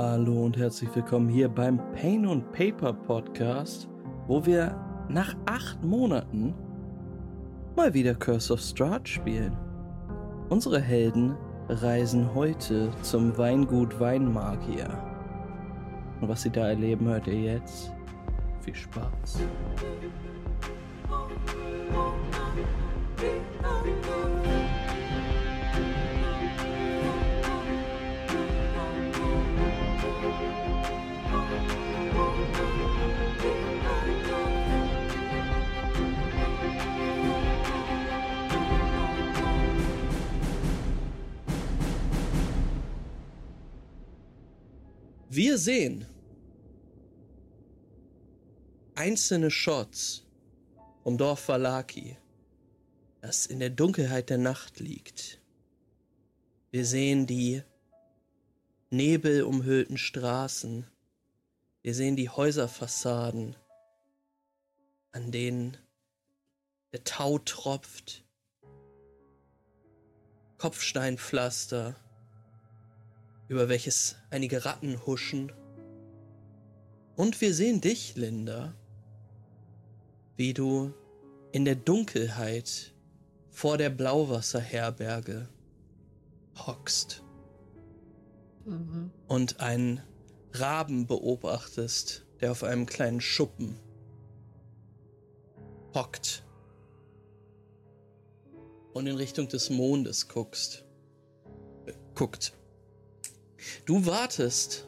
Hallo und herzlich willkommen hier beim Pain und Paper Podcast, wo wir nach acht Monaten mal wieder Curse of Strahd spielen. Unsere Helden reisen heute zum Weingut Weinmagier. Und was sie da erleben, hört ihr jetzt. Viel Spaß. Wir sehen einzelne Shots vom Dorf Valaki, das in der Dunkelheit der Nacht liegt. Wir sehen die nebelumhüllten Straßen. Wir sehen die Häuserfassaden, an denen der Tau tropft. Kopfsteinpflaster über welches einige Ratten huschen. Und wir sehen dich, Linda, wie du in der Dunkelheit vor der Blauwasserherberge hockst mhm. und einen Raben beobachtest, der auf einem kleinen Schuppen hockt und in Richtung des Mondes guckst. Äh, guckt. Du wartest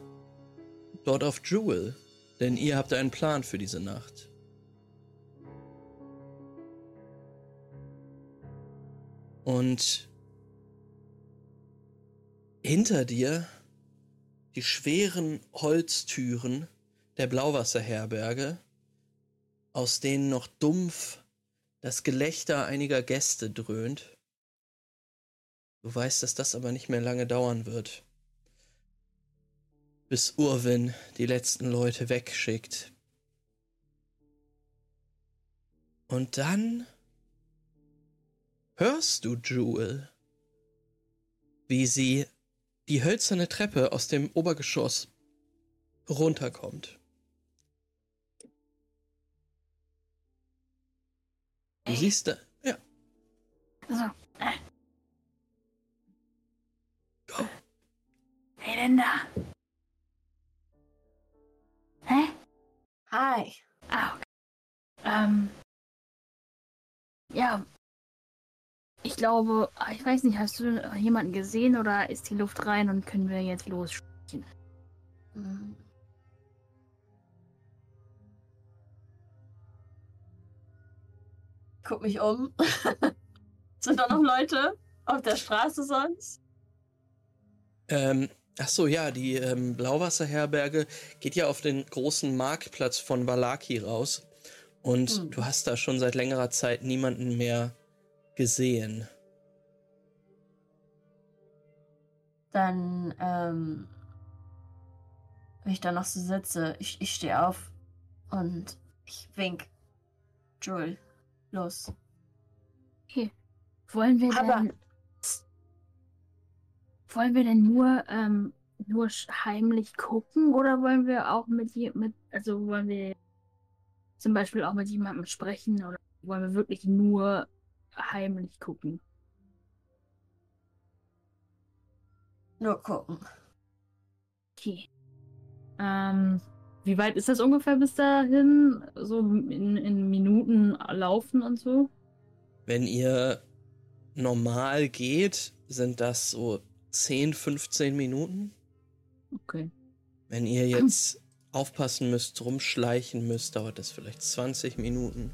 dort auf Jewel, denn ihr habt einen Plan für diese Nacht. Und hinter dir die schweren Holztüren der Blauwasserherberge, aus denen noch dumpf das Gelächter einiger Gäste dröhnt. Du weißt, dass das aber nicht mehr lange dauern wird bis Urwin die letzten Leute wegschickt. Und dann hörst du Jewel, wie sie die hölzerne Treppe aus dem Obergeschoss runterkommt. Du siehst da, ja. So. Äh. Go. Hey Linda. Hä? Hi. Ah, okay. Ähm. Ja. Ich glaube, ah, ich weiß nicht, hast du jemanden gesehen oder ist die Luft rein und können wir jetzt lossprechen? Hm. Guck mich um. Sind da noch Leute auf der Straße sonst? Ähm, Ach so, ja, die ähm, Blauwasserherberge geht ja auf den großen Marktplatz von Valaki raus. Und hm. du hast da schon seit längerer Zeit niemanden mehr gesehen. Dann, ähm, wenn ich da noch so sitze, ich, ich stehe auf und ich wink. Joel, los. Okay. Wollen wir Aber dann wollen wir denn nur, ähm, nur heimlich gucken oder wollen wir auch mit, mit, also wollen wir zum Beispiel auch mit jemandem sprechen oder wollen wir wirklich nur heimlich gucken? Nur gucken. Okay. Ähm, wie weit ist das ungefähr bis dahin? So in, in Minuten laufen und so? Wenn ihr normal geht, sind das so 10, 15 Minuten. Okay. Wenn ihr jetzt aufpassen müsst, rumschleichen müsst, dauert das vielleicht 20 Minuten.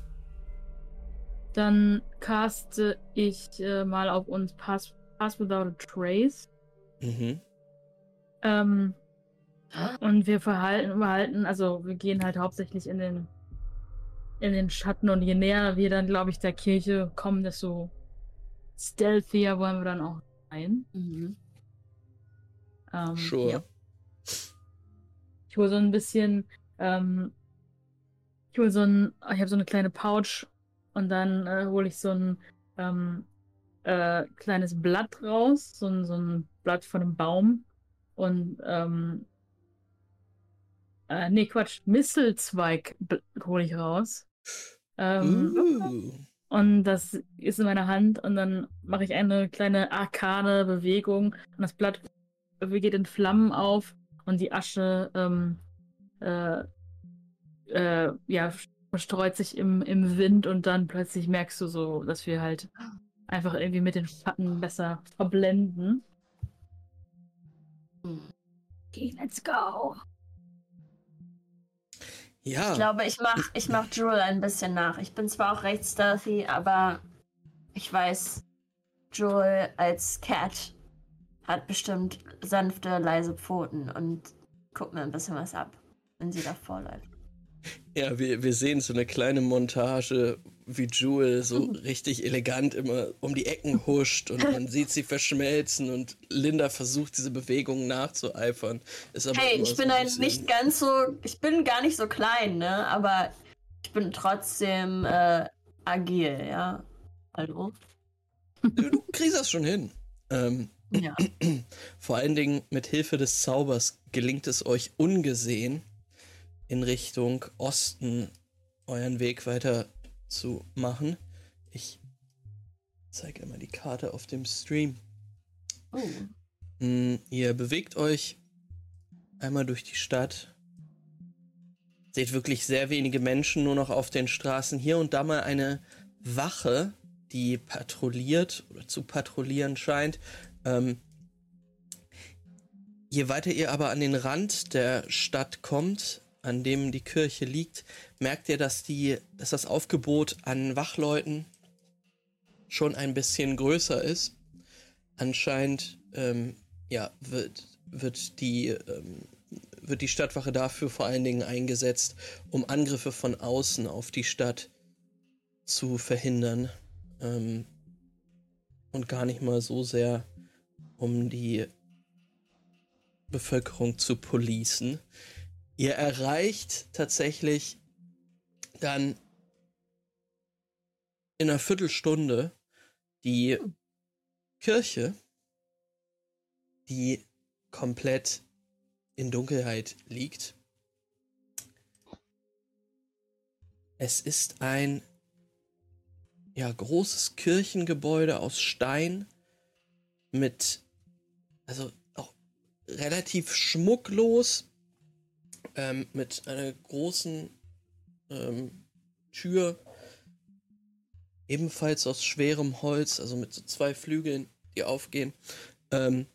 Dann caste ich äh, mal auf uns Pass, Pass Without a Trace. Mhm. Ähm, und wir verhalten, verhalten, also wir gehen halt hauptsächlich in den in den Schatten und je näher wir dann, glaube ich, der Kirche kommen, desto stealthier wollen wir dann auch sein. Mhm. Ähm, sure. Ja. Ich hole so ein bisschen, ähm, ich hole so ein, ich habe so eine kleine Pouch und dann äh, hole ich so ein ähm, äh, kleines Blatt raus, so ein, so ein Blatt von einem Baum und ähm, Äh, nee, Quatsch. Mistelzweig hole ich raus. Ähm. Und das ist in meiner Hand und dann mache ich eine kleine arkane Bewegung und das Blatt geht in Flammen auf und die Asche ähm, äh, äh, ja, verstreut sich im, im Wind und dann plötzlich merkst du so, dass wir halt einfach irgendwie mit den Schatten besser verblenden. Okay, let's go. Ja. Ich glaube, ich mach, ich mach Jewel ein bisschen nach. Ich bin zwar auch recht stealthy, aber ich weiß, Jewel als Cat hat bestimmt sanfte, leise Pfoten und guckt mir ein bisschen was ab, wenn sie davor läuft. Ja, wir, wir sehen so eine kleine Montage, wie Jewel so mhm. richtig elegant immer um die Ecken huscht und man sieht sie verschmelzen und Linda versucht diese Bewegungen nachzueifern. hey, ich so bin ein nicht ganz so, ich bin gar nicht so klein, ne? Aber ich bin trotzdem äh, agil, ja. Hallo? Du, du kriegst das schon hin. Ähm, ja. Vor allen Dingen mit Hilfe des Zaubers gelingt es euch ungesehen in Richtung Osten euren Weg weiter zu machen. Ich zeige immer die Karte auf dem Stream. Oh. Mm, ihr bewegt euch einmal durch die Stadt. Seht wirklich sehr wenige Menschen nur noch auf den Straßen. Hier und da mal eine Wache, die patrouilliert oder zu patrouillieren scheint. Ähm, je weiter ihr aber an den Rand der Stadt kommt, an dem die Kirche liegt, merkt ihr, dass die, dass das Aufgebot an Wachleuten schon ein bisschen größer ist. Anscheinend, ähm, ja, wird, wird die, ähm, wird die Stadtwache dafür vor allen Dingen eingesetzt, um Angriffe von außen auf die Stadt zu verhindern. Ähm, und gar nicht mal so sehr, um die Bevölkerung zu policen. Ihr erreicht tatsächlich dann in einer Viertelstunde die Kirche, die komplett in Dunkelheit liegt. Es ist ein ja, großes Kirchengebäude aus Stein mit, also auch relativ schmucklos, ähm, mit einer großen ähm, Tür, ebenfalls aus schwerem Holz, also mit so zwei Flügeln, die aufgehen, ähm,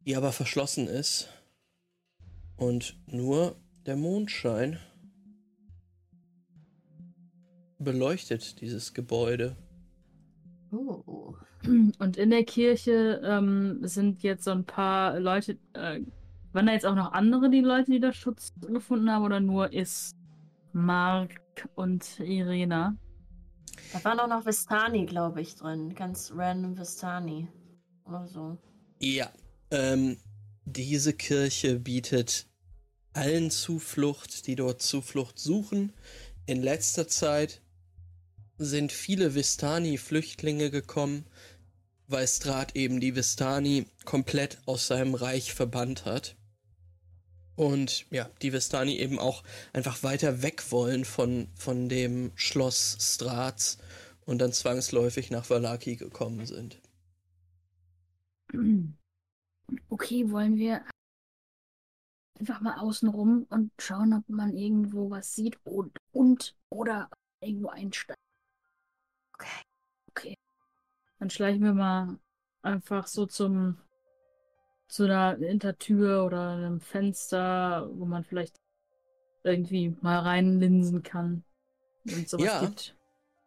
die aber verschlossen ist und nur der Mondschein beleuchtet dieses Gebäude. Oh. Und in der Kirche ähm, sind jetzt so ein paar Leute. Äh, waren da jetzt auch noch andere, die Leute, die da Schutz gefunden haben, oder nur ist Mark und Irena? Da waren auch noch Vistani, glaube ich, drin. Ganz random Vistani. Oder so. Ja. Ähm, diese Kirche bietet allen Zuflucht, die dort Zuflucht suchen. In letzter Zeit sind viele Vistani-Flüchtlinge gekommen, weil Strat eben die Vistani komplett aus seinem Reich verbannt hat. Und ja, die Vistani eben auch einfach weiter weg wollen von, von dem Schloss Strats und dann zwangsläufig nach Valaki gekommen sind. Okay, wollen wir einfach mal außenrum und schauen, ob man irgendwo was sieht und, und oder irgendwo einsteigen. Okay. Okay. Dann schleichen wir mal einfach so zum zu einer Hintertür oder einem Fenster, wo man vielleicht irgendwie mal reinlinsen kann. Und sowas ja. gibt.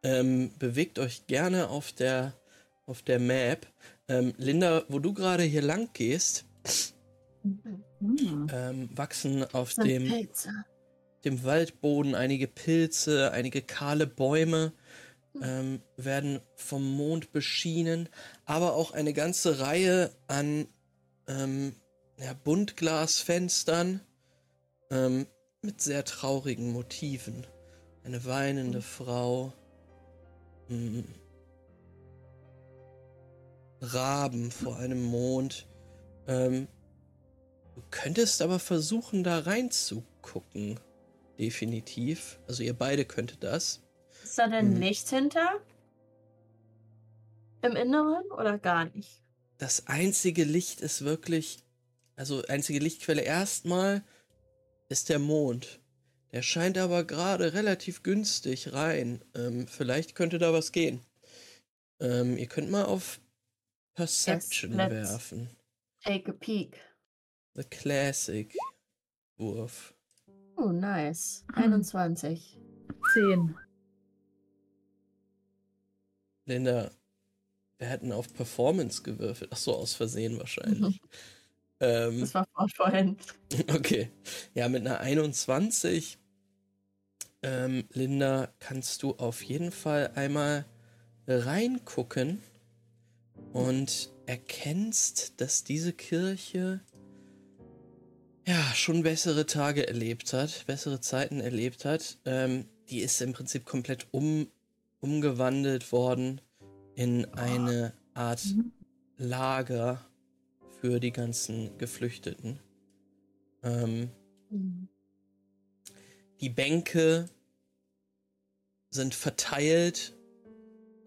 Ähm, bewegt euch gerne auf der auf der Map. Ähm, Linda, wo du gerade hier lang gehst, mhm. ähm, wachsen auf dem, dem Waldboden einige Pilze, einige kahle Bäume ähm, werden vom Mond beschienen, aber auch eine ganze Reihe an ähm, ja, Buntglasfenstern ähm, mit sehr traurigen Motiven. Eine weinende Frau. Mh, hm, Raben vor einem Mond. Ähm, Du könntest aber versuchen, da reinzugucken. Definitiv. Also ihr beide könntet das. Ist da denn hm. Licht hinter? Im Inneren oder gar nicht? Das einzige Licht ist wirklich, also einzige Lichtquelle erstmal ist der Mond. Der scheint aber gerade relativ günstig rein. Ähm, vielleicht könnte da was gehen. Ähm, ihr könnt mal auf Perception yes, werfen. Take a peek. The Classic Wurf. Oh, nice. 21. 10. Linda, wir hätten auf Performance gewürfelt. Ach so, aus Versehen wahrscheinlich. Mhm. Ähm, das war vorhin. Okay. Ja, mit einer 21, ähm, Linda, kannst du auf jeden Fall einmal reingucken und erkennst, dass diese Kirche ja schon bessere Tage erlebt hat, bessere Zeiten erlebt hat. Ähm, die ist im Prinzip komplett um, umgewandelt worden in eine Art mhm. Lager für die ganzen Geflüchteten. Ähm, mhm. Die Bänke sind verteilt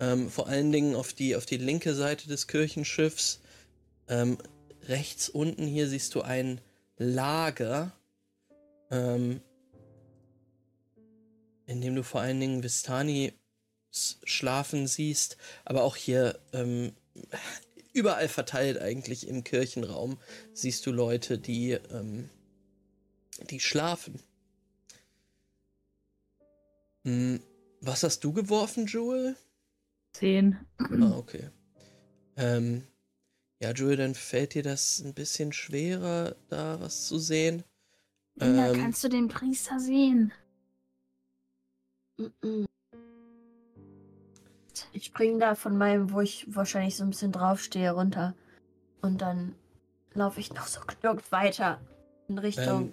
ähm, vor allen Dingen auf die, auf die linke Seite des Kirchenschiffs. Ähm, rechts unten hier siehst du ein Lager, ähm, in dem du vor allen Dingen Vistani schlafen siehst, aber auch hier ähm, überall verteilt eigentlich im Kirchenraum siehst du Leute, die, ähm, die schlafen. Hm, was hast du geworfen, Joel? Zehn. Ah, okay. Ähm, ja, Joel, dann fällt dir das ein bisschen schwerer, da was zu sehen. Linda, ähm, kannst du den Priester sehen? Ich springe da von meinem, wo ich wahrscheinlich so ein bisschen draufstehe, runter. Und dann laufe ich noch so gedockt weiter in Richtung. Ähm,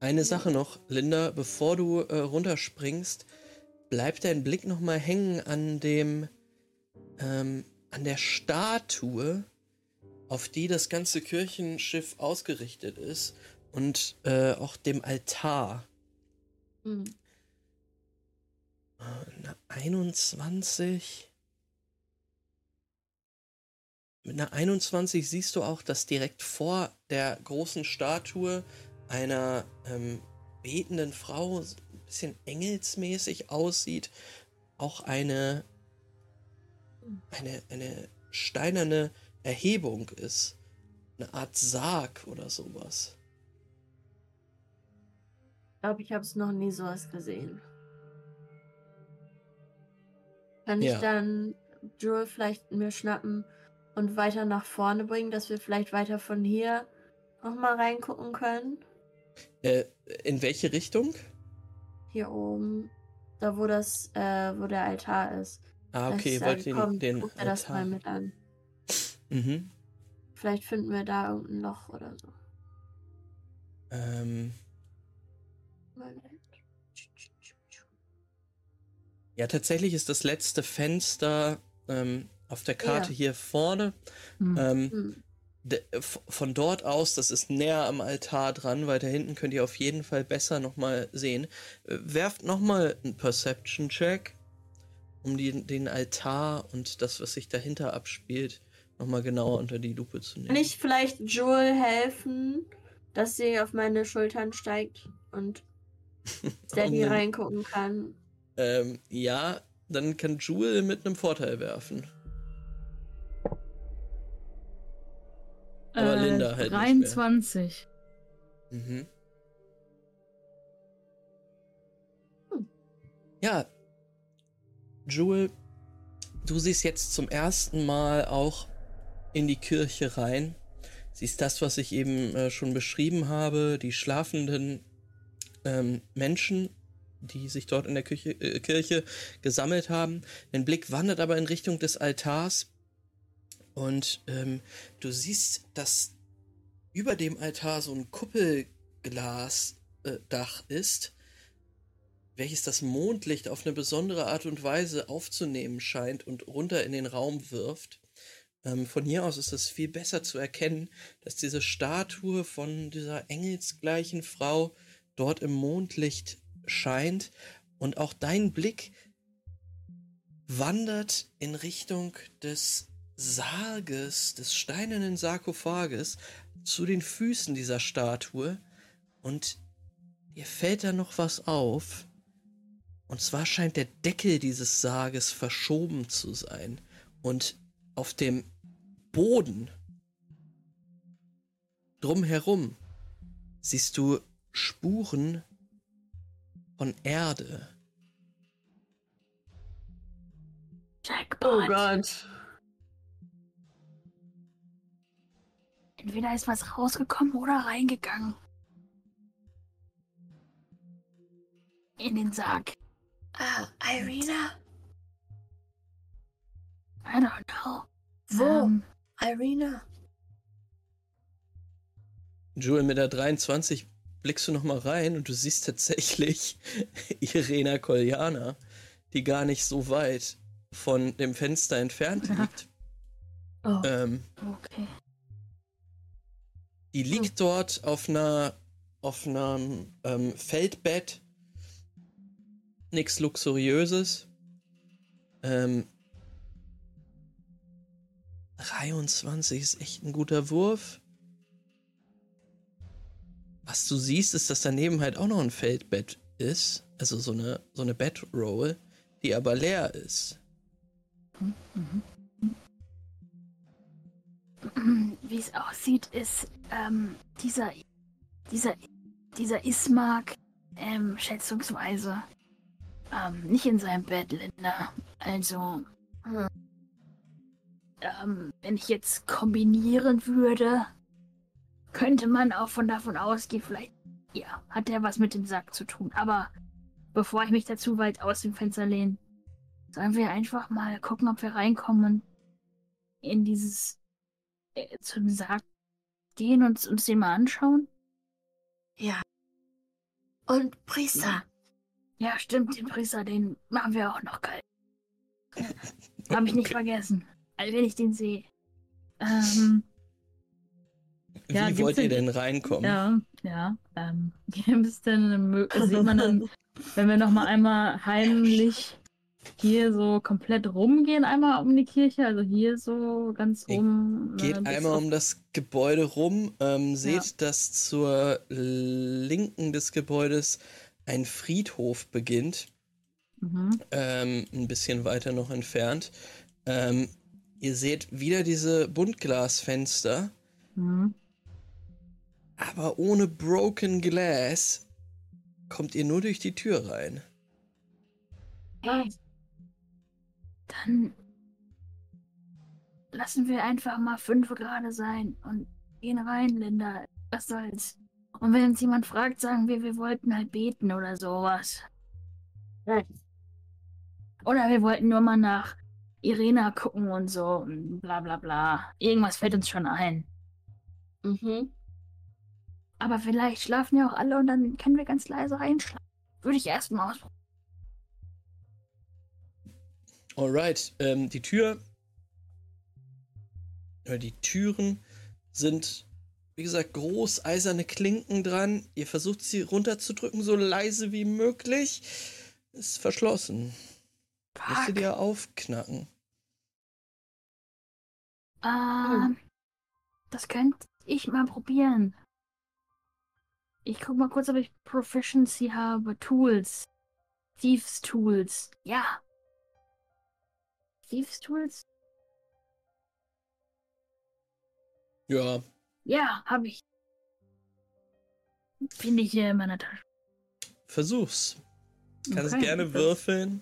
eine Sache noch, Linda, bevor du äh, runterspringst, bleibt dein Blick nochmal hängen an dem, ähm, an der Statue, auf die das ganze Kirchenschiff ausgerichtet ist und äh, auch dem Altar. Mhm. Eine 21. Mit einer 21 siehst du auch, dass direkt vor der großen Statue einer ähm, betenden Frau bisschen engelsmäßig aussieht, auch eine, eine, eine steinerne Erhebung ist. Eine Art Sarg oder sowas. Ich glaube, ich habe es noch nie sowas gesehen. Kann ja. ich dann Joel vielleicht mir schnappen und weiter nach vorne bringen, dass wir vielleicht weiter von hier nochmal reingucken können? Äh, in welche Richtung? Hier oben. Da wo das, äh, wo der Altar ist. Ah, okay, wollt ihr den, den guck dir das mal mit an. Mhm. Vielleicht finden wir da irgendein Loch oder so. Ähm. Ja, tatsächlich ist das letzte Fenster ähm, auf der Karte ja. hier vorne. Mhm. Ähm, mhm von dort aus, das ist näher am Altar dran, weiter hinten könnt ihr auf jeden Fall besser nochmal sehen. Äh, werft nochmal einen Perception-Check, um die, den Altar und das, was sich dahinter abspielt, nochmal genauer unter die Lupe zu nehmen. Kann ich vielleicht Joel helfen, dass sie auf meine Schultern steigt und Steady reingucken kann? Ähm, ja, dann kann Jewel mit einem Vorteil werfen. Aber äh, Linda halt 23. Mhm. Hm. Ja. Jewel, du siehst jetzt zum ersten Mal auch in die Kirche rein. Siehst das, was ich eben äh, schon beschrieben habe, die schlafenden ähm, Menschen, die sich dort in der Küche, äh, Kirche gesammelt haben. Dein Blick wandert aber in Richtung des Altars und ähm, du siehst, dass über dem Altar so ein Kuppelglasdach äh, ist, welches das Mondlicht auf eine besondere Art und Weise aufzunehmen scheint und runter in den Raum wirft. Ähm, von hier aus ist es viel besser zu erkennen, dass diese Statue von dieser engelsgleichen Frau dort im Mondlicht scheint und auch dein Blick wandert in Richtung des Sarges, des steinernen Sarkophages, zu den Füßen dieser Statue und dir fällt da noch was auf. Und zwar scheint der Deckel dieses Sarges verschoben zu sein. Und auf dem Boden drumherum siehst du Spuren von Erde. Jackpot. Oh Gott. Entweder ist was rausgekommen oder reingegangen. In den Sarg. Ah, Irina? I don't know. Wo? Um, Irina? Jewel, mit der 23 blickst du noch mal rein und du siehst tatsächlich Irena Koljana, die gar nicht so weit von dem Fenster entfernt liegt. Oh, ähm, okay. Die liegt oh. dort auf einer auf einem ähm, Feldbett. Nichts Luxuriöses. Ähm, 23 ist echt ein guter Wurf. Was du siehst, ist, dass daneben halt auch noch ein Feldbett ist. Also so eine, so eine Bedroll, die aber leer ist. Wie es aussieht, ist ähm, dieser, dieser, dieser Ismark ähm, schätzungsweise ähm, nicht in seinem Bett, Linda. Also, hm. ähm, wenn ich jetzt kombinieren würde, könnte man auch von davon ausgehen, vielleicht, ja, hat er was mit dem Sack zu tun. Aber bevor ich mich dazu weit aus dem Fenster lehne, sollen wir einfach mal gucken, ob wir reinkommen in dieses äh, zum Sarg gehen und uns den mal anschauen? Ja. Und Priester. Ja, stimmt, den Priester, den machen wir auch noch kalt. Habe ich nicht vergessen. Also wenn ich den sehe. Ähm, Wie ja, wollt ihr denn reinkommen? Ja, ja. Ähm, gibt es denn sieht man dann, wenn wir noch mal einmal heimlich hier so komplett rumgehen, einmal um die Kirche, also hier so ganz rum. Geht äh, einmal um das Gebäude rum, ähm, seht, ja. dass zur Linken des Gebäudes ein Friedhof beginnt. Mhm. Ähm, ein bisschen weiter noch entfernt. Ähm, ihr seht wieder diese Buntglasfenster. Mhm. Aber ohne Broken Glass kommt ihr nur durch die Tür rein. Dann lassen wir einfach mal fünf gerade sein und gehen rein, Linda. Was soll's? Und wenn uns jemand fragt, sagen wir, wir wollten halt beten oder sowas. Oder wir wollten nur mal nach Irena gucken und so und bla bla bla. Irgendwas fällt uns schon ein. Mhm. Aber vielleicht schlafen ja auch alle und dann können wir ganz leise einschlafen. Würde ich erstmal ausprobieren. Alright, ähm, die Tür. Oder die Türen sind, wie gesagt, groß eiserne Klinken dran. Ihr versucht sie runterzudrücken, so leise wie möglich. Ist verschlossen. Fuck. Müsstet ihr aufknacken. Ähm, das könnte ich mal probieren. Ich guck mal kurz, ob ich Proficiency habe. Tools. Thieves Tools. Ja, Thieves Tools? Ja. Ja, habe ich. Finde ich hier in meiner Tasche. Versuch's. Kannst okay, gerne würfeln.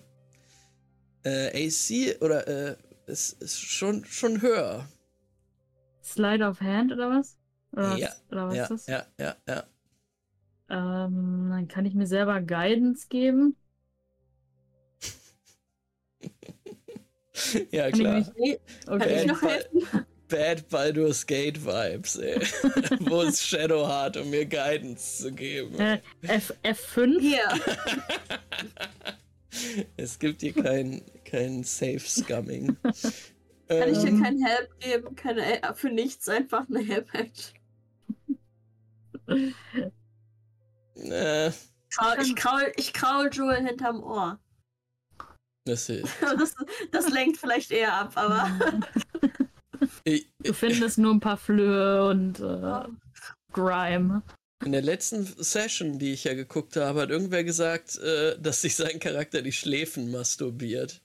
Äh, AC oder äh, es ist schon, schon höher. Slide of Hand oder was? Oder ja. Was, oder was ja, ist das? Ja, ja, ja. Ähm, dann kann ich mir selber Guidance geben. ja, klar. Okay. Kann ich noch helfen? Bad Baldur's Gate Vibes, ey. Wo ist Shadowheart, um mir Guidance zu geben? Äh, F F5? Ja. es gibt hier kein, kein Safe Scumming. Kann ich dir ähm. keinen Help geben? Keine, äh, für nichts einfach eine Help-Action. Äh. Ich kraul, ich kraul Jewel hinterm Ohr. Das, das, das lenkt vielleicht eher ab, aber. du findest nur ein paar Flöhe und äh, Grime. In der letzten Session, die ich ja geguckt habe, hat irgendwer gesagt, äh, dass sich sein Charakter die Schläfen masturbiert.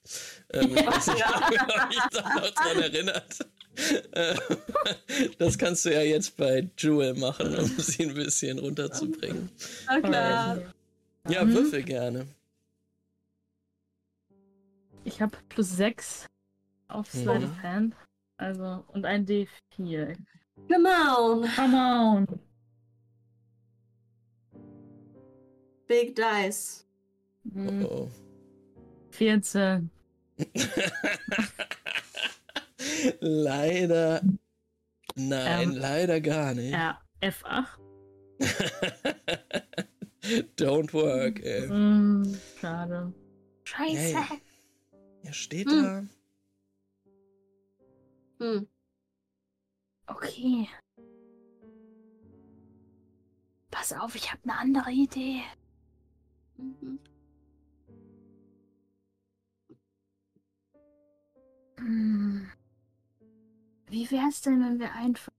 Ähm, ich weiß nicht, ob ich da noch dran erinnert. Das kannst du ja jetzt bei Jewel machen, um sie ein bisschen runterzubringen. Na klar. Ja, mhm. würfel gerne. Ich habe plus 6 auf mhm. Slide of Hand. Also, und ein D4. Come on! Come on! Big Dice. Mhm. Oh. 14. leider. Nein, ähm, leider gar nicht. Ja, F8. Don't work, ey. Mm, schade. Scheiße. Ja, steht hm. da. Hm. Okay. Pass auf, ich habe eine andere Idee. Mhm. Hm. Wie wär's denn, wenn wir einfach.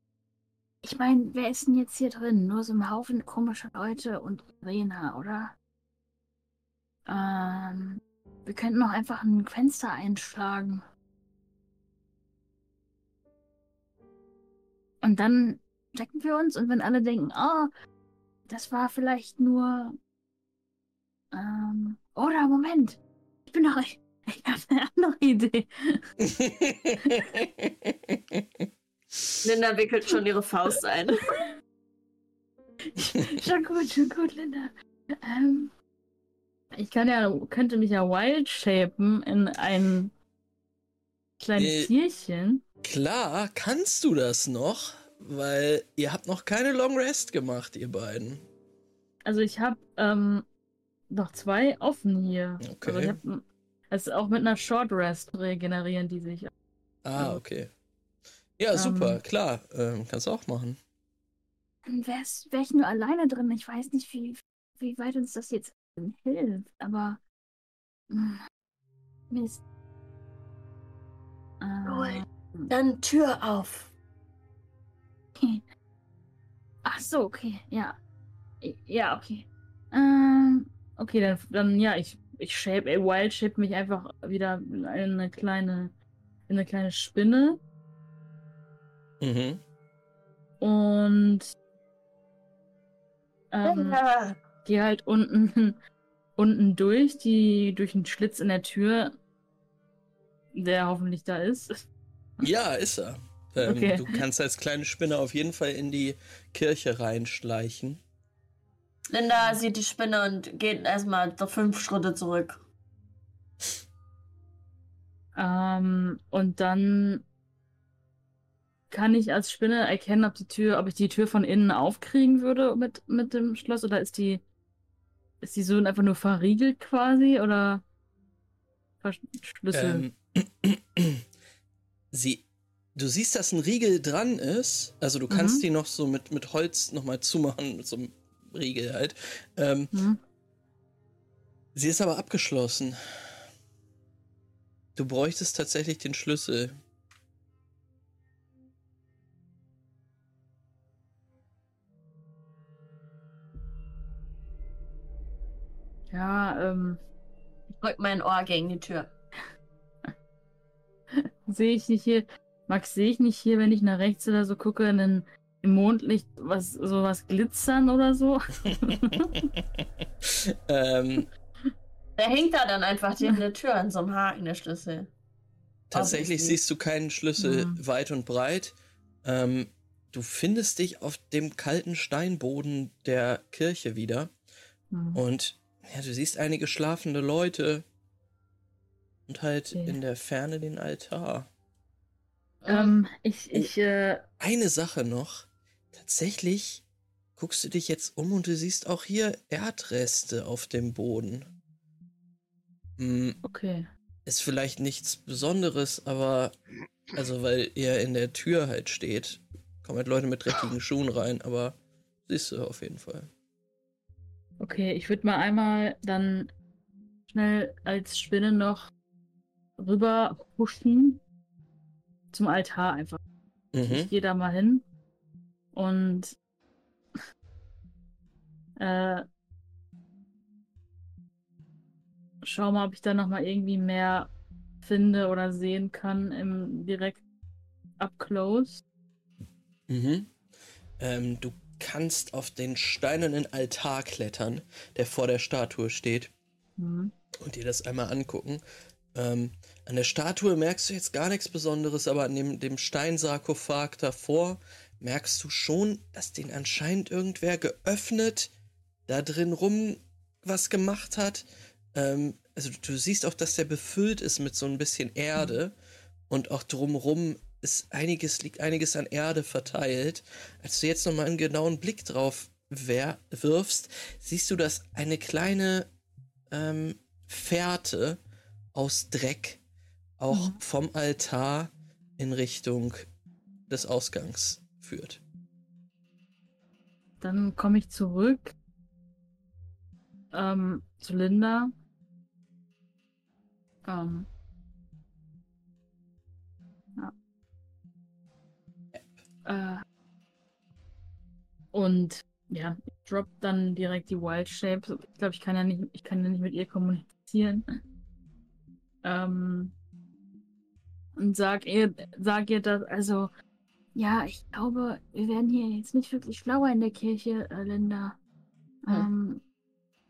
Ich meine, wer ist denn jetzt hier drin? Nur so ein Haufen komischer Leute und Irena, oder? Ähm. Wir könnten noch einfach ein Fenster einschlagen. Und dann checken wir uns und wenn alle denken, oh, das war vielleicht nur. Ähm, oder Moment, ich bin noch. Ich, ich habe eine andere Idee. Linda wickelt schon ihre Faust ein. schon gut, schon gut, Linda. Ähm, ich kann ja, könnte mich ja wild shapen in ein kleines äh, Tierchen. Klar, kannst du das noch, weil ihr habt noch keine Long Rest gemacht, ihr beiden. Also ich habe ähm, noch zwei offen hier. Okay. Also ich hab, also auch mit einer Short Rest regenerieren die sich. Ah, okay. Ja, ähm, super, klar. Ähm, kannst du auch machen. Dann wäre ich nur alleine drin. Ich weiß nicht, wie, wie weit uns das jetzt hilft, aber. Mist. Äh, Dann Tür auf. Ach so, okay, ja. Ja, okay. Ähm, okay, dann, dann ja, ich, ich shape, ey, wild shape mich einfach wieder in eine kleine, in eine kleine Spinne. Mhm. Und ähm, ja gehe halt unten, unten durch, die, durch einen Schlitz in der Tür, der hoffentlich da ist. Ja, ist er. Ähm, okay. Du kannst als kleine Spinne auf jeden Fall in die Kirche reinschleichen. Linda sieht die Spinne und geht erstmal fünf Schritte zurück. Ähm, und dann kann ich als Spinne erkennen, ob die Tür, ob ich die Tür von innen aufkriegen würde mit, mit dem Schloss oder ist die ist die so einfach nur verriegelt quasi oder verschlüsselt? Ähm, sie, du siehst, dass ein Riegel dran ist. Also du kannst mhm. die noch so mit, mit Holz nochmal zumachen, mit so einem Riegel halt. Ähm, mhm. Sie ist aber abgeschlossen. Du bräuchtest tatsächlich den Schlüssel. Ja, ähm. Ich drück mein Ohr gegen die Tür. sehe ich nicht hier. Max, sehe ich nicht hier, wenn ich nach rechts oder so gucke, einen, im Mondlicht was sowas glitzern oder so? ähm, der hängt da dann einfach neben der Tür an so einem Haken, der Schlüssel. Tatsächlich siehst du keinen Schlüssel mhm. weit und breit. Ähm, du findest dich auf dem kalten Steinboden der Kirche wieder. Mhm. Und ja, du siehst einige schlafende Leute und halt okay. in der Ferne den Altar. Ähm, ich, oh, ich, äh... Eine Sache noch. Tatsächlich guckst du dich jetzt um und du siehst auch hier Erdreste auf dem Boden. Hm, okay. Ist vielleicht nichts Besonderes, aber Also, weil ihr in der Tür halt steht, kommen halt Leute mit dreckigen Schuhen rein, aber siehst du auf jeden Fall. Okay, ich würde mal einmal dann schnell als Spinne noch rüber huschen zum Altar einfach. Mhm. Ich gehe da mal hin und äh, schau mal, ob ich da noch mal irgendwie mehr finde oder sehen kann im direkt up close. Mhm. Ähm, du kannst auf den steinernen Altar klettern, der vor der Statue steht. Mhm. Und dir das einmal angucken. Ähm, an der Statue merkst du jetzt gar nichts Besonderes, aber an dem, dem Steinsarkophag davor merkst du schon, dass den anscheinend irgendwer geöffnet, da drin rum was gemacht hat. Ähm, also du siehst auch, dass der befüllt ist mit so ein bisschen Erde und auch drumrum ist einiges, liegt einiges an Erde verteilt. Als du jetzt nochmal einen genauen Blick drauf wirfst, siehst du, dass eine kleine ähm, Fährte aus Dreck auch mhm. vom Altar in Richtung des Ausgangs führt. Dann komme ich zurück ähm, zu Linda. Ähm, ja. Äh, und ja, ich drop dann direkt die Wild Shapes. Ich glaube, ich kann ja nicht, ich kann ja nicht mit ihr kommunizieren. Ähm, und sag ihr, sag ihr das, also, ja, ich glaube, wir werden hier jetzt nicht wirklich schlauer in der Kirche, äh, Linda. Ja. Ähm,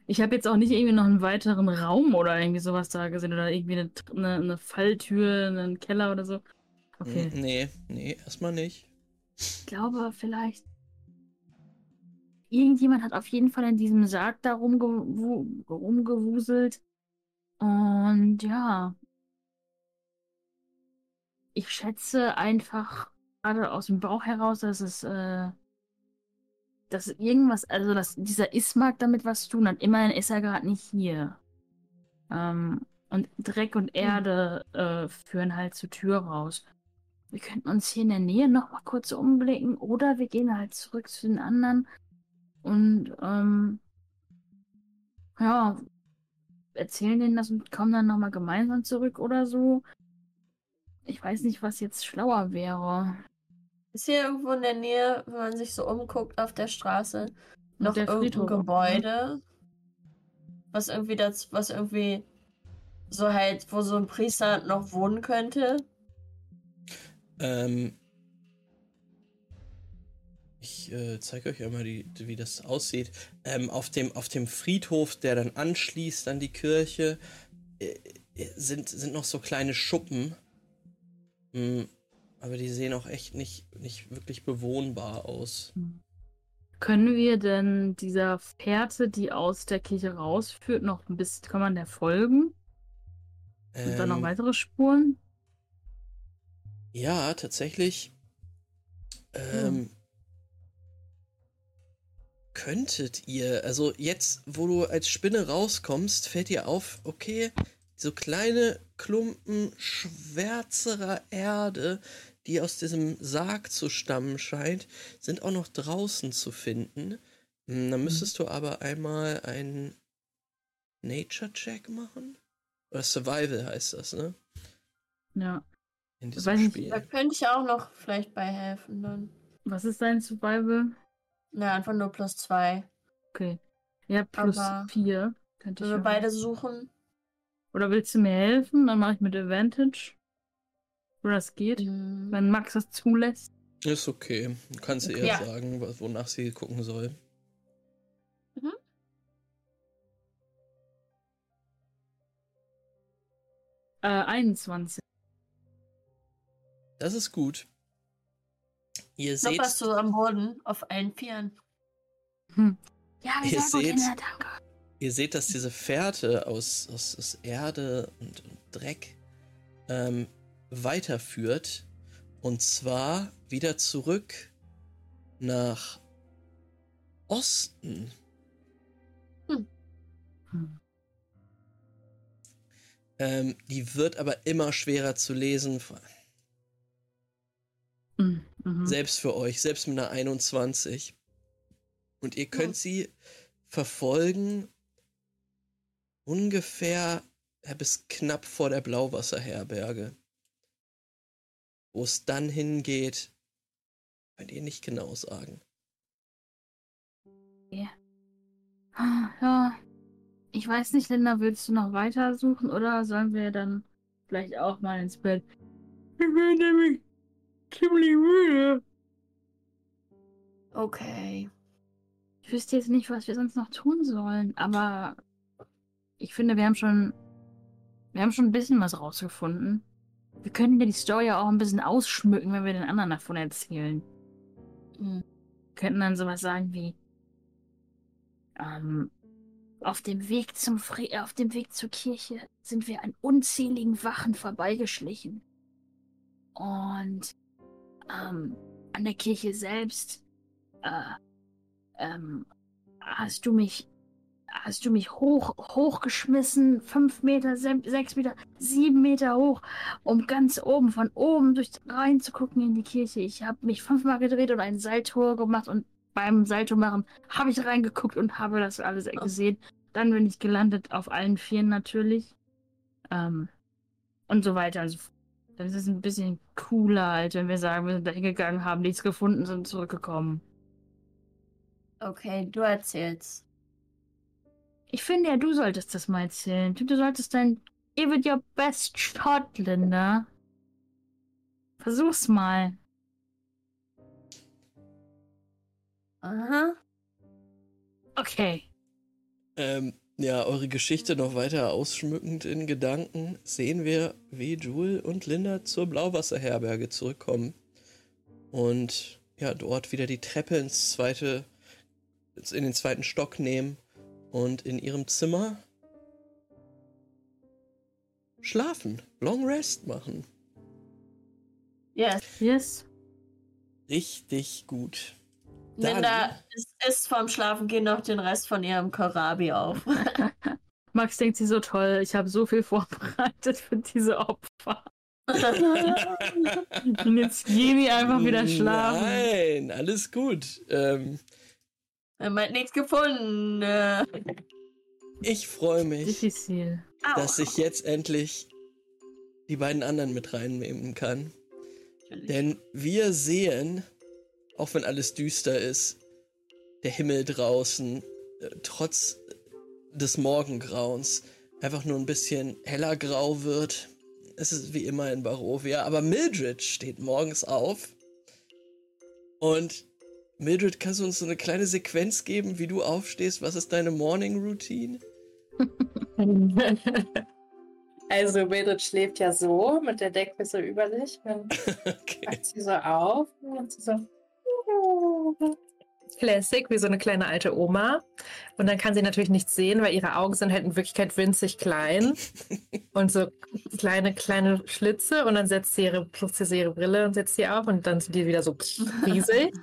ich habe jetzt auch nicht irgendwie noch einen weiteren Raum oder irgendwie sowas da gesehen oder irgendwie eine, eine, eine Falltür, einen Keller oder so. Okay. Nee, nee, erstmal nicht. Ich glaube, vielleicht. Irgendjemand hat auf jeden Fall in diesem Sarg da rumgewu rumgewuselt. Und ja, ich schätze einfach gerade aus dem Bauch heraus, dass es, äh, dass irgendwas, also dass dieser Ismark damit was zu tun hat. Immerhin ist er gerade nicht hier. Ähm, und Dreck und hm. Erde äh, führen halt zur Tür raus. Wir könnten uns hier in der Nähe noch mal kurz umblicken oder wir gehen halt zurück zu den anderen und ähm, ja, erzählen denen das und kommen dann noch mal gemeinsam zurück oder so. Ich weiß nicht, was jetzt schlauer wäre. Ist hier irgendwo in der Nähe, wenn man sich so umguckt auf der Straße, noch der irgendein Friedhof? Gebäude, was irgendwie das, was irgendwie so halt, wo so ein Priester noch wohnen könnte? Ähm, ich äh, zeige euch einmal, die, wie das aussieht. Ähm, auf, dem, auf dem Friedhof, der dann anschließt an die Kirche, äh, sind, sind noch so kleine Schuppen aber die sehen auch echt nicht, nicht wirklich bewohnbar aus. Können wir denn dieser Fährte, die aus der Kirche rausführt, noch ein bisschen, kann man der folgen? Sind ähm, da noch ähm. weitere Spuren? Ja, tatsächlich. Ähm, hm. Könntet ihr, also jetzt, wo du als Spinne rauskommst, fällt dir auf, okay, so kleine Klumpen schwärzerer Erde, die aus diesem Sarg zu stammen scheint, sind auch noch draußen zu finden. Hm, dann mhm. müsstest du aber einmal einen Nature-Check machen. Oder Survival heißt das, ne? Ja. In diesem Weiß Spiel. Nicht, da könnte ich auch noch vielleicht bei helfen dann. Was ist dein Survival? Na, einfach nur plus zwei. Okay. Ja, plus aber vier. Könnte ich wenn wir beide suchen. Oder willst du mir helfen? Dann mache ich mit Advantage. Oder das geht, mhm. wenn Max das zulässt. Ist okay. Du kannst okay. eher ja. sagen, wonach sie gucken soll. Mhm. Äh, 21. Das ist gut. Ihr Noch seht. was du am Boden auf allen Vieren. Hm. Ja, wir ihr seht, gut, danke. Ihr seht, dass diese Fährte aus, aus, aus Erde und, und Dreck ähm, weiterführt. Und zwar wieder zurück nach Osten. Hm. Ähm, die wird aber immer schwerer zu lesen. Mhm. Selbst für euch, selbst mit einer 21. Und ihr könnt ja. sie verfolgen ungefähr bis knapp vor der Blauwasserherberge. Wo es dann hingeht, könnt ihr nicht genau sagen. Ja. ja. Ich weiß nicht, Linda, willst du noch weiter suchen oder sollen wir dann vielleicht auch mal ins Bett? Ich bin nämlich ziemlich müde. Okay. Ich wüsste jetzt nicht, was wir sonst noch tun sollen, aber ich finde, wir haben schon. Wir haben schon ein bisschen was rausgefunden. Wir könnten ja die Story auch ein bisschen ausschmücken, wenn wir den anderen davon erzählen. Mhm. Wir könnten dann sowas sagen wie. Ähm, auf dem Weg zum Fri auf dem Weg zur Kirche sind wir an unzähligen Wachen vorbeigeschlichen. Und ähm, an der Kirche selbst äh, ähm, hast du mich hast du mich hoch hochgeschmissen, fünf Meter, sechs Meter, sieben Meter hoch, um ganz oben von oben durch rein zu gucken in die Kirche. Ich habe mich fünfmal gedreht und ein Salto gemacht und beim Salto machen habe ich reingeguckt und habe das alles gesehen. Dann bin ich gelandet auf allen Vieren natürlich. Ähm, und so weiter. Also, dann ist ein bisschen cooler, als wenn wir sagen, wir sind da hingegangen, haben nichts gefunden, sind zurückgekommen. Okay, du erzählst. Ich finde ja, du solltest das mal erzählen. Du, du solltest dein Give it your best shot, Linda. Versuch's mal. Aha. Okay. Ähm, ja, eure Geschichte noch weiter ausschmückend in Gedanken sehen wir, wie Jewel und Linda zur Blauwasserherberge zurückkommen und ja, dort wieder die Treppe ins zweite, in den zweiten Stock nehmen und in ihrem Zimmer schlafen, Long Rest machen. Yes. Yes. Richtig gut. Linda ist, vorm Schlafengehen noch den Rest von ihrem Korabi auf. Max denkt sie so toll, ich habe so viel vorbereitet für diese Opfer. Und jetzt gehen die einfach wieder schlafen. Nein, alles gut. Ähm, er meint nichts gefunden. Ich freue mich, Diffizil. dass ich jetzt endlich die beiden anderen mit reinnehmen kann. Denn wir sehen, auch wenn alles düster ist, der Himmel draußen, äh, trotz des Morgengrauens, einfach nur ein bisschen heller grau wird. Es ist wie immer in Barovia, aber Mildred steht morgens auf und Mildred, kannst du uns so eine kleine Sequenz geben, wie du aufstehst? Was ist deine Morning Routine? Also Mildred schläft ja so mit der Decke so über sich. Dann okay. wacht sie so auf und sie so Classic, wie so eine kleine alte Oma. Und dann kann sie natürlich nichts sehen, weil ihre Augen sind halt in Wirklichkeit winzig klein. und so kleine, kleine Schlitze. Und dann setzt sie ihre, putzt sie ihre Brille und setzt sie auf. Und dann sind die wieder so riesig.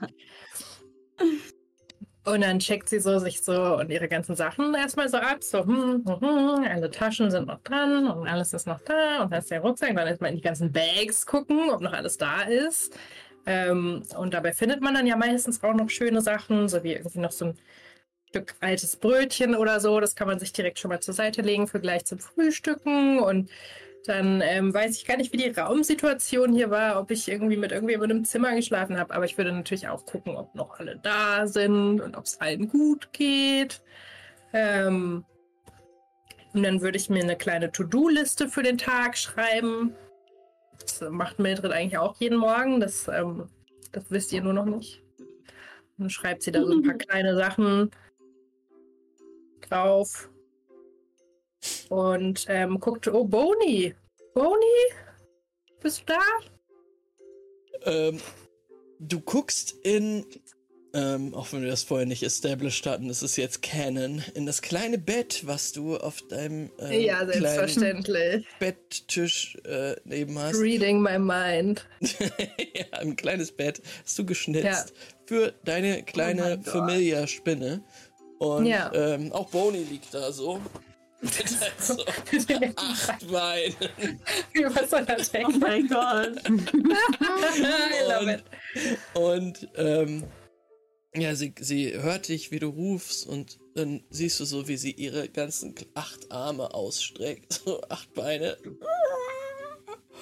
Und dann checkt sie so sich so und ihre ganzen Sachen erstmal so ab. So, hm, hm, hm, alle Taschen sind noch dran und alles ist noch da. Und dann ist der Rucksack. Dann erstmal in die ganzen Bags gucken, ob noch alles da ist. Ähm, und dabei findet man dann ja meistens auch noch schöne Sachen, so wie irgendwie noch so ein Stück altes Brötchen oder so. Das kann man sich direkt schon mal zur Seite legen für gleich zum Frühstücken. Und dann ähm, weiß ich gar nicht, wie die Raumsituation hier war, ob ich irgendwie mit irgendjemandem im Zimmer geschlafen habe. Aber ich würde natürlich auch gucken, ob noch alle da sind und ob es allen gut geht. Ähm, und dann würde ich mir eine kleine To-Do-Liste für den Tag schreiben. Das macht Mildred eigentlich auch jeden Morgen. Das, ähm, das wisst ihr nur noch nicht. Dann schreibt sie da so ein paar kleine Sachen drauf. Und ähm, guckt, oh, Boni. Boni? Bist du da? Ähm, du guckst in ähm, auch wenn wir das vorher nicht established hatten, ist es jetzt Canon, in das kleine Bett, was du auf deinem ähm, ja, selbstverständlich. Betttisch äh, neben hast. Reading my mind. ja, ein kleines Bett hast du geschnitzt ja. für deine kleine oh Familia-Spinne. Und ja. ähm, auch Boni liegt da so. So acht Beinen. Über so einer Decke. Oh mein Gott. und, und ähm, ja, sie, sie hört dich, wie du rufst und dann siehst du so, wie sie ihre ganzen acht Arme ausstreckt, so acht Beine.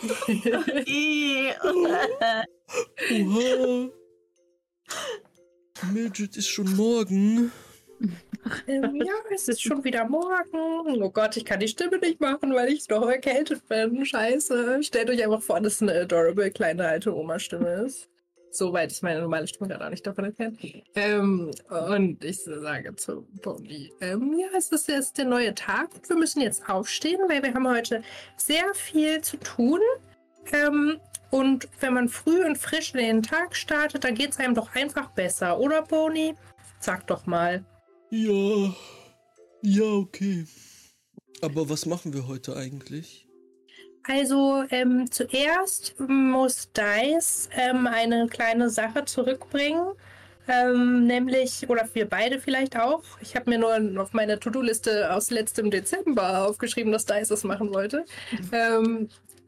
Oha. Mildred ist schon morgen. Ähm, ja, es ist schon wieder morgen. Oh Gott, ich kann die Stimme nicht machen, weil ich noch erkältet bin. Scheiße. Stellt euch einfach vor, dass es eine adorable kleine alte Oma-Stimme ist. Soweit ist meine normale Stimme gerade auch nicht davon entfernt. Ähm, und ich sage zu Bonnie, ähm, ja, es ist jetzt der neue Tag wir müssen jetzt aufstehen, weil wir haben heute sehr viel zu tun. Ähm, und wenn man früh und frisch in den Tag startet, dann geht es einem doch einfach besser, oder Bonnie? Sag doch mal. Ja, ja, okay. Aber was machen wir heute eigentlich? Also ähm, zuerst muss Dice ähm, eine kleine Sache zurückbringen. Ähm, nämlich, oder wir beide vielleicht auch. Ich habe mir nur auf meiner To-Do-Liste aus letztem Dezember aufgeschrieben, dass Dice das machen wollte.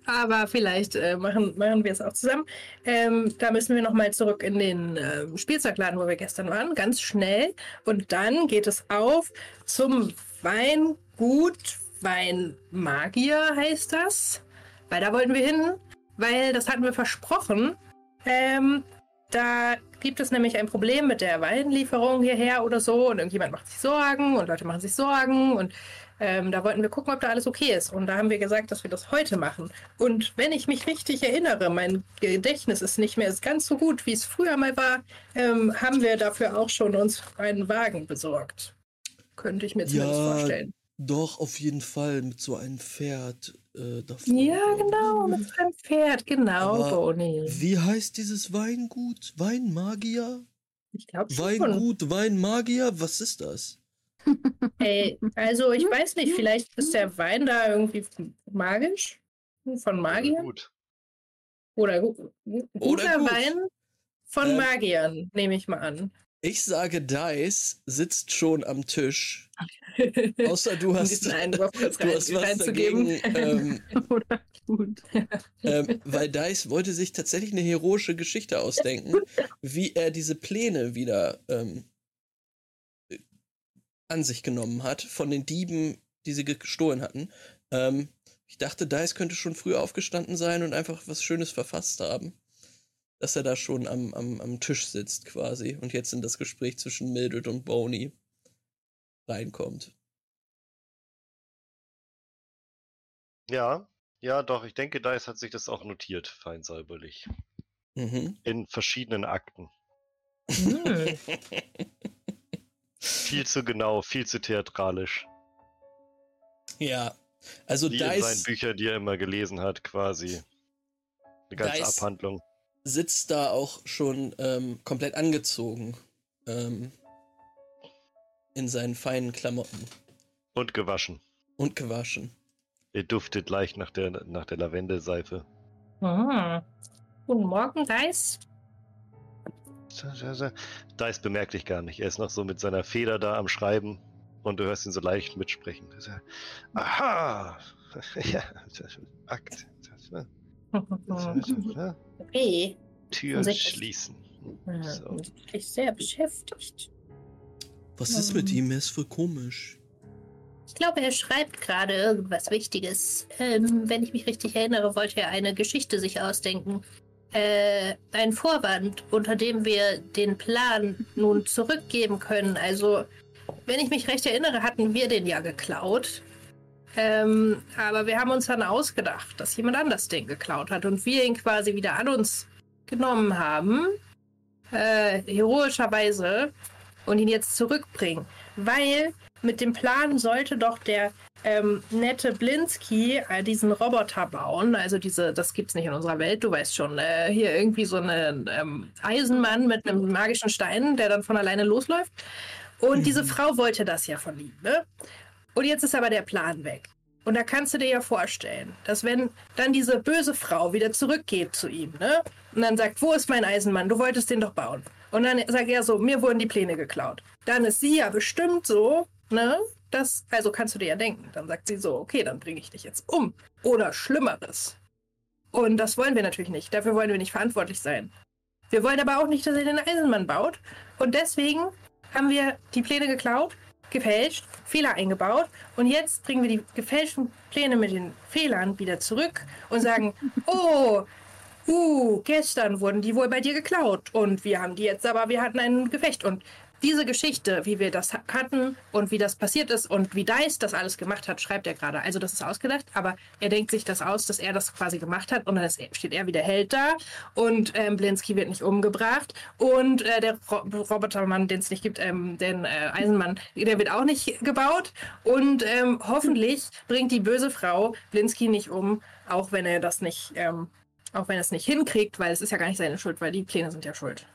Aber vielleicht äh, machen, machen wir es auch zusammen. Ähm, da müssen wir nochmal zurück in den äh, Spielzeugladen, wo wir gestern waren, ganz schnell. Und dann geht es auf zum Weingut Weinmagier heißt das. Weil da wollten wir hin, weil das hatten wir versprochen. Ähm, da gibt es nämlich ein Problem mit der Weinlieferung hierher oder so und irgendjemand macht sich Sorgen und Leute machen sich Sorgen und ähm, da wollten wir gucken, ob da alles okay ist. Und da haben wir gesagt, dass wir das heute machen. Und wenn ich mich richtig erinnere, mein Gedächtnis ist nicht mehr ganz so gut, wie es früher mal war, ähm, haben wir dafür auch schon uns einen Wagen besorgt. Könnte ich mir zumindest Ja, vorstellen. Doch, auf jeden Fall mit so einem Pferd äh. Ja, genau, mit seinem Pferd, genau, Aber Boni. Wie heißt dieses Weingut? Weinmagier? Ich glaube schon. Weingut, Weinmagier? Was ist das? Ey, also ich weiß nicht, vielleicht ist der Wein da irgendwie magisch von Magiern Gut. oder gu gu- guter gut. Wein von Ähm, Magiern, nehme ich mal an. Ich sage, Dice sitzt schon am Tisch. Außer du hast, kurz du hast rein, was reinzugeben. dagegen. Ähm, Oder gut. ähm, weil Dice wollte sich tatsächlich eine heroische Geschichte ausdenken, wie er diese Pläne wieder ähm, an sich genommen hat von den Dieben, die sie gestohlen hatten. Ähm, ich dachte, Dice könnte schon früh aufgestanden sein und einfach was Schönes verfasst haben. Dass er da schon am, am, am Tisch sitzt quasi und jetzt in das Gespräch zwischen Mildred und Boney reinkommt. Ja, ja, doch, ich denke, Dice hat sich das auch notiert, fein säuberlich. Mhm. In verschiedenen Akten. Viel zu genau, viel zu theatralisch. ja, also Wie in seinen Büchern, die er immer gelesen hat, quasi. Eine ganze Dice- Abhandlung. sitzt da auch schon ähm, komplett angezogen. Ähm, in seinen feinen Klamotten Und gewaschen. und gewaschen. Er duftet leicht nach der, nach der Lavendelseife. Ah. Guten Morgen, Dice. Dice bemerkt dich gar nicht. Er ist noch so mit seiner Feder da am Schreiben und du hörst ihn so leicht mitsprechen. Aha! ja, Akt. Hey, Tür Sehr- schließen. So. bin wirklich sehr beschäftigt. Was ist mit Ähm. ihm? Er ist voll komisch. Ich glaube, er schreibt gerade irgendwas Wichtiges. Ähm, wenn ich mich richtig erinnere, wollte er eine Geschichte sich ausdenken. Äh, ein Vorwand, unter dem wir den Plan nun zurückgeben können. Also, wenn ich mich recht erinnere, hatten wir den ja geklaut. Ähm, aber wir haben uns dann ausgedacht, dass jemand anders den geklaut hat und wir ihn quasi wieder an uns genommen haben. Äh, heroischerweise. Und ihn jetzt zurückbringen. Weil mit dem Plan sollte doch der ähm, nette Blinsky äh, diesen Roboter bauen. Also diese, das gibt's nicht in unserer Welt, du weißt schon. Äh, hier irgendwie so einen ähm, Eisenmann mit einem magischen Stein, der dann von alleine losläuft. Und diese Frau wollte das ja von ihm, ne? Und jetzt ist aber der Plan weg. Und da kannst du dir ja vorstellen, dass wenn dann diese böse Frau wieder zurückgeht zu ihm, ne? Und dann sagt, wo ist mein Eisenmann? Du wolltest den doch bauen. Und dann sagt er so, mir wurden die Pläne geklaut. Dann ist sie ja bestimmt so, ne? Das, also kannst du dir ja denken. Dann sagt sie so, okay, dann bringe ich dich jetzt um. Oder Schlimmeres. Und das wollen wir natürlich nicht. Dafür wollen wir nicht verantwortlich sein. Wir wollen aber auch nicht, dass er den Eisenmann baut. Und deswegen haben wir die Pläne geklaut, gefälscht, Fehler eingebaut. Und jetzt bringen wir die gefälschten Pläne mit den Fehlern wieder zurück und sagen, oh, uh, gestern wurden die wohl bei dir geklaut. Und wir haben die jetzt, aber wir hatten ein Gefecht. Und diese Geschichte, wie wir das hatten und wie das passiert ist und wie Dice das alles gemacht hat, schreibt er gerade. Also das ist ausgedacht, aber er denkt sich das aus, dass er das quasi gemacht hat und dann steht er wie der Held da und ähm, Blinsky wird nicht umgebracht und äh, der Ro Robotermann, den es nicht gibt, ähm, den äh, Eisenmann, der wird auch nicht gebaut und ähm, hoffentlich bringt die böse Frau Blinsky nicht um, auch wenn er das nicht, ähm, auch wenn er es nicht hinkriegt, weil es ist ja gar nicht seine Schuld, weil die Pläne sind ja schuld.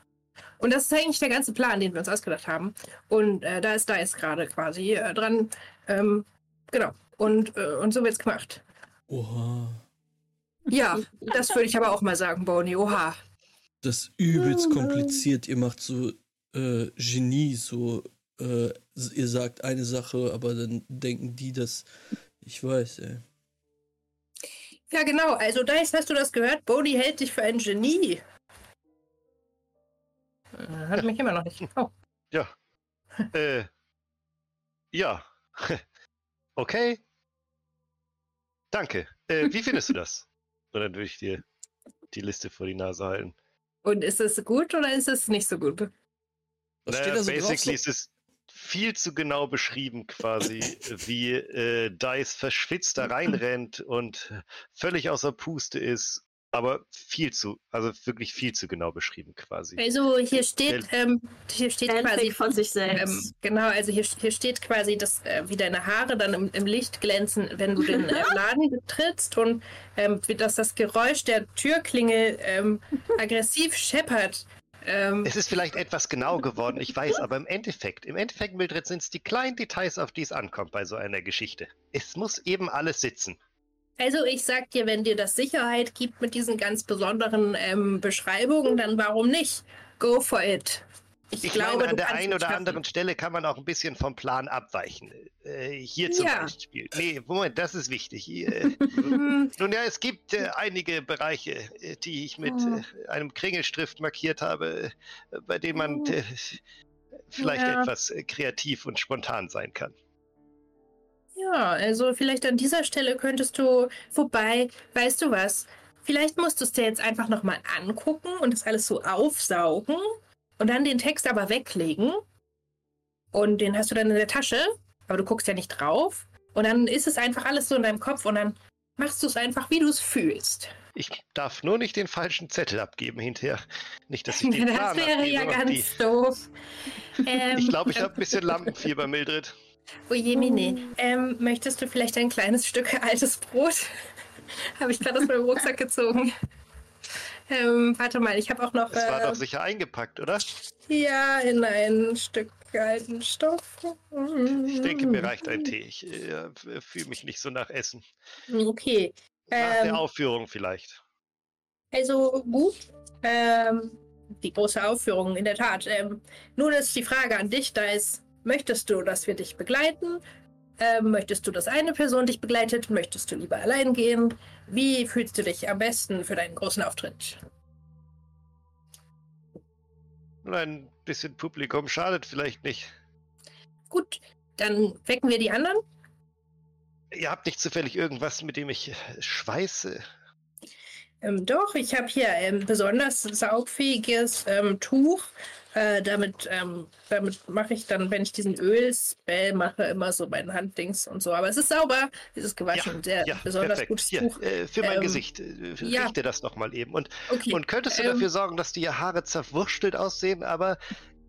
Und das ist eigentlich der ganze Plan, den wir uns ausgedacht haben. Und äh, da ist da jetzt gerade quasi äh, dran. Ähm, genau. Und, äh, und so wird's gemacht. Oha. Ja, das würde ich aber auch mal sagen, Boni. Oha. Das ist übelst kompliziert. Ihr macht so äh, Genie, so äh, ihr sagt eine Sache, aber dann denken die, dass ich weiß, ey. Ja, genau. Also, Dice, hast du das gehört? Boni hält dich für ein Genie. Äh, hört mich immer noch nicht. Oh. Ja. äh. Ja. okay. Danke. Äh, wie findest du das? Und dann würde ich dir die Liste vor die Nase halten. Und ist es gut oder ist es nicht so gut? Was naja, steht da so basically ist es viel zu genau beschrieben quasi, wie äh, Dice verschwitzt da reinrennt und völlig außer Puste ist aber viel zu, also wirklich viel zu genau beschrieben quasi. Also hier steht, ähm, hier steht Fanfic quasi von sich selbst. Ähm, genau, also hier, hier steht quasi, dass äh, wie deine Haare dann im, im Licht glänzen, wenn du den äh, Laden betrittst und ähm, dass das Geräusch der Türklingel ähm, aggressiv scheppert. Ähm, es ist vielleicht etwas genau geworden, ich weiß, aber im Endeffekt, im Endeffekt, Mildred, sind es die kleinen Details, auf die es ankommt bei so einer Geschichte. Es muss eben alles sitzen. Also ich sag dir, wenn dir das Sicherheit gibt mit diesen ganz besonderen ähm, Beschreibungen, dann warum nicht? Go for it. Ich, ich glaube, meine, an der einen oder anderen Stelle kann man auch ein bisschen vom Plan abweichen. Äh, hier zum ja. Beispiel. Nee, Moment, das ist wichtig. Äh, nun ja, es gibt äh, einige Bereiche, äh, die ich mit äh, einem Kringelstift markiert habe, bei denen man vielleicht ja. etwas kreativ und spontan sein kann. Ja, also vielleicht an dieser Stelle könntest du, wobei, weißt du was, vielleicht musst du es dir jetzt einfach nochmal angucken und das alles so aufsaugen und dann den Text aber weglegen. Und den hast du dann in der Tasche, aber du guckst ja nicht drauf. Und dann ist es einfach alles so in deinem Kopf und dann machst du es einfach, wie du es fühlst. Ich darf nur nicht den falschen Zettel abgeben hinterher. Nicht, dass ich den Das Plan wäre ja ganz die... doof. Ähm, ich glaube, ich habe ein bisschen Lampenfieber, Mildred. Ojemine, oh ähm, möchtest du vielleicht ein kleines Stück altes Brot? habe ich gerade aus meinem Rucksack gezogen. Ähm, warte mal, ich habe auch noch. Das war äh, doch sicher eingepackt, oder? Ja, in ein Stück alten Stoff. Ich denke, mir reicht ein Tee. Ich äh, fühle mich nicht so nach Essen. Okay. Nach ähm, der Aufführung vielleicht. Also gut. Ähm, die große Aufführung, in der Tat. Ähm, nun ist die Frage an dich, da ist Möchtest du, dass wir dich begleiten? Ähm, möchtest du, dass eine Person dich begleitet? Möchtest du lieber allein gehen? Wie fühlst du dich am besten für deinen großen Auftritt? Ein bisschen Publikum schadet vielleicht nicht. Gut, dann wecken wir die anderen. Ihr habt nicht zufällig irgendwas, mit dem ich schweiße? Ähm, doch, ich habe hier ein besonders saugfähiges ähm, Tuch äh, damit ähm, damit mache ich dann, wenn ich diesen Ölspell mache, immer so mein Handdings und so. Aber es ist sauber, es ist gewaschen, ja, sehr ja, besonders perfekt. gutes Hier, Tuch. Äh, für mein ähm, Gesicht, äh, ja. richte das noch mal eben. Und, okay. und könntest du ähm, dafür sorgen, dass die Haare zerwurstelt aussehen, aber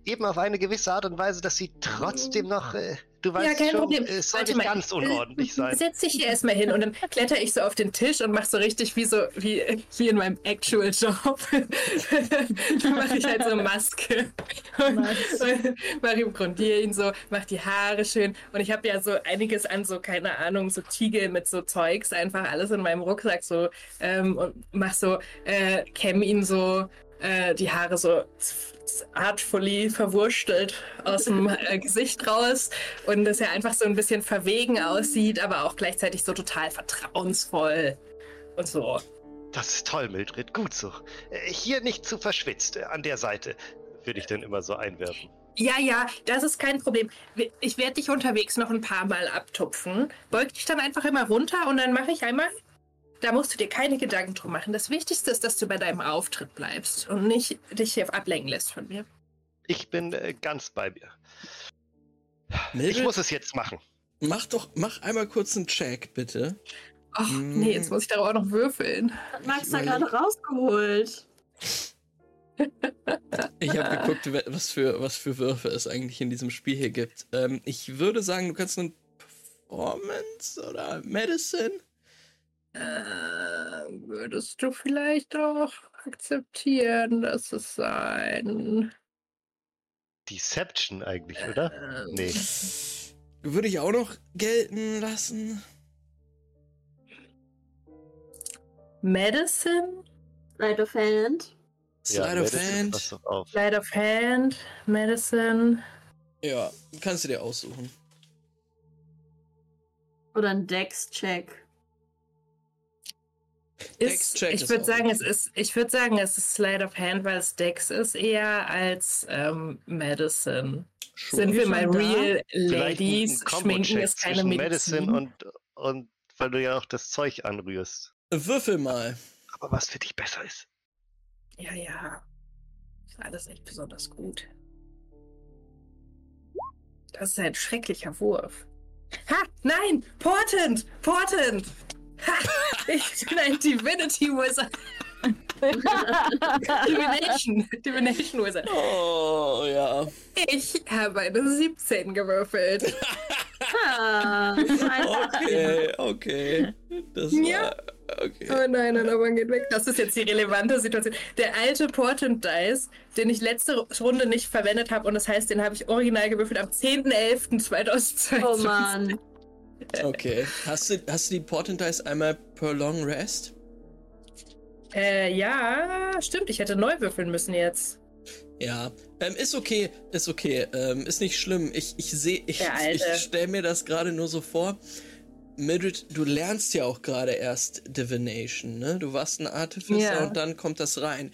eben auf eine gewisse Art und Weise, dass sie trotzdem noch äh, Du weißt ja, kein schon, Problem. es soll nicht ganz unordentlich sein. Setz dich hier erstmal hin und dann kletter ich so auf den Tisch und mach so richtig wie so wie, wie in meinem Actual Job. dann mache ich halt so Maske. Und, und mach ihm grundier ihn so, mach die Haare schön. Und ich habe ja so einiges an so, keine Ahnung, so Tiegel mit so Zeugs, einfach alles in meinem Rucksack so ähm, und mach so, äh, kämm ihn so äh, die Haare so artfully verwurstelt aus dem äh, Gesicht raus und dass er einfach so ein bisschen verwegen aussieht, aber auch gleichzeitig so total vertrauensvoll und so. Das ist toll, Mildred, gut so. Äh, hier nicht zu verschwitzt, äh, an der Seite, würde ich dann immer so einwerfen. Ja, ja, das ist kein Problem. Ich werde dich unterwegs noch ein paar Mal abtupfen. Beug dich dann einfach immer runter und dann mache ich einmal da musst du dir keine Gedanken drum machen. Das Wichtigste ist, dass du bei deinem Auftritt bleibst und nicht dich hier ablenken lässt von mir. Ich bin äh, ganz bei mir. Mildred, ich muss es jetzt machen. Mach doch, mach einmal kurz einen Check, bitte. Ach, hm. nee, jetzt muss ich darauf auch noch würfeln. Hat Max da gerade rausgeholt. ich habe geguckt, was für, was für Würfe es eigentlich in diesem Spiel hier gibt. Ähm, ich würde sagen, du kannst einen Performance oder Medicine äh, würdest du vielleicht auch akzeptieren, dass es ein Deception eigentlich, oder? Ähm, nee. Würde ich auch noch gelten lassen. Medicine? Light of Hand. Slide ja, of Hand. Slide of Hand, Medicine. Ja, kannst du dir aussuchen. Oder ein Dex-Check. Ist, ich würde sagen, es ist, ich würde sagen, es ist Slide of Hand, weil es Dex ist eher als ähm, Medicine. Schon Sind wir mal real Ladies? Schminken ist keine Medizin. Medicine und, und weil du ja auch das Zeug anrührst. Würfel mal. Aber was für dich besser ist. Ja, ja. Ist alles echt besonders gut. Das ist ein schrecklicher Wurf. Ha! Nein! Portent! Portent! Ich bin ein Divinity Wizard. Divination. Divination Wizard. Oh, ja. Ich habe eine 17 gewürfelt. Ah, okay, okay. Das war, ja. Okay. Oh nein, nein, aber geht weg. Das ist jetzt die relevante Situation. Der alte Portent Dice, den ich letzte Runde nicht verwendet habe, und das heißt, den habe ich original gewürfelt am 10.11.2022. Oh Mann. Okay. Hast du, hast du die Portent Dice einmal per Long Rest? Äh, ja, stimmt. Ich hätte neu würfeln müssen jetzt. Ja, ähm, ist okay, ist okay, ähm, ist nicht schlimm. Ich, ich sehe, ich, ich stelle mir das gerade nur so vor. Mildred, du lernst ja auch gerade erst Divination, ne? Du warst ein Artificer ja. und dann kommt das rein.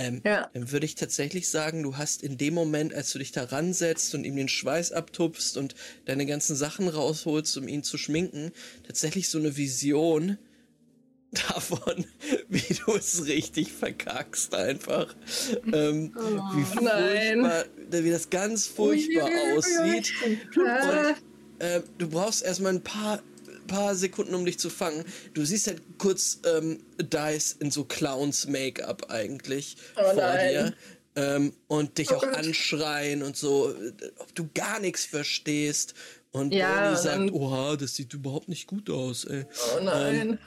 Ähm, ja. Dann würde ich tatsächlich sagen, du hast in dem Moment, als du dich da ransetzt und ihm den Schweiß abtupfst und deine ganzen Sachen rausholst, um ihn zu schminken, tatsächlich so eine Vision davon, wie du es richtig verkackst einfach. Ähm, oh, wie furchtbar, wie das ganz furchtbar aussieht. Und, äh, du brauchst erstmal ein paar paar Sekunden, um dich zu fangen. Du siehst halt kurz ähm, Dice in so Clowns-Make-up eigentlich oh, vor nein. dir. Ähm, und dich oh auch Gott. anschreien und so, ob du gar nichts verstehst. Und ja, Bonnie sagt, oha, das sieht überhaupt nicht gut aus, ey. Oh nein. Ähm,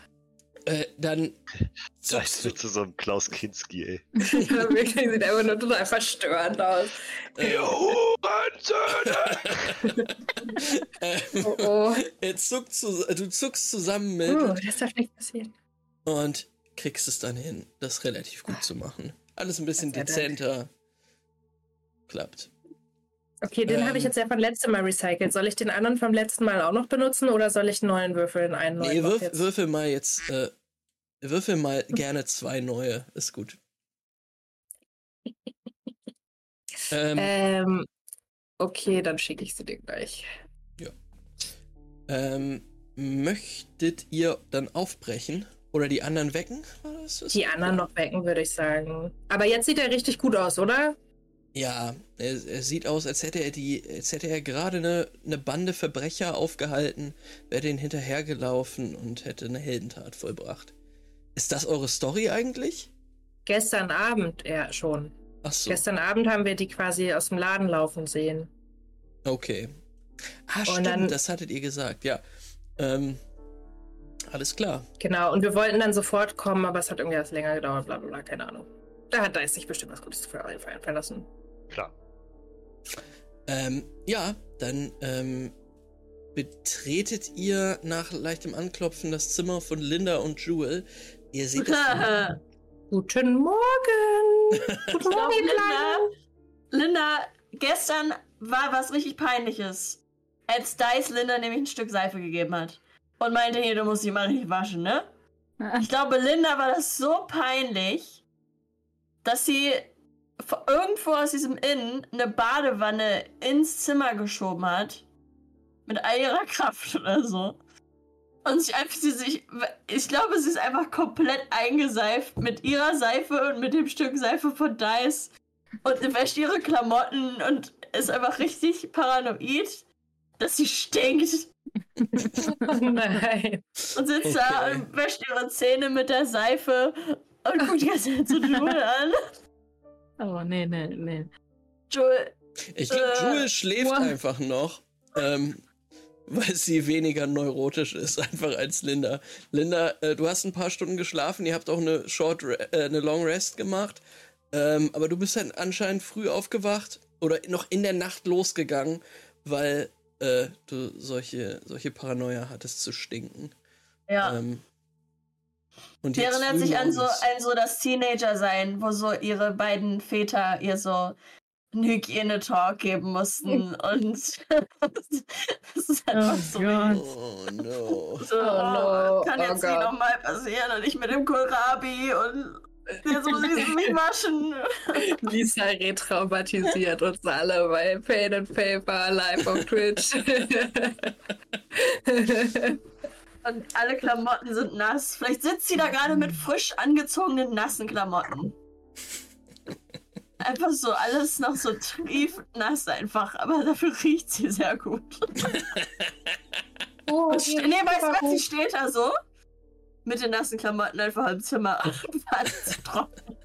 äh, dann. Das ist zu so einem Klaus Kinski, ey. ja, wirklich, sieht einfach nur total verstörend aus. Ihr Hurensöhne! oh, oh. Er zuckt zu, du zuckst zusammen mit. Oh, das darf nicht passieren. Und kriegst es dann hin, das relativ gut zu machen. Alles ein bisschen dezenter. Klappt. Okay, den ähm, habe ich jetzt ja von letztem Mal recycelt. Soll ich den anderen vom letzten Mal auch noch benutzen oder soll ich einen neuen Würfel in einen neuen? Nee, würf, würfel mal jetzt. Äh, würfel mal gerne zwei neue. Ist gut. ähm, ähm, okay, dann schicke ich sie dir gleich. Ja. Ähm, möchtet ihr dann aufbrechen? Oder die anderen wecken? Die anderen noch wecken, würde ich sagen. Aber jetzt sieht er richtig gut aus, oder? Ja, er, er, sieht aus, als hätte er die, als hätte er gerade eine, eine Bande Verbrecher aufgehalten, wäre denen hinterhergelaufen und hätte eine Heldentat vollbracht. Ist das eure Story eigentlich? Gestern Abend, ja, schon. Ach so. Gestern Abend haben wir die quasi aus dem Laden laufen sehen. Okay. Ah, und stimmt, dann, das hattet ihr gesagt, ja. Ähm, alles klar. Genau, und wir wollten dann sofort kommen, aber es hat irgendwie erst länger gedauert, bla bla bla, keine Ahnung. Da hat da sich bestimmt was Gutes für einfallen lassen. Klar. Ähm, ja, dann ähm, betretet ihr nach leichtem Anklopfen das Zimmer von Linda und Jewel. Ihr seht das. Guten Morgen! Guten Morgen, Linda. Linda, gestern war was richtig peinliches. Als Dice Linda nämlich ein Stück Seife gegeben hat. Und meinte, hier, du musst die mal richtig waschen, ne? Ich glaube, Linda war das so peinlich, dass sie irgendwo aus diesem Inn eine Badewanne ins Zimmer geschoben hat. Mit all ihrer Kraft oder so. Und sich einfach, sie sich, ich glaube, sie ist einfach komplett eingeseift mit ihrer Seife und mit dem Stück Seife von Dice und wäscht ihre Klamotten und ist einfach richtig paranoid, dass sie stinkt. oh nein. Und sitzt okay. da und wäscht ihre Zähne mit der Seife und guckt die ganze Zeit so Jule an. Oh, nee, nee, nee. Jule. Ich glaube, äh, Jule schläft what? einfach noch. Ähm, weil sie weniger neurotisch ist, einfach als Linda. Linda, äh, du hast ein paar Stunden geschlafen, ihr habt auch eine Short, äh, eine Long Rest gemacht, ähm, aber du bist dann anscheinend früh aufgewacht oder noch in der Nacht losgegangen, weil äh, du solche, solche Paranoia hattest zu stinken. Ja. Ähm, und die erinnert sich an so, an so das Teenager-Sein, wo so ihre beiden Väter ihr so einen Hygienetalk geben mussten und das ist einfach oh so. God. Oh no. So, oh, no. Kann oh jetzt oh nicht nochmal passieren und ich mit dem Kohlrabi und Jetzt muss ich mich waschen. Lisa retraumatisiert uns alle bei Pain and Paper live auf Twitch. Und alle Klamotten sind nass. Vielleicht sitzt sie da gerade mit frisch angezogenen nassen Klamotten. Einfach so alles noch so triefnass einfach, aber dafür riecht sie sehr gut. oh, nee, weißt du was, sie steht da so mit den nassen Klamotten einfach im Zimmer zu trocknen.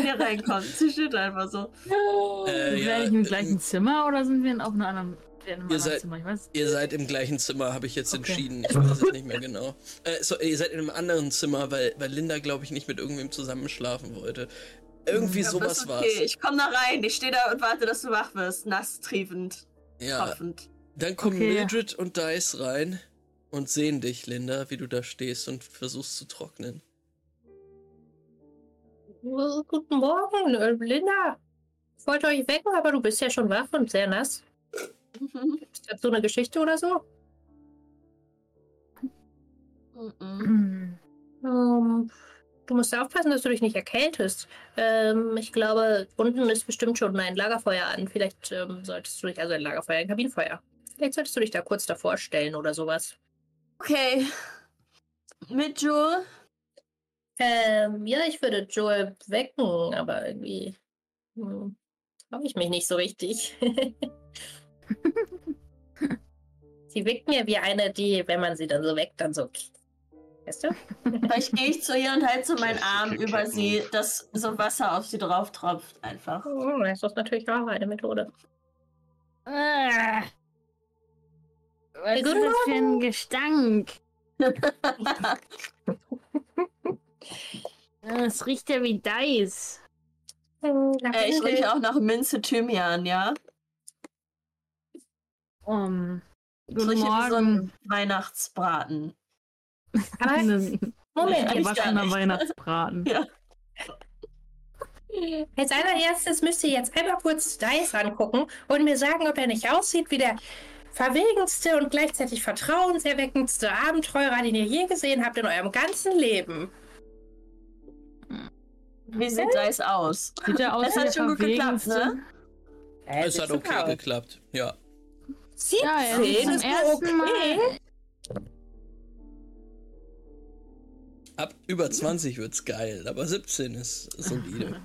hier reinkommt. Sie steht einfach so. Äh, sind wir ja, im gleichen Zimmer oder sind wir in auf einer anderen ihr seid, Zimmer? Ich weiß. ihr seid im gleichen Zimmer, habe ich jetzt okay. entschieden. Ich weiß es nicht mehr genau. Äh, so, ihr seid in einem anderen Zimmer, weil, weil Linda, glaube ich, nicht mit irgendwem zusammenschlafen wollte. Irgendwie ja, sowas okay. war's. Okay, ich komme da rein. Ich stehe da und warte, dass du wach wirst. Nass, triefend, ja. Tropfend. Dann kommen okay. Mildred und Dice rein und sehen dich, Linda, wie du da stehst und versuchst zu trocknen. Guten Morgen, äh, Linda. Ich wollte euch wecken, aber du bist ja schon wach und sehr nass. Mhm. Ist das so eine Geschichte oder so? Mhm. Um, du musst aufpassen, dass du dich nicht erkältest. Ähm, ich glaube, unten ist bestimmt schon ein Lagerfeuer an. Vielleicht ähm, solltest du dich, also ein Lagerfeuer, ein Kabinenfeuer. Vielleicht solltest du dich da kurz davor stellen oder sowas. Okay. Mit Joel? Ähm, ja, ich würde Joel wecken, aber irgendwie hm, habe ich mich nicht so richtig. sie weckt mir wie eine, die, wenn man sie dann so weckt, dann so. Weißt du? Vielleicht gehe ich zu ihr und halte so meinen Arm über sie, dass so Wasser auf sie drauf tropft, einfach. Oh, das ist natürlich auch eine Methode. Ah. Was ist das für ein Gestank? Es riecht ja wie Dice. Äh, ich rieche auch nach Minze Thymian, ja? Um, guten ich Morgen. so ein Weihnachtsbraten. Moment, ich war Weihnachtsbraten. ja. Als allererstes müsst ihr jetzt einmal kurz Dice angucken und mir sagen, ob er nicht aussieht wie der verwegenste und gleichzeitig vertrauenserweckendste Abenteurer, den ihr je gesehen habt in eurem ganzen Leben. Wie sieht das aus? Sieht er aus es hat schon gut geklappt, ne? Es hat okay geklappt, ja. 17 ja, ist okay. Mal. Ab über 20 wird's geil, aber 17 ist solide.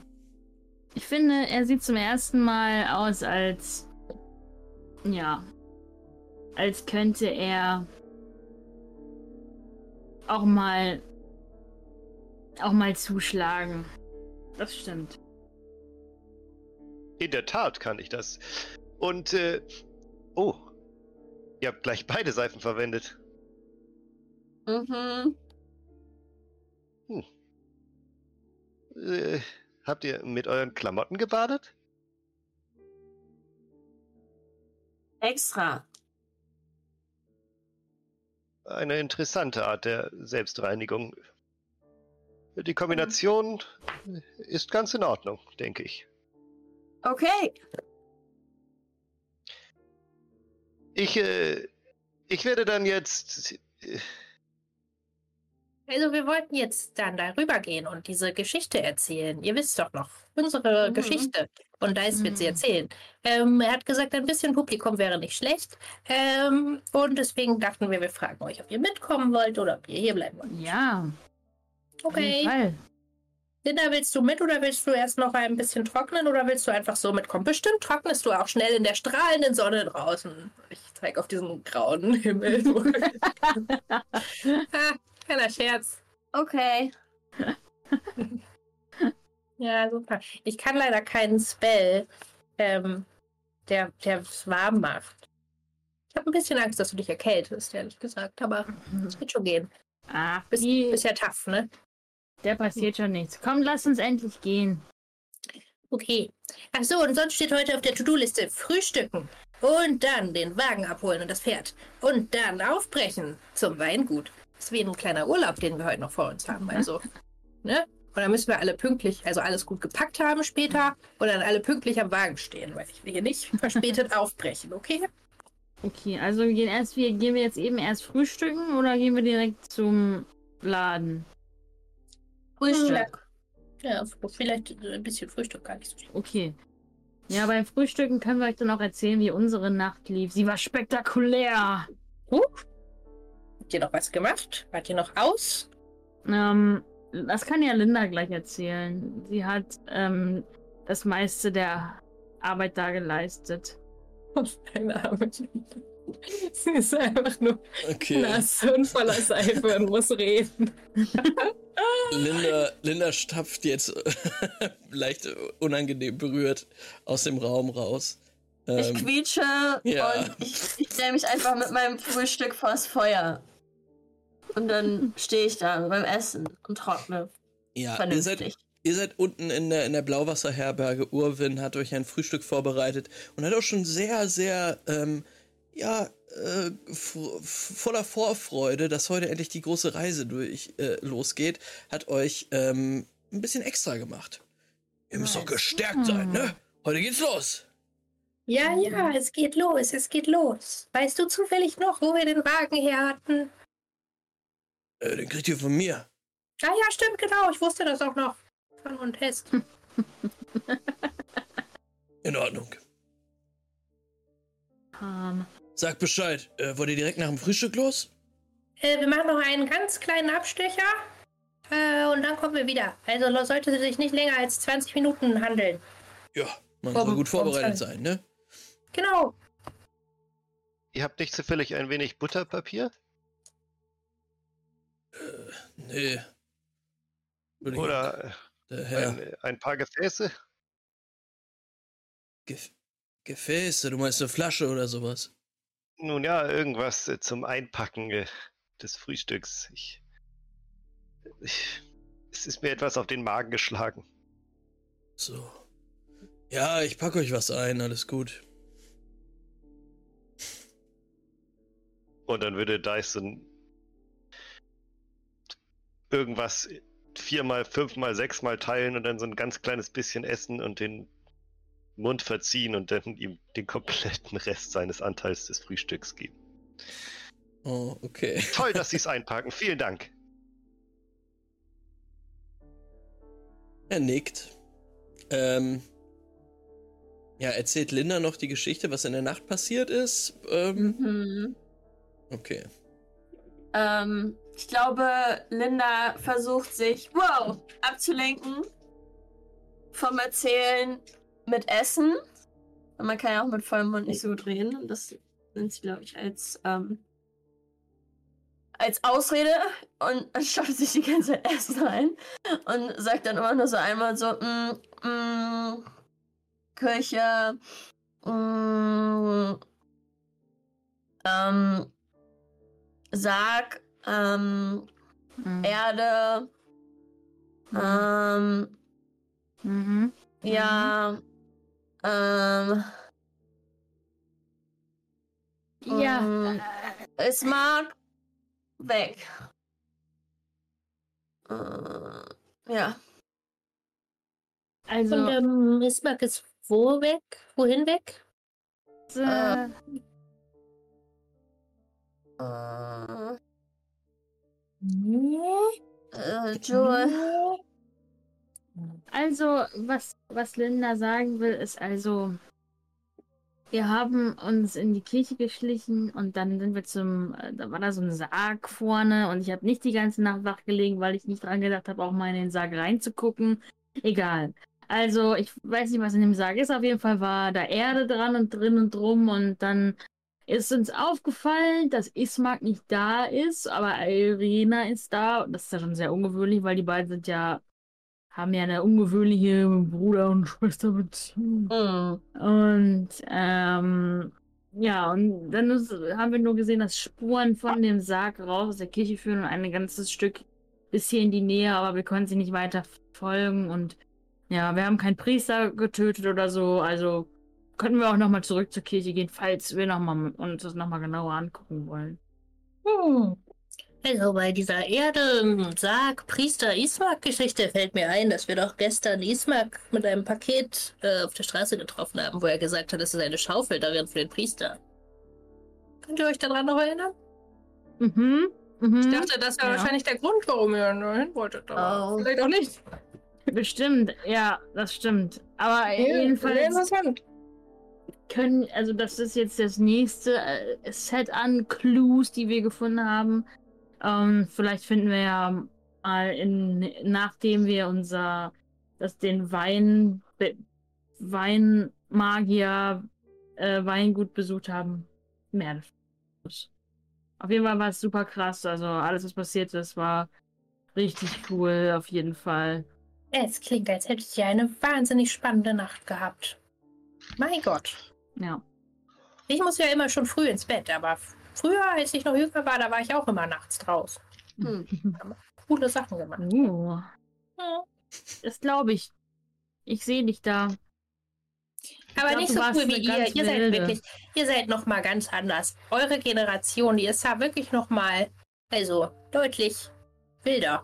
Ich finde, er sieht zum ersten Mal aus als ja, als könnte er auch mal auch mal zuschlagen. Das stimmt. In der Tat kann ich das. Und äh, oh, ihr habt gleich beide Seifen verwendet. Mhm. Hm. Äh, habt ihr mit euren Klamotten gebadet? Extra. Eine interessante Art der Selbstreinigung. Die Kombination ist ganz in Ordnung, denke ich. Okay. Ich, äh, ich werde dann jetzt. Also wir wollten jetzt dann darüber gehen und diese Geschichte erzählen. Ihr wisst doch noch, unsere mhm. Geschichte. Und da ist wird sie mhm. erzählen. Ähm, er hat gesagt, ein bisschen Publikum wäre nicht schlecht. Ähm, und deswegen dachten wir, wir fragen euch, ob ihr mitkommen wollt oder ob ihr hier bleiben wollt. Ja. Okay. Linda, willst du mit oder willst du erst noch ein bisschen trocknen oder willst du einfach so mitkommen? Bestimmt trocknest du auch schnell in der strahlenden Sonne draußen. Ich zeige auf diesen grauen Himmel. ah, kleiner Scherz. Okay. ja, super. Ich kann leider keinen Spell, ähm, der es warm macht. Ich habe ein bisschen Angst, dass du dich erkältest, ehrlich gesagt, aber es wird schon gehen. Ah, bist, bist ja tough, ne? Der passiert schon nichts. Komm, lass uns endlich gehen. Okay. Ach so, und sonst steht heute auf der To-Do-Liste Frühstücken. Und dann den Wagen abholen und das Pferd. Und dann aufbrechen zum Weingut. Das ist wie ein kleiner Urlaub, den wir heute noch vor uns haben. Also, ne? Und dann müssen wir alle pünktlich, also alles gut gepackt haben später und dann alle pünktlich am Wagen stehen, weil ich will hier nicht verspätet aufbrechen, okay? Okay, also wir gehen erst, wir gehen wir jetzt eben erst frühstücken oder gehen wir direkt zum Laden? Frühstück. Ja, vielleicht ein bisschen Frühstück gar nicht so schlimm. Okay. Ja, beim Frühstücken können wir euch dann auch erzählen, wie unsere Nacht lief. Sie war spektakulär. Huh? Habt ihr noch was gemacht? Wart ihr noch aus? Ähm, das kann ja Linda gleich erzählen. Sie hat ähm, das meiste der Arbeit da geleistet. Keine Arbeit. Sie ist einfach nur okay. nass und voller Seife und muss reden. Linda, Linda stapft jetzt leicht unangenehm berührt aus dem Raum raus. Ich ähm, quietsche ja. und ich, ich stelle mich einfach mit meinem Frühstück vors Feuer. Und dann stehe ich da beim Essen und trockne. Ja, vernünftig. Ihr seid, ihr seid unten in der, in der Blauwasserherberge. Urwin hat euch ein Frühstück vorbereitet und hat auch schon sehr, sehr ähm, ja, äh, voller Vorfreude, dass heute endlich die große Reise durch äh, losgeht, hat euch ähm, ein bisschen extra gemacht. Ihr müsst doch gestärkt sein, ne? Heute geht's los. Ja, ja, es geht los, es geht los. Weißt du zufällig noch, wo wir den Wagen her hatten? Äh, den kriegt ihr von mir. Ah ja, stimmt, genau. Ich wusste das auch noch. Von und Test. In Ordnung. Um, Sag Bescheid. Äh, wollt ihr direkt nach dem Frühstück los? Äh, wir machen noch einen ganz kleinen Abstecher. Äh, und dann kommen wir wieder. Also sollte sich nicht länger als 20 Minuten handeln. Ja, man soll gut vorbereitet sein, ne? Genau. Ihr habt nicht zufällig ein wenig Butterpapier? Äh, nee. Oder ein, ein, paar Gefäße? Gef Gefäße, du meinst eine Flasche oder sowas? Nun ja, irgendwas äh, zum Einpacken äh, des Frühstücks. Ich, ich, es ist mir etwas auf den Magen geschlagen. So. Ja, ich packe euch was ein, alles gut. Und dann würde Dyson irgendwas viermal, fünfmal, sechsmal teilen und dann so ein ganz kleines bisschen essen und den Mund verziehen und dann ihm den kompletten Rest seines Anteils des Frühstücks geben. Oh, okay. Toll, dass Sie es einpacken. Vielen Dank. Er nickt. Ähm, ja, erzählt Linda noch die Geschichte, was in der Nacht passiert ist? Ähm, mhm. Okay. Ähm, ich glaube, Linda versucht sich, wow, abzulenken vom Erzählen mit Essen. Man kann ja auch mit vollem Mund nicht so gut reden. Das nimmt sie, glaube ich, als, ähm, als Ausrede und schaut sich die ganze Zeit Essen rein und sagt dann immer nur so einmal so, mm, mm, Küche, mm, ähm, Sarg, ähm, mhm. Erde, mhm. ähm, mhm. ja, ähm. Ja. Ähm, es mag weg. Äh, Ja. Also. Und ähm, Ismark ist wo weg? Wohin weg? Äh, äh, äh, Joel. Also, was, was Linda sagen will, ist also, wir haben uns in die Kirche geschlichen und dann sind wir zum, äh, da war da so ein Sarg vorne und ich habe nicht die ganze Nacht wach gelegen, weil ich nicht dran gedacht habe, auch mal in den Sarg reinzugucken. Egal. Also, ich weiß nicht, was in dem Sarg ist. Auf jeden Fall war da Erde dran und drin und drum und dann ist uns aufgefallen, dass Ismark nicht da ist, aber Irina ist da. Das ist ja schon sehr ungewöhnlich, weil die beiden sind ja haben ja eine ungewöhnliche Bruder- und Schwesterbeziehung. Mhm. Und ähm, ja, und dann ist, haben wir nur gesehen, dass Spuren von dem Sarg raus aus der Kirche führen und ein ganzes Stück bis hier in die Nähe, aber wir konnten sie nicht weiter folgen und ja, wir haben keinen Priester getötet oder so, also könnten wir auch nochmal zurück zur Kirche gehen, falls wir noch mal, uns das nochmal genauer angucken wollen. Hm. Also bei dieser Erde, Sarg, Priester, Ismark-Geschichte fällt mir ein, dass wir doch gestern Ismark mit einem Paket äh, auf der Straße getroffen haben, wo er gesagt hat, es ist eine Schaufel darin für den Priester. Könnt ihr euch daran noch erinnern? Mhm. mhm. Ich dachte, das wäre ja. wahrscheinlich der Grund, warum ihr hin wolltet, aber oh. vielleicht auch nicht. Bestimmt, ja, das stimmt. Aber ja, jedenfalls können, also das ist jetzt das nächste äh, Set an Clues, die wir gefunden haben. Ähm, vielleicht finden wir ja mal in, nachdem wir unser, das den Wein, Be, Weinmagier, äh, Weingut besucht haben, mehr. Auf jeden Fall war es super krass. Also alles, was passiert ist, war richtig cool, auf jeden Fall. Es klingt, als hättet ihr eine wahnsinnig spannende Nacht gehabt. Mein Gott. Ja. Ich muss ja immer schon früh ins Bett, aber Früher, als ich noch jünger war, da war ich auch immer nachts draußen. Hm. Coole Sachen gemacht. Ja. Das glaube ich. Ich sehe dich da. Aber glaub, nicht so cool wie ihr. Ihr seid wirklich, ihr seid noch mal ganz anders. Eure Generation, die ist da wirklich noch mal, also deutlich wilder.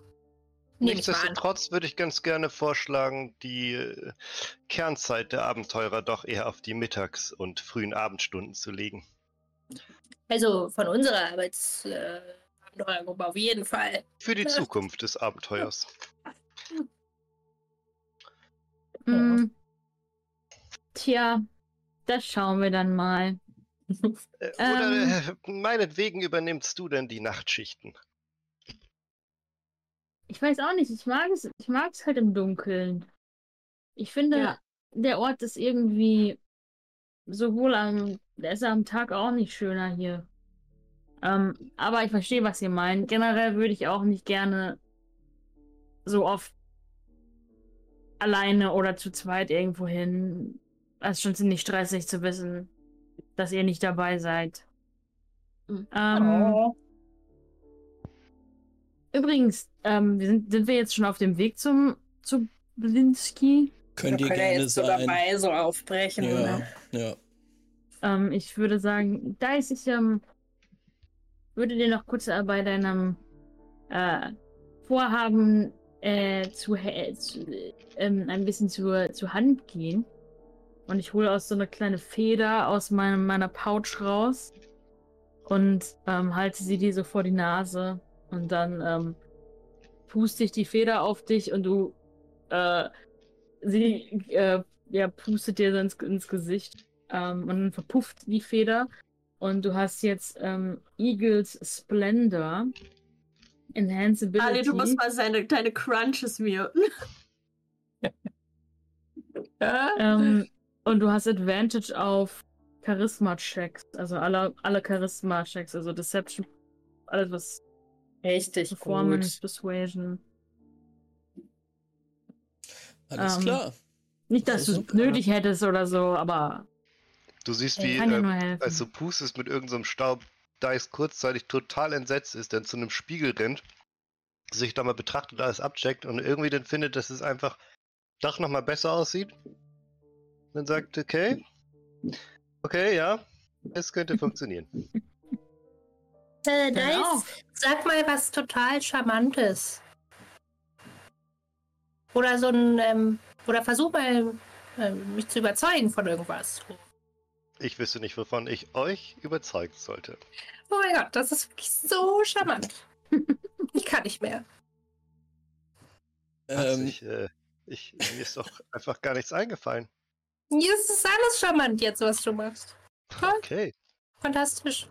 Nichtsdestotrotz würde ich ganz gerne vorschlagen, die Kernzeit der Abenteurer doch eher auf die Mittags- und frühen Abendstunden zu legen. Also von unserer Arbeitsabenteuergruppe äh, auf jeden Fall. Für die Zukunft des Abenteuers. Hm. Tja, das schauen wir dann mal. Äh, oder ähm, äh, meinetwegen übernimmst du denn die Nachtschichten? Ich weiß auch nicht, ich mag es, ich mag es halt im Dunkeln. Ich finde, ja. der Ort ist irgendwie sowohl am der ist am Tag auch nicht schöner hier. Ähm, aber ich verstehe, was ihr meint. Generell würde ich auch nicht gerne so oft alleine oder zu zweit irgendwo hin. Das ist schon ziemlich stressig zu wissen, dass ihr nicht dabei seid. Mhm. Ähm, oh. Übrigens, ähm, wir sind, sind wir jetzt schon auf dem Weg zum zu Blinsky? Könnt ihr gerne jetzt sein. so dabei so aufbrechen. Ja, oder? ja. Ähm, ich würde sagen, da ist ich ähm, würde dir noch kurz äh, bei deinem äh, Vorhaben äh, zu, äh, zu ähm, ein bisschen zur, zur Hand gehen. Und ich hole aus so eine kleine Feder aus meinem, meiner Pouch raus und ähm, halte sie dir so vor die Nase. Und dann ähm, puste ich die Feder auf dich und du äh, sie äh, ja, pustet dir so ins, ins Gesicht. Ähm, und dann verpufft die Feder. Und du hast jetzt ähm, Eagles Splendor. Enhanceability. Ali, du musst mal seine kleine Crunches muten. ähm, und du hast Advantage auf Charisma-Checks. Also alle, alle Charisma-Checks. Also Deception. Alles, was. Richtig. Performance, gut. Persuasion. Alles ähm, klar. Nicht, dass du es nötig hättest oder so, aber Du siehst, wie, äh, als du pustest mit irgendeinem so Staub, Dice kurzzeitig total entsetzt ist, dann zu einem Spiegel rennt, sich da mal betrachtet, alles abcheckt und irgendwie dann findet, dass es einfach doch nochmal besser aussieht. Dann sagt, okay, okay, ja, es könnte funktionieren. Äh, Dice, sag mal was total Charmantes. Oder so ein, ähm, oder versuch mal, äh, mich zu überzeugen von irgendwas. Ich wüsste nicht, wovon ich euch überzeugen sollte. Oh mein Gott, das ist wirklich so charmant. ich kann nicht mehr. Ähm, ich, äh, ich, mir ist doch einfach gar nichts eingefallen. Mir ist alles charmant jetzt, was du machst. Okay. Fantastisch.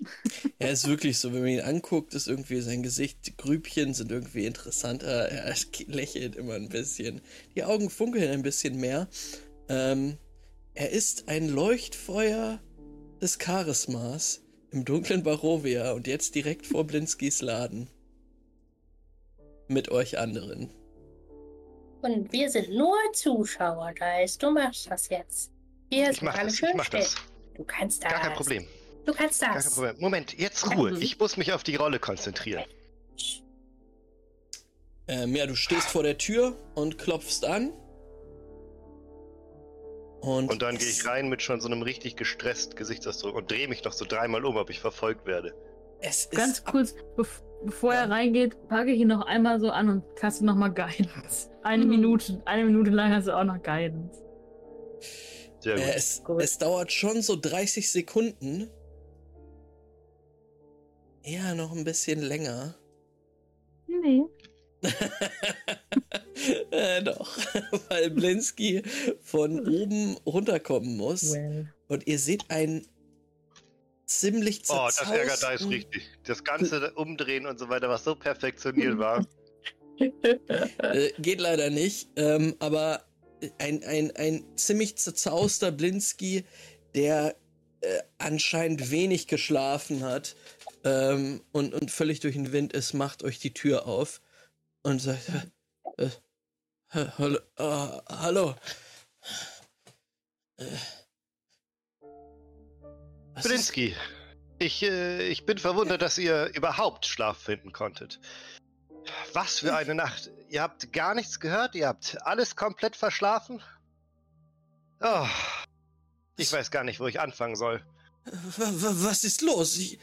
Er ist wirklich so, wenn man ihn anguckt, ist irgendwie sein Gesicht, die Grübchen sind irgendwie interessanter. Er lächelt immer ein bisschen. Die Augen funkeln ein bisschen mehr. Ähm, er ist ein Leuchtfeuer des Charismas im dunklen Barovia und jetzt direkt vor Blinskis Laden. Mit euch anderen. Und wir sind nur Zuschauer, da heißt, du machst das jetzt. Hier ist alles schön das. Du kannst das. Gar kein Problem. Du kannst das. Moment, jetzt Ruhe. Ich muss mich auf die Rolle konzentrieren. Ähm, ja, du stehst vor der Tür und klopfst an. Und, und dann gehe ich rein mit schon so einem richtig gestressten Gesichtsausdruck und drehe mich noch so dreimal um, ob ich verfolgt werde. Es ist Ganz kurz, be bevor ja. er reingeht, packe ich ihn noch einmal so an und kaste nochmal Guidance. Eine mhm. Minute, eine Minute lang hast du auch noch Guidance. Sehr gut. Äh, es, es dauert schon so 30 Sekunden, ja, noch ein bisschen länger. Nee. Äh, doch, weil Blinsky von oben runterkommen muss. Well. Und ihr seht einen ziemlich Oh, das ärgert Dice richtig. Das ganze Umdrehen und so weiter, was so perfektioniert war. äh, geht leider nicht, ähm, aber ein, ein, ein ziemlich zerzauster Blinsky, der äh, anscheinend wenig geschlafen hat, ähm, und, und völlig durch den Wind ist, macht euch die Tür auf und sagt, äh, äh, hallo, äh, hallo. Blinsky, ich, äh, ich bin verwundert, dass ihr überhaupt Schlaf finden konntet. Was für eine Nacht. Ihr habt gar nichts gehört? Ihr habt alles komplett verschlafen? Oh, ich weiß gar nicht, wo ich anfangen soll. Was ist los? Ich,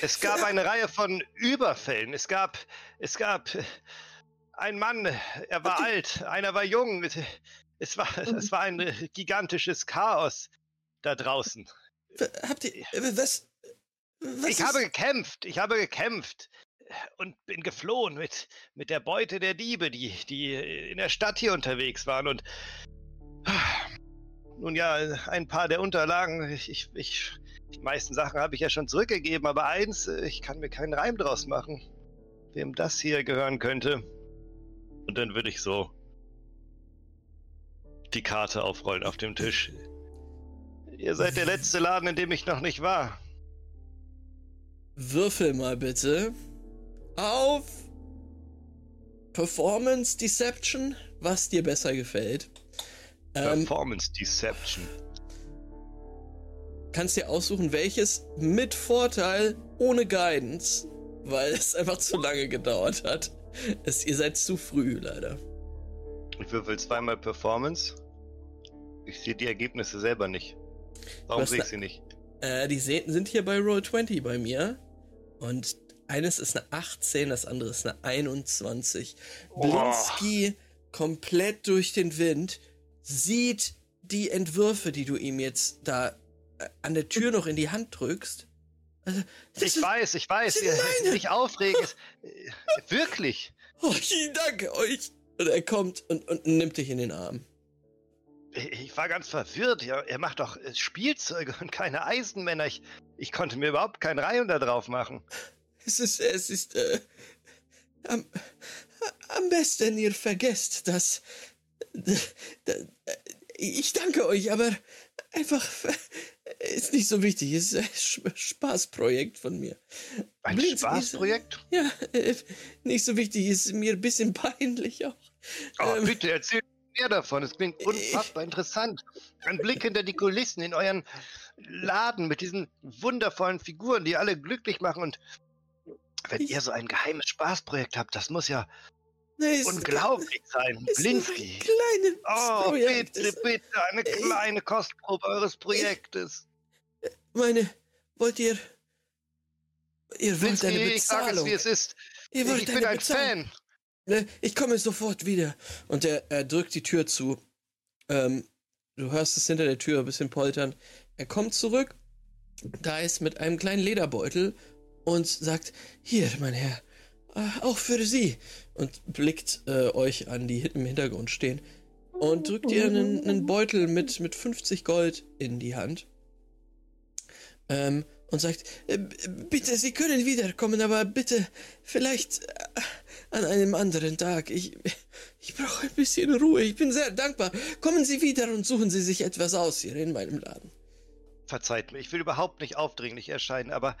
es gab eine Reihe von Überfällen. Es gab, es gab ein Mann, er war alt, einer war jung. Es war, es war ein gigantisches Chaos da draußen. Habt ihr, was? was ich habe gekämpft, ich habe gekämpft und bin geflohen mit, mit der Beute der Diebe, die, die in der Stadt hier unterwegs waren und nun ja, ein paar der Unterlagen, ich, ich die meisten Sachen habe ich ja schon zurückgegeben, aber eins, äh, ich kann mir keinen Reim draus machen. Wem das hier gehören könnte. Und dann würde ich so die Karte aufrollen auf dem Tisch. Ihr seid der letzte Laden, in dem ich noch nicht war. Würfel mal bitte auf Performance Deception, was dir besser gefällt. Ähm, Performance Deception kannst dir aussuchen, welches mit Vorteil ohne Guidance, weil es einfach zu lange gedauert hat. Es, ihr seid zu früh, leider. Ich würfel zweimal Performance. Ich sehe die Ergebnisse selber nicht. Warum sehe ich sie nicht? Äh, die sind hier bei Roll20 bei mir. Und eines ist eine 18, das andere ist eine 21. Oh. Blinsky komplett durch den Wind sieht die Entwürfe, die du ihm jetzt da an der Tür noch in die Hand drückst. Also, ich weiß, ich weiß. Ihr, nicht aufregen. Äh, wirklich. Oh, ich danke euch. Und er kommt und, und nimmt dich in den Arm. Ich war ganz verwirrt. Ja, er macht doch äh, Spielzeuge und keine Eisenmänner. Ich, ich konnte mir überhaupt keinen Reim da drauf machen. Es ist, es ist, äh, am, am besten ihr vergesst, dass ich danke euch, aber einfach ist nicht so wichtig. Ist ein Spaßprojekt von mir. Ein Blitz Spaßprojekt? Ist, ja, äh, nicht so wichtig. Ist mir ein bisschen peinlich auch. Oh, ähm, bitte erzähl mehr davon. Es klingt unfassbar interessant. Ein Blick hinter die Kulissen in euren Laden mit diesen wundervollen Figuren, die alle glücklich machen. Und wenn ihr so ein geheimes Spaßprojekt habt, das muss ja Nee, Unglaublich sein. Blinsky. Oh, Projekt. bitte, bitte, eine kleine Kostprobe eures Projektes. Meine, wollt ihr. Ihr wollt eine Bezahlung. ich sag es, wie es ist. Ihr wollt ich bin ein Fan. Ne, ich komme sofort wieder. Und er, er drückt die Tür zu. Ähm, du hörst es hinter der Tür ein bisschen poltern. Er kommt zurück, da ist mit einem kleinen Lederbeutel und sagt, hier, mein Herr, äh, auch für Sie. Und blickt äh, euch an, die im Hintergrund stehen. Und drückt ihr einen, einen Beutel mit, mit 50 Gold in die Hand. Ähm, und sagt, äh, bitte, Sie können wiederkommen, aber bitte vielleicht äh, an einem anderen Tag. Ich, ich brauche ein bisschen Ruhe. Ich bin sehr dankbar. Kommen Sie wieder und suchen Sie sich etwas aus hier in meinem Laden. Verzeiht mir, ich will überhaupt nicht aufdringlich erscheinen, aber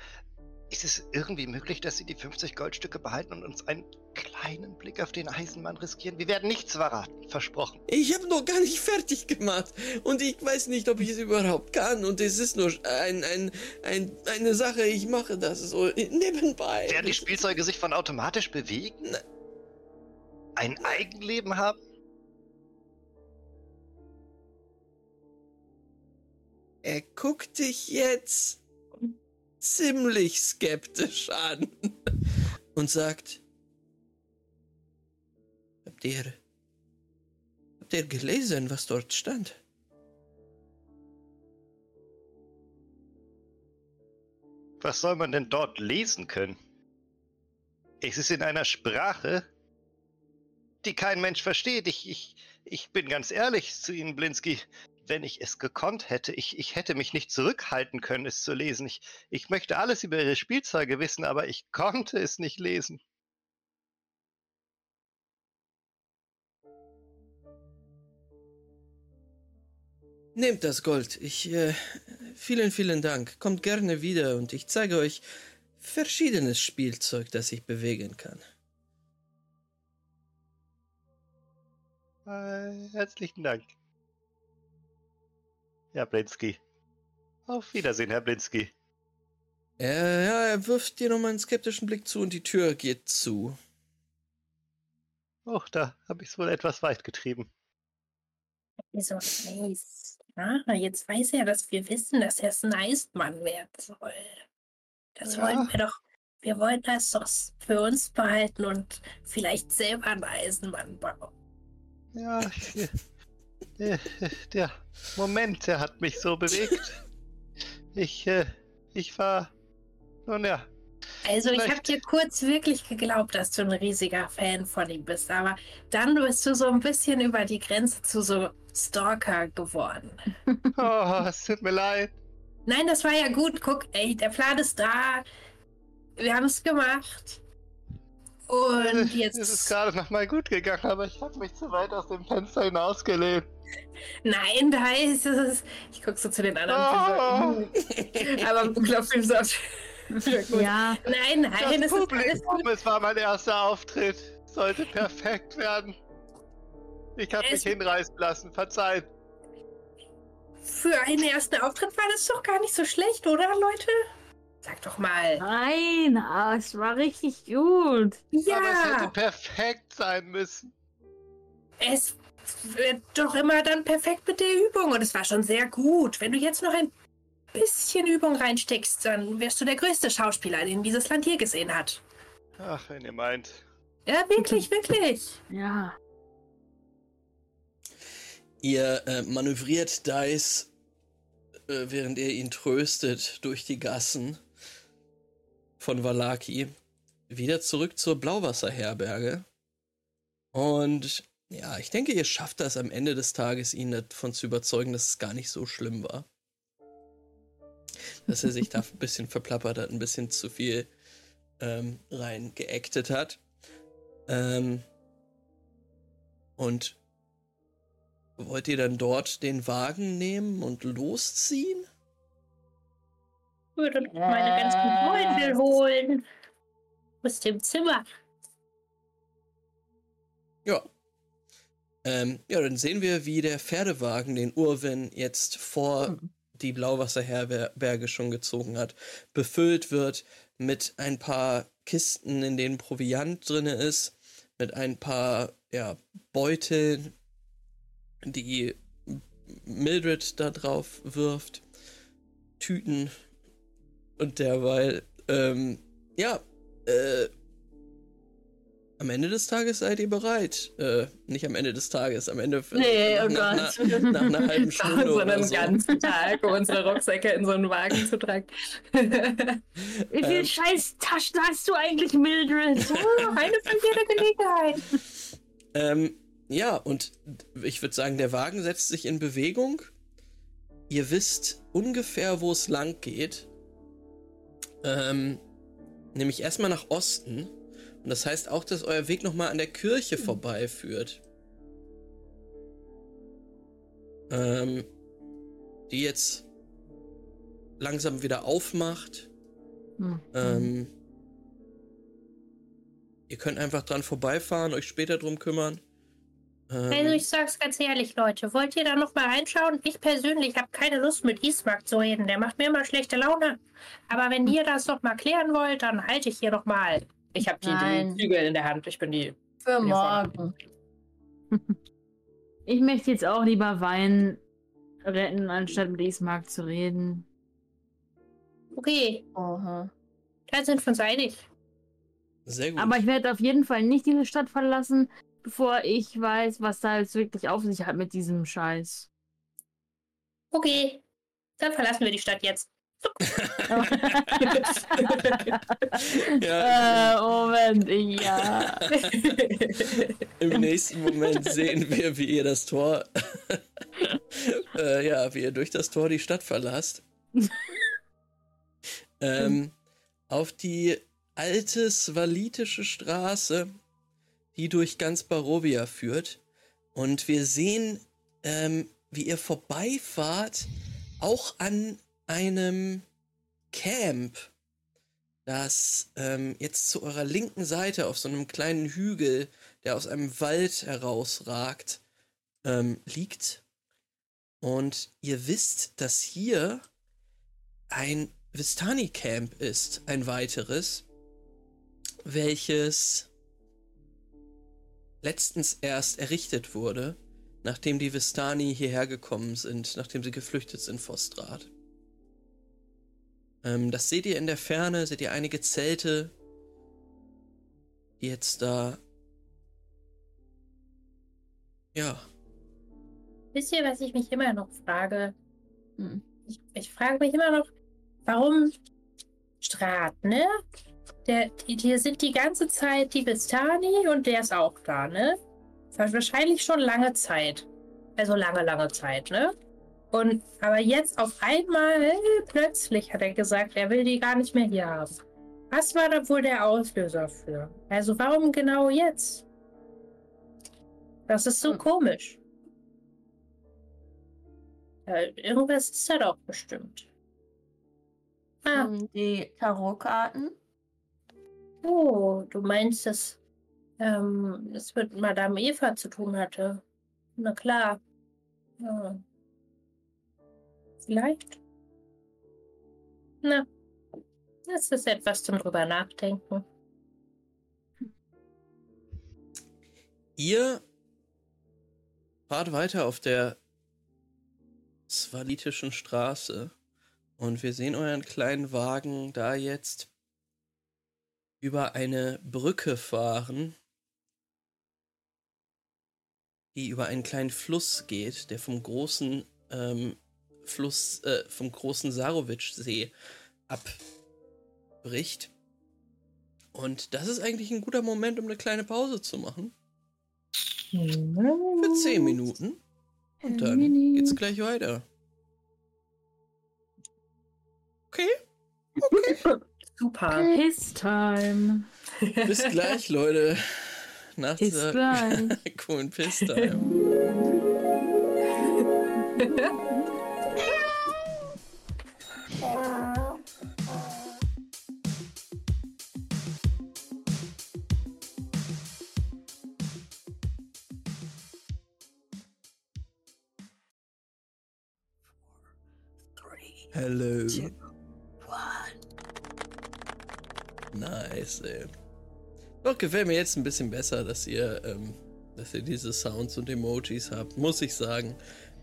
ist es irgendwie möglich, dass Sie die 50 Goldstücke behalten und uns einen kleinen Blick auf den Eisenmann riskieren? Wir werden nichts verraten, versprochen. Ich habe noch gar nicht fertig gemacht und ich weiß nicht, ob ich es überhaupt kann und es ist nur ein, ein, ein, eine Sache, ich mache das so nebenbei. Werden die Spielzeuge sich von automatisch bewegen? Na. Ein Eigenleben haben? Er guckt dich jetzt ziemlich skeptisch an und sagt, habt ihr, habt ihr gelesen, was dort stand? Was soll man denn dort lesen können? Es ist in einer Sprache, die kein Mensch versteht. Ich, ich, ich bin ganz ehrlich zu Ihnen, Blinski wenn ich es gekonnt hätte, ich, ich hätte mich nicht zurückhalten können, es zu lesen. Ich, ich möchte alles über ihre Spielzeuge wissen, aber ich konnte es nicht lesen. Nehmt das Gold. Ich, äh, vielen, vielen Dank. Kommt gerne wieder und ich zeige euch verschiedenes Spielzeug, das ich bewegen kann. Äh, herzlichen Dank. Herr Blinsky. Auf Wiedersehen, Herr Blinsky. Äh, ja, er wirft dir nochmal einen skeptischen Blick zu und die Tür geht zu. Och, da habe ich es wohl etwas weit getrieben. Wieso nice? Ah, jetzt weiß er, dass wir wissen, dass er ein Eismann werden soll. Das ja. wollten wir doch. Wir wollen das doch für uns behalten und vielleicht selber einen Eisenmann bauen. Ja, ich, äh, der Moment, der hat mich so bewegt. Ich, äh, ich war. Nun ja. Also ich habe dir kurz wirklich geglaubt, dass du ein riesiger Fan von ihm bist, aber dann bist du so ein bisschen über die Grenze zu so Stalker geworden. Oh, es tut mir leid. Nein, das war ja gut. Guck, ey, der Plan ist da. Wir haben es gemacht. Und jetzt. Es ist gerade nochmal gut gegangen, aber ich habe mich zu weit aus dem Fenster hinausgelehnt. Nein, da ist es. Ich gucke so zu den anderen. Oh. aber klopft ihm so auf. Ja. Nein, nein, das Publikum, es war mein erster Auftritt. Sollte perfekt werden. Ich habe mich hinreißen lassen, verzeiht. Für einen ersten Auftritt war das doch gar nicht so schlecht, oder, Leute? Sag doch mal. Nein, ah, es war richtig gut. Ja. Aber es hätte perfekt sein müssen. Es wird doch immer dann perfekt mit der Übung und es war schon sehr gut. Wenn du jetzt noch ein bisschen Übung reinsteckst, dann wirst du der größte Schauspieler, den dieses Land je gesehen hat. Ach, wenn ihr meint. Ja, wirklich, wirklich. Ja. Ihr äh, manövriert Dice, äh, während ihr ihn tröstet, durch die Gassen von Valaki wieder zurück zur Blauwasserherberge. Und ja, ich denke, ihr schafft das am Ende des Tages, ihn davon zu überzeugen, dass es gar nicht so schlimm war. Dass er sich da ein bisschen verplappert hat, ein bisschen zu viel ähm, rein geactet hat. Ähm, und wollt ihr dann dort den Wagen nehmen und losziehen? Würde meine ganzen Beutel holen. Aus dem Zimmer. Ja, ähm, ja, dann sehen wir, wie der Pferdewagen den Urwin jetzt vor mhm. die Blauwasserherberge schon gezogen hat, befüllt wird mit ein paar Kisten, in denen Proviant drin ist, mit ein paar ja, Beuteln, die Mildred da drauf wirft, Tüten und derweil, ähm, ja, äh, am Ende des Tages seid ihr bereit. Äh, nicht am Ende des Tages, am Ende nee, nach, oh nach, nach, nach, einer halben Stunde. so einen so. ganzen Tag, um unsere Rucksäcke in so einen Wagen zu tragen. Wie viele ähm, scheiß Taschen hast du eigentlich, Mildred? Oh, eine von jeder Gelegenheit. Ähm, ja, und ich würde sagen, der Wagen setzt sich in Bewegung. Ihr wisst ungefähr, wo es lang geht. Ähm, nämlich erstmal nach Osten. Und das heißt auch, dass euer Weg nochmal an der Kirche mhm. vorbeiführt. Ähm, die jetzt langsam wieder aufmacht. Mhm. Ähm, ihr könnt einfach dran vorbeifahren, euch später drum kümmern. Ähm, also ich sag's ganz ehrlich, Leute, wollt ihr da noch mal reinschauen? Ich persönlich habe keine Lust mit Ismark zu reden, der macht mir immer schlechte Laune. Aber wenn ihr das noch mal klären wollt, dann halte ich hier noch mal. Ich habe die, die, Zügel in der Hand. Ich bin die. Für morgen. Ich möchte jetzt auch lieber Wein retten, anstatt mit Ismark zu reden. Okay. Aha. Da sind wir uns einig. Sehr gut. Aber ich werde auf jeden Fall nicht diese Stadt verlassen, bevor ich weiß, was da jetzt wirklich auf sich hat mit diesem Scheiß. Okay. Dann verlassen wir die Stadt jetzt ja. Äh, Moment, ja. Im nächsten Moment sehen wir, wie ihr das Tor, äh, ja, wie ihr durch das Tor die Stadt verlasst. ähm, auf die alte svalitische Straße, die durch ganz Barovia führt. Und wir sehen, ähm, wie ihr vorbeifahrt, auch an einem Camp, das ähm, jetzt zu eurer linken Seite auf so einem kleinen Hügel, der aus einem Wald herausragt, ähm, liegt. Und ihr wisst, dass hier ein Vistani-Camp ist, ein weiteres, welches letztens erst errichtet wurde, nachdem die Vistani hierher gekommen sind, nachdem sie geflüchtet sind vor Strat. Ähm, das seht ihr in der Ferne, seht ihr einige Zelte, die jetzt da. Ja. Wisst ihr, was ich mich immer noch frage? Hm. Ich, ich frage mich immer noch, warum Strat, ne? Der, die, die sind die ganze Zeit die Vistani und der ist auch da, ne? Wahrscheinlich schon lange Zeit. Also lange, lange Zeit, ne? Und aber jetzt auf einmal, plötzlich hat er gesagt, er will die gar nicht mehr hier haben. Was war da wohl der Auslöser für? Also warum genau jetzt? Das ist so hm. komisch. Ja, irgendwas ist da doch bestimmt. Ah. Die Tarotkarten. Oh, du meinst, dass ähm, es mit Madame Eva zu tun hatte? Na klar. Ja. Vielleicht. Na, das ist etwas zum drüber nachdenken. Ihr fahrt weiter auf der Svalitischen Straße und wir sehen euren kleinen Wagen da jetzt über eine Brücke fahren, die über einen kleinen Fluss geht, der vom großen ähm, Fluss äh, vom großen Sarowitsch-See abbricht. Und das ist eigentlich ein guter Moment, um eine kleine Pause zu machen. Für zehn Minuten. Und dann geht's gleich weiter. Okay. Okay. Super. His time. Bis gleich, Leute. Nach His dieser coolen Piss time. Hello. Ey. Doch, gefällt mir jetzt ein bisschen besser, dass ihr, ähm, dass ihr diese Sounds und Emojis habt, muss ich sagen.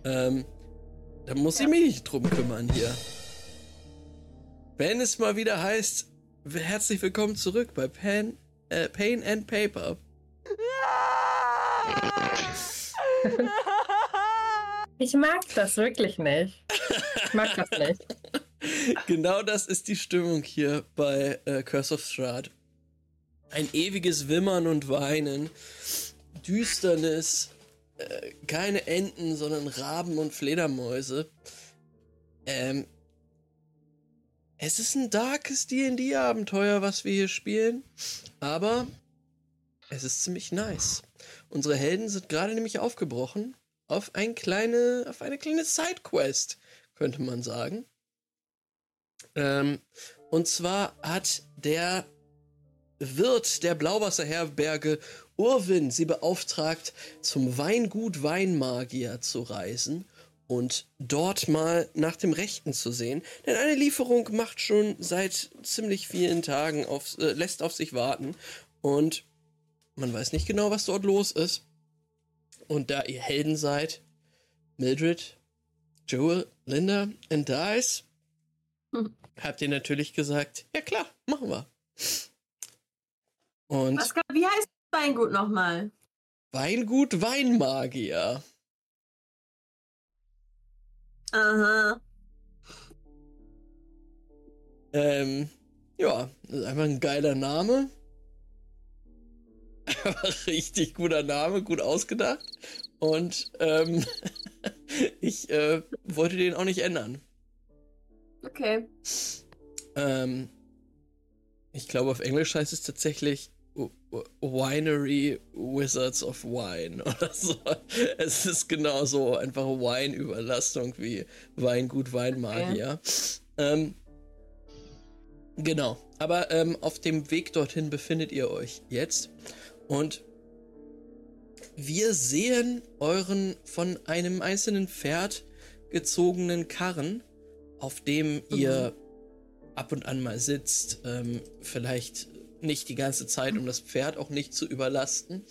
Ähm, da muss ich mich nicht drum kümmern hier. Wenn es mal wieder heißt, herzlich willkommen zurück bei Pen, äh, Pain and Paper. Ich mag das wirklich nicht. Ich mag das nicht. Genau das ist die Stimmung hier bei äh, Curse of Strahd. Ein ewiges Wimmern und Weinen, Düsternis, äh, keine Enten, sondern Raben und Fledermäuse. Ähm, es ist ein darkes D&D-Abenteuer, was wir hier spielen, aber es ist ziemlich nice. Unsere Helden sind gerade nämlich aufgebrochen auf, ein kleine, auf eine kleine Sidequest, könnte man sagen. Ähm, und zwar hat der Wirt der Blauwasserherberge Urwin sie beauftragt, zum Weingut Weinmagier zu reisen und dort mal nach dem Rechten zu sehen. Denn eine Lieferung macht schon seit ziemlich vielen Tagen auf, äh, lässt auf sich warten und man weiß nicht genau, was dort los ist. Und da ihr Helden seid, Mildred, Joel, Linda und Dice, hm. Habt ihr natürlich gesagt, ja klar, machen wir. Und Was, wie heißt Weingut nochmal? Weingut Weinmagier. Aha. Ähm, ja, das ist einfach ein geiler Name. Richtig guter Name, gut ausgedacht. Und ähm, ich äh, wollte den auch nicht ändern. Okay. Ähm, ich glaube, auf Englisch heißt es tatsächlich Winery Wizards of Wine oder so. Es ist genauso einfach Weinüberlastung wie Weingut Weinmagier. Okay. Ähm, genau. Aber ähm, auf dem Weg dorthin befindet ihr euch jetzt. Und wir sehen euren von einem einzelnen Pferd gezogenen Karren, auf dem mhm. ihr ab und an mal sitzt. Ähm, vielleicht nicht die ganze Zeit, um das Pferd auch nicht zu überlasten.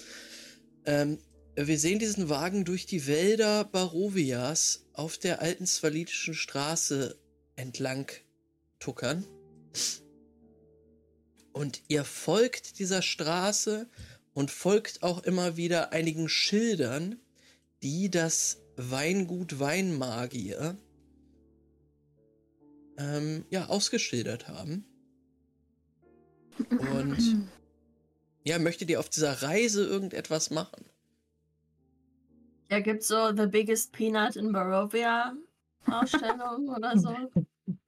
Ähm, wir sehen diesen Wagen durch die Wälder Barovias auf der alten Svalitischen Straße entlang tuckern. Und ihr folgt dieser Straße und folgt auch immer wieder einigen Schildern, die das Weingut Weinmagier ähm, ja, ausgeschildert haben. Und ja, möchtet ihr auf dieser Reise irgendetwas machen? Ja, gibt so The Biggest Peanut in Barovia Ausstellung oder so.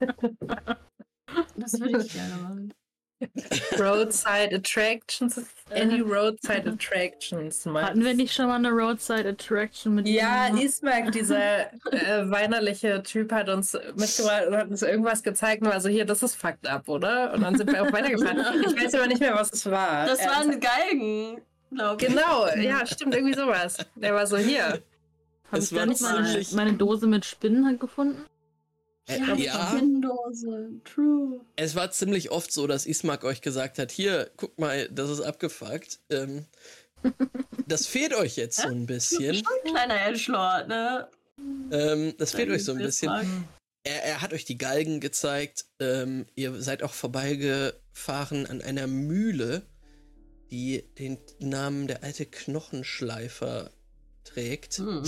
Das würde ich gerne machen. Roadside Attractions. Any Roadside Attractions. Hatten wir nicht schon mal eine Roadside Attraction mit Ja, Ismak, dieser äh, weinerliche Typ, hat uns mitgebracht und hat uns irgendwas gezeigt. Und also hier, das ist fucked up, oder? Und dann sind wir auch weitergefahren. Ich weiß aber nicht mehr, was es war. Das er waren Galgen, glaube ich. Genau, ja, stimmt, irgendwie sowas. Der war so hier. Habe ich da nicht meine, meine Dose mit Spinnen halt gefunden? Ja, ja. True. Es war ziemlich oft so, dass Ismark euch gesagt hat, hier, guck mal, das ist abgefuckt. Ähm, das fehlt euch jetzt so ein bisschen. Schon ein kleiner Edgelord, ne? Ähm, das fehlt euch so ein bisschen. Er, er, hat euch die Galgen gezeigt. Ähm, ihr seid auch vorbeigefahren an einer Mühle, die den Namen der alte Knochenschleifer trägt. Hm.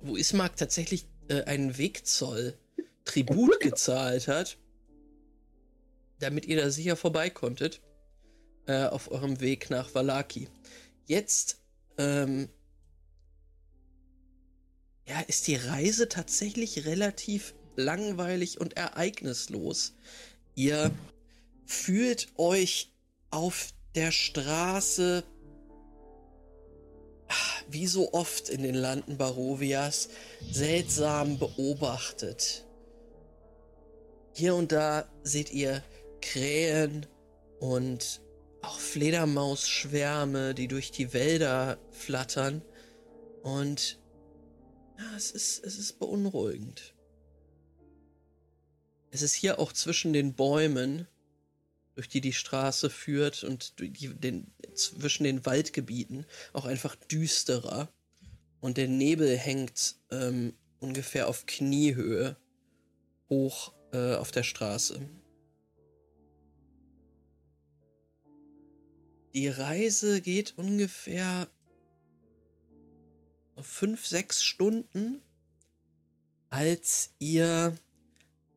Wo Ismark tatsächlich äh, einen Wegzoll Tribut gezahlt hat, damit ihr da sicher vorbei konntet äh, auf eurem Weg nach Valaki. Jetzt ähm, ja, ist die Reise tatsächlich relativ langweilig und ereignislos. Ihr fühlt euch auf der Straße wie so oft in den Landen Barovias, seltsam beobachtet. Hier und da seht ihr Krähen und auch Fledermausschwärme, die durch die Wälder flattern. Und ja, es ist, es ist beunruhigend. Es ist hier auch zwischen den Bäumen durch die die Straße führt und die, den, zwischen den Waldgebieten auch einfach düsterer. Und der Nebel hängt ähm, ungefähr auf Kniehöhe hoch äh, auf der Straße. die Reise geht ungefähr fünf, sechs Stunden, als ihr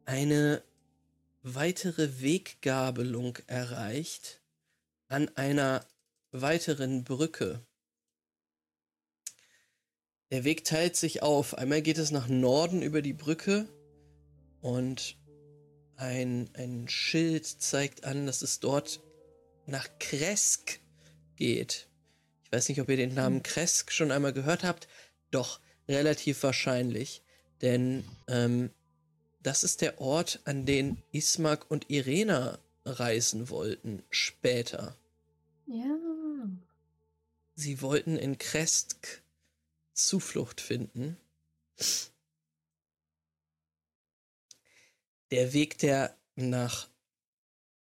eine weitere Weggabelung erreicht an einer weiteren Brücke. Der Weg teilt sich auf. Einmal geht es nach Norden über die Brücke und ein, ein Schild zeigt an, dass es dort nach Kresk geht. Ich weiß nicht, ob ihr den Namen Kresk schon einmal gehört habt. Doch, relativ wahrscheinlich. Denn ähm, das ist der Ort, an den Ismak und Irena reisen wollten später. Ja. Sie wollten in Kresk Zuflucht finden. Der Weg, der nach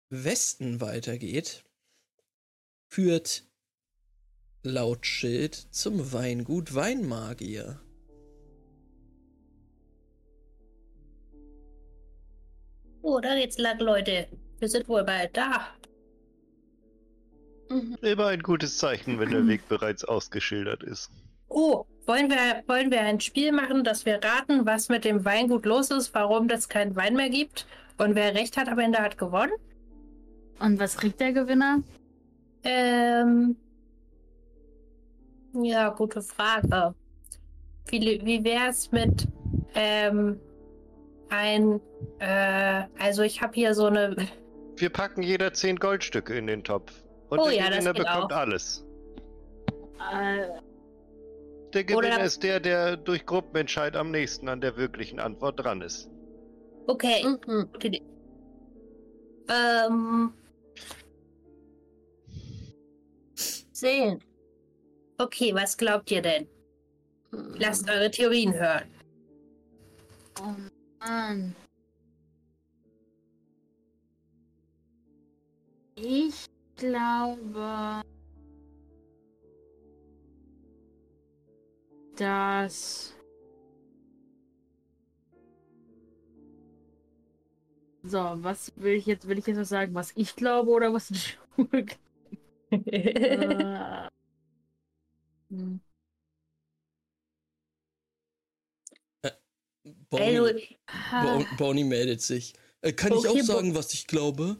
Westen weitergeht, führt laut Schild zum Weingut Weinmagier. Oh, da geht's lang, Leute. Wir sind wohl bald da. Mhm. Immer ein gutes Zeichen, wenn der Weg bereits ausgeschildert ist. Oh, wollen wir, wollen wir ein Spiel machen, dass wir raten, was mit dem Weingut los ist, warum es keinen Wein mehr gibt? Und wer recht hat am Ende hat gewonnen? Und was kriegt der Gewinner? Ähm. Ja, gute Frage. Wie, wie wäre es mit ähm, ein. Äh, also, ich habe hier so eine. Wir packen jeder zehn Goldstücke in den Topf. Und oh, der ja, Gewinner auch. bekommt alles. Äh, der Gewinner ist der, der durch Gruppenentscheid am nächsten an der wirklichen Antwort dran ist. Okay. Mhm. Ähm. Sehen. Okay, was glaubt ihr denn? Lasst eure Theorien hören. oh Mann. Ich glaube, dass So, was will ich jetzt? Will ich jetzt was sagen, was ich glaube oder was Jules äh, hm. Bonnie, Also, Bo Bonnie meldet sich. Äh, kann ich Okay, auch Bo- sagen, was ich glaube?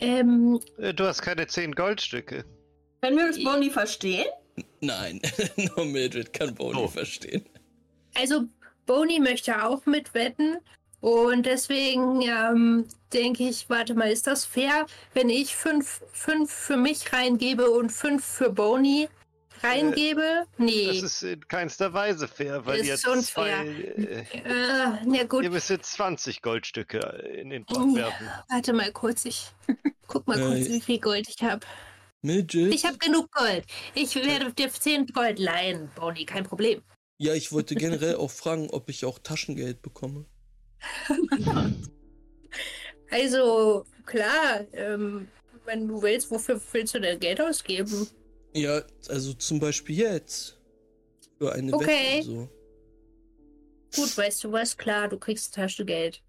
ähm, Äh, Du hast keine zehn Goldstücke. Können wir das Boni verstehen? Nein, nur Mildred kann Bonnie Oh. verstehen. also Boni möchte auch mitwetten. Und deswegen ähm, denke ich, warte mal, ist das fair, wenn ich fünf, fünf für mich reingebe und fünf für Boni reingebe? nee. Das ist in keinster Weise fair, weil Ist ihr jetzt unfair. zwei. Äh, äh, na gut. ihr müsst jetzt 20 Goldstücke in den Topf Ja. werfen. Warte mal kurz, ich guck mal Äh, kurz, wie viel Gold ich habe. Mildred? Ich habe genug Gold. Ich werde dir 10 Gold leihen, Boni, kein Problem. ja, ich wollte generell auch fragen, ob ich auch Taschengeld bekomme. Also, klar, ähm, wenn du willst, wofür willst du denn Geld ausgeben? Ja, also zum Beispiel jetzt. Für eine Okay. Wette so. Gut, weißt du was? Klar, du kriegst Taschengeld.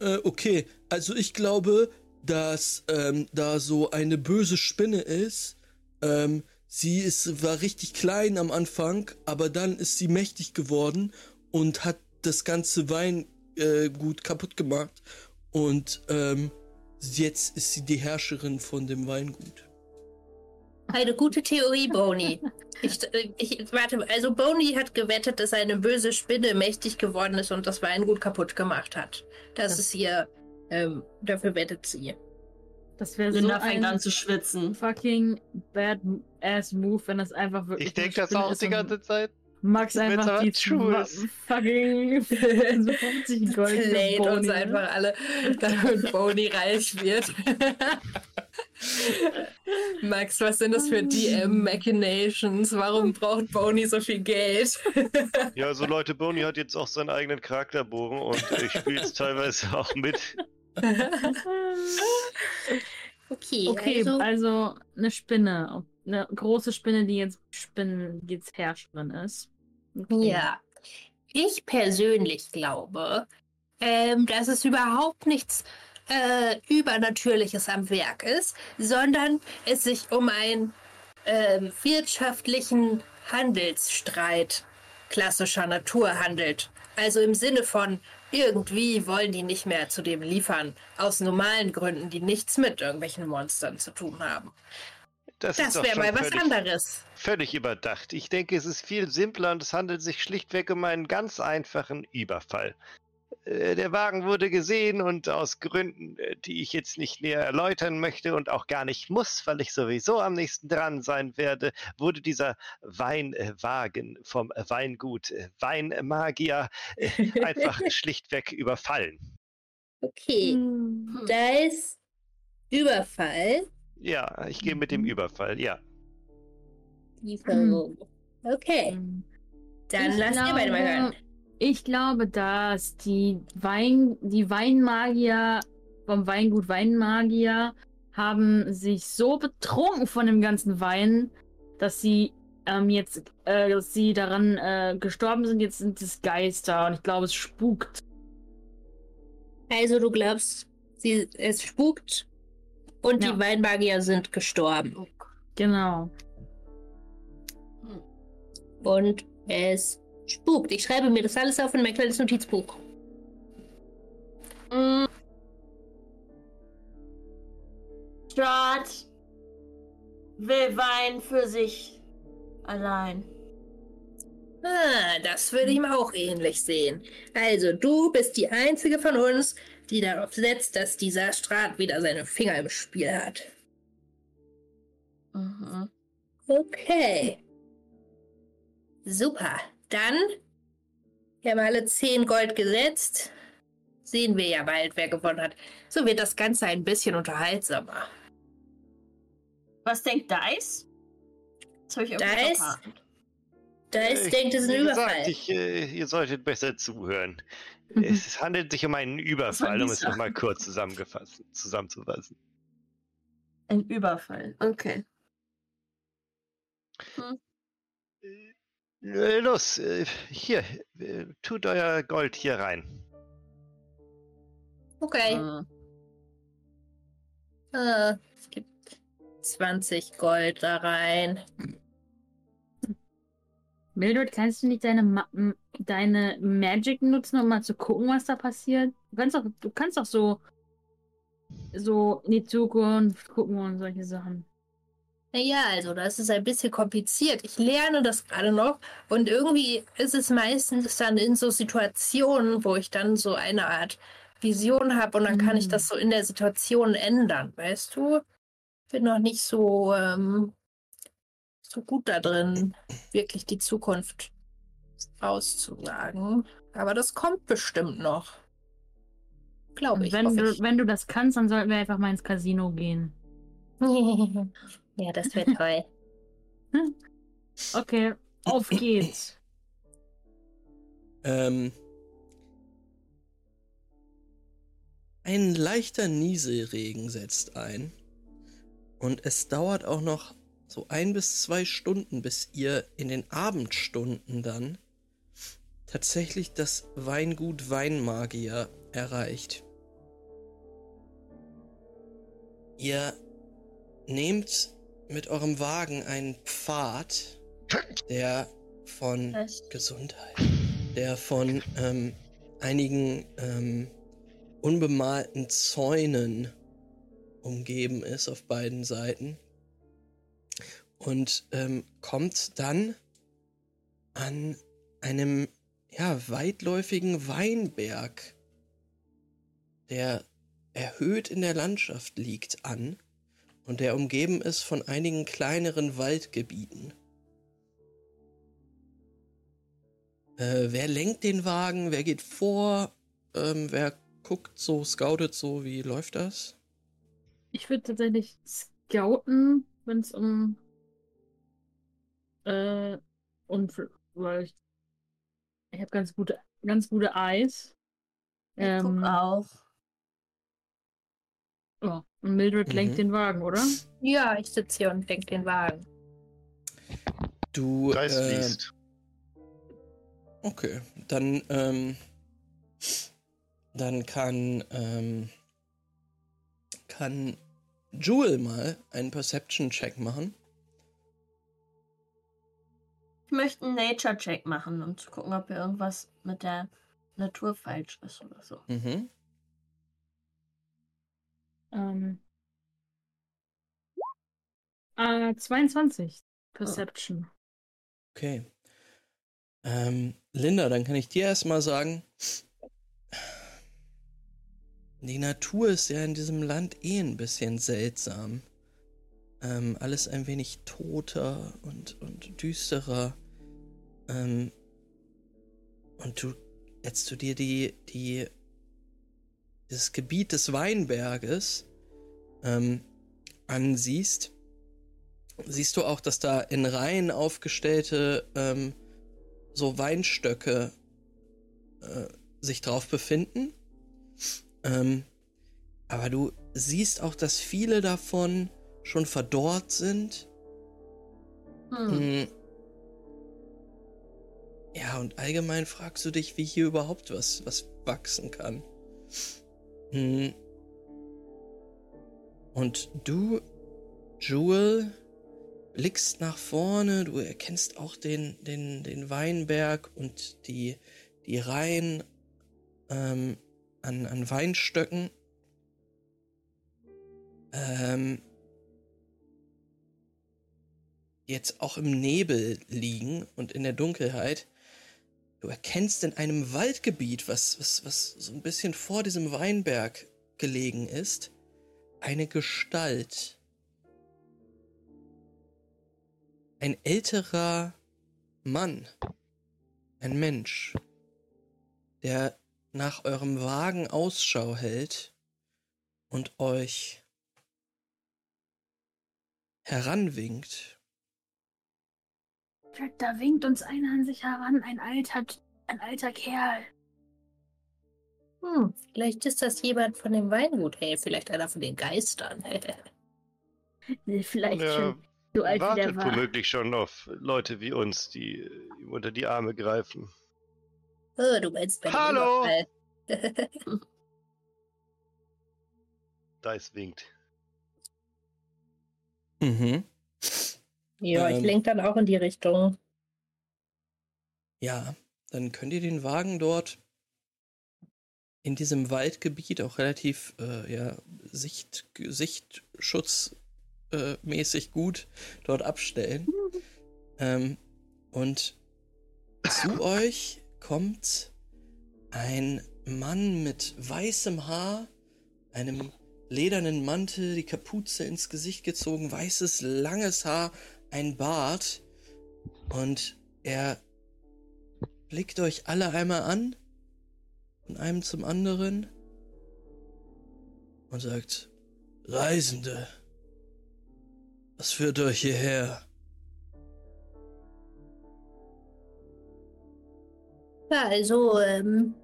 Äh, okay, also ich glaube, dass ähm, da so eine böse Spinne ist. Ähm, sie ist, war richtig klein am Anfang, aber dann ist sie mächtig geworden und hat das ganze Weingut äh, kaputt gemacht. Und ähm, jetzt ist sie die Herrscherin von dem Weingut. Eine gute Theorie, Boni. Ich, ich, warte, also Boni hat gewettet, dass eine böse Spinne mächtig geworden ist und das Weingut kaputt gemacht hat. Das ist ihr, ähm, dafür wettet sie. Das wäre so Linda fängt ein an zu schwitzen. fucking bad ass Move, wenn das einfach wirklich. Ich denke das auch die ganze Zeit. Max einfach die fucking 50 Gold. für Playt uns Boni. einfach alle, damit Boni reich wird. Max, was sind das für DM-Machinations? Warum braucht Boni so viel Geld? Ja, also Leute, Boni hat jetzt auch seinen eigenen Charakterbogen und ich spiele es teilweise auch mit. okay, Okay, also, also eine Spinne. Eine große Spinne, die jetzt Spinnen, die jetzt Herrscherin ist. Okay. ja. Ich persönlich glaube, ähm, dass es überhaupt nichts äh, Übernatürliches am Werk ist, sondern es sich um einen äh, wirtschaftlichen Handelsstreit klassischer Natur handelt. Also im Sinne von, irgendwie wollen die nicht mehr zu dem liefern, aus normalen Gründen, die nichts mit irgendwelchen Monstern zu tun haben. Das, das wäre mal was anderes. Völlig überdacht. Ich denke, es ist viel simpler und es handelt sich schlichtweg um einen ganz einfachen Überfall. Äh, der Wagen wurde gesehen und aus Gründen, äh, die ich jetzt nicht näher erläutern möchte und auch gar nicht muss, weil ich sowieso am nächsten dran sein werde, wurde dieser Weinwagen vom Weingut Weinmagier äh, einfach schlichtweg überfallen. Okay, hm. da ist Überfall. Ja, ich gehe mit dem mhm. Überfall, ja. Lieferung. Okay. Hm. Dann ich lass ihr beide mal hören. Ich glaube, dass die Wein, die Weinmagier vom Weingut Weinmagier haben sich so betrunken von dem ganzen Wein, dass sie ähm, jetzt, äh, dass sie daran äh, gestorben sind. Jetzt sind es Geister und ich glaube, es spukt. Also du glaubst, sie, es spukt und ja. die Weinmagier sind gestorben. Genau. Und es spukt. Ich schreibe mir das alles auf in mein kleines Notizbuch. Mm. Strat will Wein für sich allein. Ah, das würde ihm auch ähnlich sehen. Also, du bist die einzige von uns, die darauf setzt, dass dieser Strat wieder seine Finger im Spiel hat. Mhm. Okay. Super. Dann, wir haben alle 10 Gold gesetzt. Sehen wir ja bald, wer gewonnen hat. So wird das Ganze ein bisschen unterhaltsamer. Was denkt Dice? Das habe ich Dice, Dice äh, denkt, es ist ein Überfall. Gesagt, ich, äh, ihr solltet besser zuhören. Es handelt sich um einen Überfall, um es nochmal kurz zusammengefasst, zusammenzufassen. Ein Überfall, okay. Hm. Äh, los, äh, hier, äh, tut euer Gold hier rein. Okay. Hm. Ah, es gibt 20 Gold da rein. Mildred, kannst du nicht deine, Ma deine Magic nutzen, um mal zu gucken, was da passiert? Du kannst doch, du kannst doch so, so in die Zukunft gucken und solche Sachen. Naja, also das ist ein bisschen kompliziert. Ich lerne das gerade noch und irgendwie ist es meistens dann in so Situationen, wo ich dann so eine Art Vision habe und dann mhm. kann ich mhm. das so in der Situation ändern, weißt du? Ich bin noch nicht so, ähm, so gut da drin, wirklich die Zukunft auszusagen. Aber das kommt bestimmt noch. Glaube ich. Wenn du, ich. wenn du das kannst, dann sollten wir einfach mal ins Casino gehen. Ja, das wird toll. okay, auf geht's. Ähm, ein leichter Nieselregen setzt ein. Und es dauert auch noch so ein bis zwei Stunden, bis ihr in den Abendstunden dann tatsächlich das Weingut Weinmagier erreicht. Ihr nehmt mit eurem Wagen einen Pfad, der von? Gesundheit, der von ähm, einigen ähm, unbemalten Zäunen umgeben ist auf beiden Seiten und ähm, kommt dann an einem ja, weitläufigen Weinberg, der erhöht in der Landschaft liegt, an und der umgeben ist von einigen kleineren Waldgebieten. Äh, wer lenkt den Wagen? Wer geht vor? Ähm, wer guckt so, scoutet so? Wie läuft das? Ich würde tatsächlich scouten, wenn es um äh, und weil ich, ich habe ganz gute, ganz gute Eyes. Ich ähm, auch. Oh, und Mildred mhm. lenkt den Wagen, oder? Ja, ich sitze hier und lenke den Wagen. Du. Geist äh, fließt. Okay, dann, ähm, dann kann, ähm, kann Jewel mal einen Perception-Check machen. Ich möchte einen Nature-Check machen, um zu gucken, ob hier irgendwas mit der Natur falsch ist oder so. Mhm. Ähm. Äh, 22. Perception. Okay. Ähm, Linda, dann kann ich dir erstmal sagen, die Natur ist ja in diesem Land eh ein bisschen seltsam. Ähm, alles ein wenig toter und, und düsterer. Ähm, und du, jetzt du dir die, die, dieses Gebiet des Weinberges ähm, ansiehst, siehst du auch, dass da in Reihen aufgestellte ähm, so Weinstöcke äh, sich drauf befinden. Ähm, aber du siehst auch, dass viele davon schon verdorrt sind. Hm. hm. Ja, und allgemein fragst du dich, wie hier überhaupt was, was wachsen kann. Hm. Und du, Jewel, blickst nach vorne, du erkennst auch den, den, den Weinberg und die, die Reihen ähm, an, an Weinstöcken. Ähm, jetzt auch im Nebel liegen und in der Dunkelheit. Du erkennst in einem Waldgebiet, was, was, was so ein bisschen vor diesem Weinberg gelegen ist, eine Gestalt. ein älterer Mann, ein Mensch, der nach eurem Wagen Ausschau hält und euch heranwinkt. Da winkt uns einer an sich heran, ein alter, ein alter Kerl. Hm, vielleicht ist das jemand von dem Weingut. Hey, vielleicht einer von den Geistern. vielleicht ja, schon so alt wartet wie der war. womöglich schon auf Leute wie uns, die ihm unter die Arme greifen. Oh, du meinst bei Hallo! Dice winkt. Mhm. Ja, ähm, ich lenke dann auch in die Richtung. Ja, dann könnt ihr den Wagen dort in diesem Waldgebiet auch relativ äh, ja, Sicht, Sichtschutz äh, gut dort abstellen. ähm, und zu euch kommt ein Mann mit weißem Haar, einem ledernen Mantel, die Kapuze ins Gesicht gezogen, weißes, langes Haar, ein Bart. Und er blickt euch alle einmal an, von einem zum anderen, und sagt, Reisende, was führt euch hierher? Ja, also, ähm,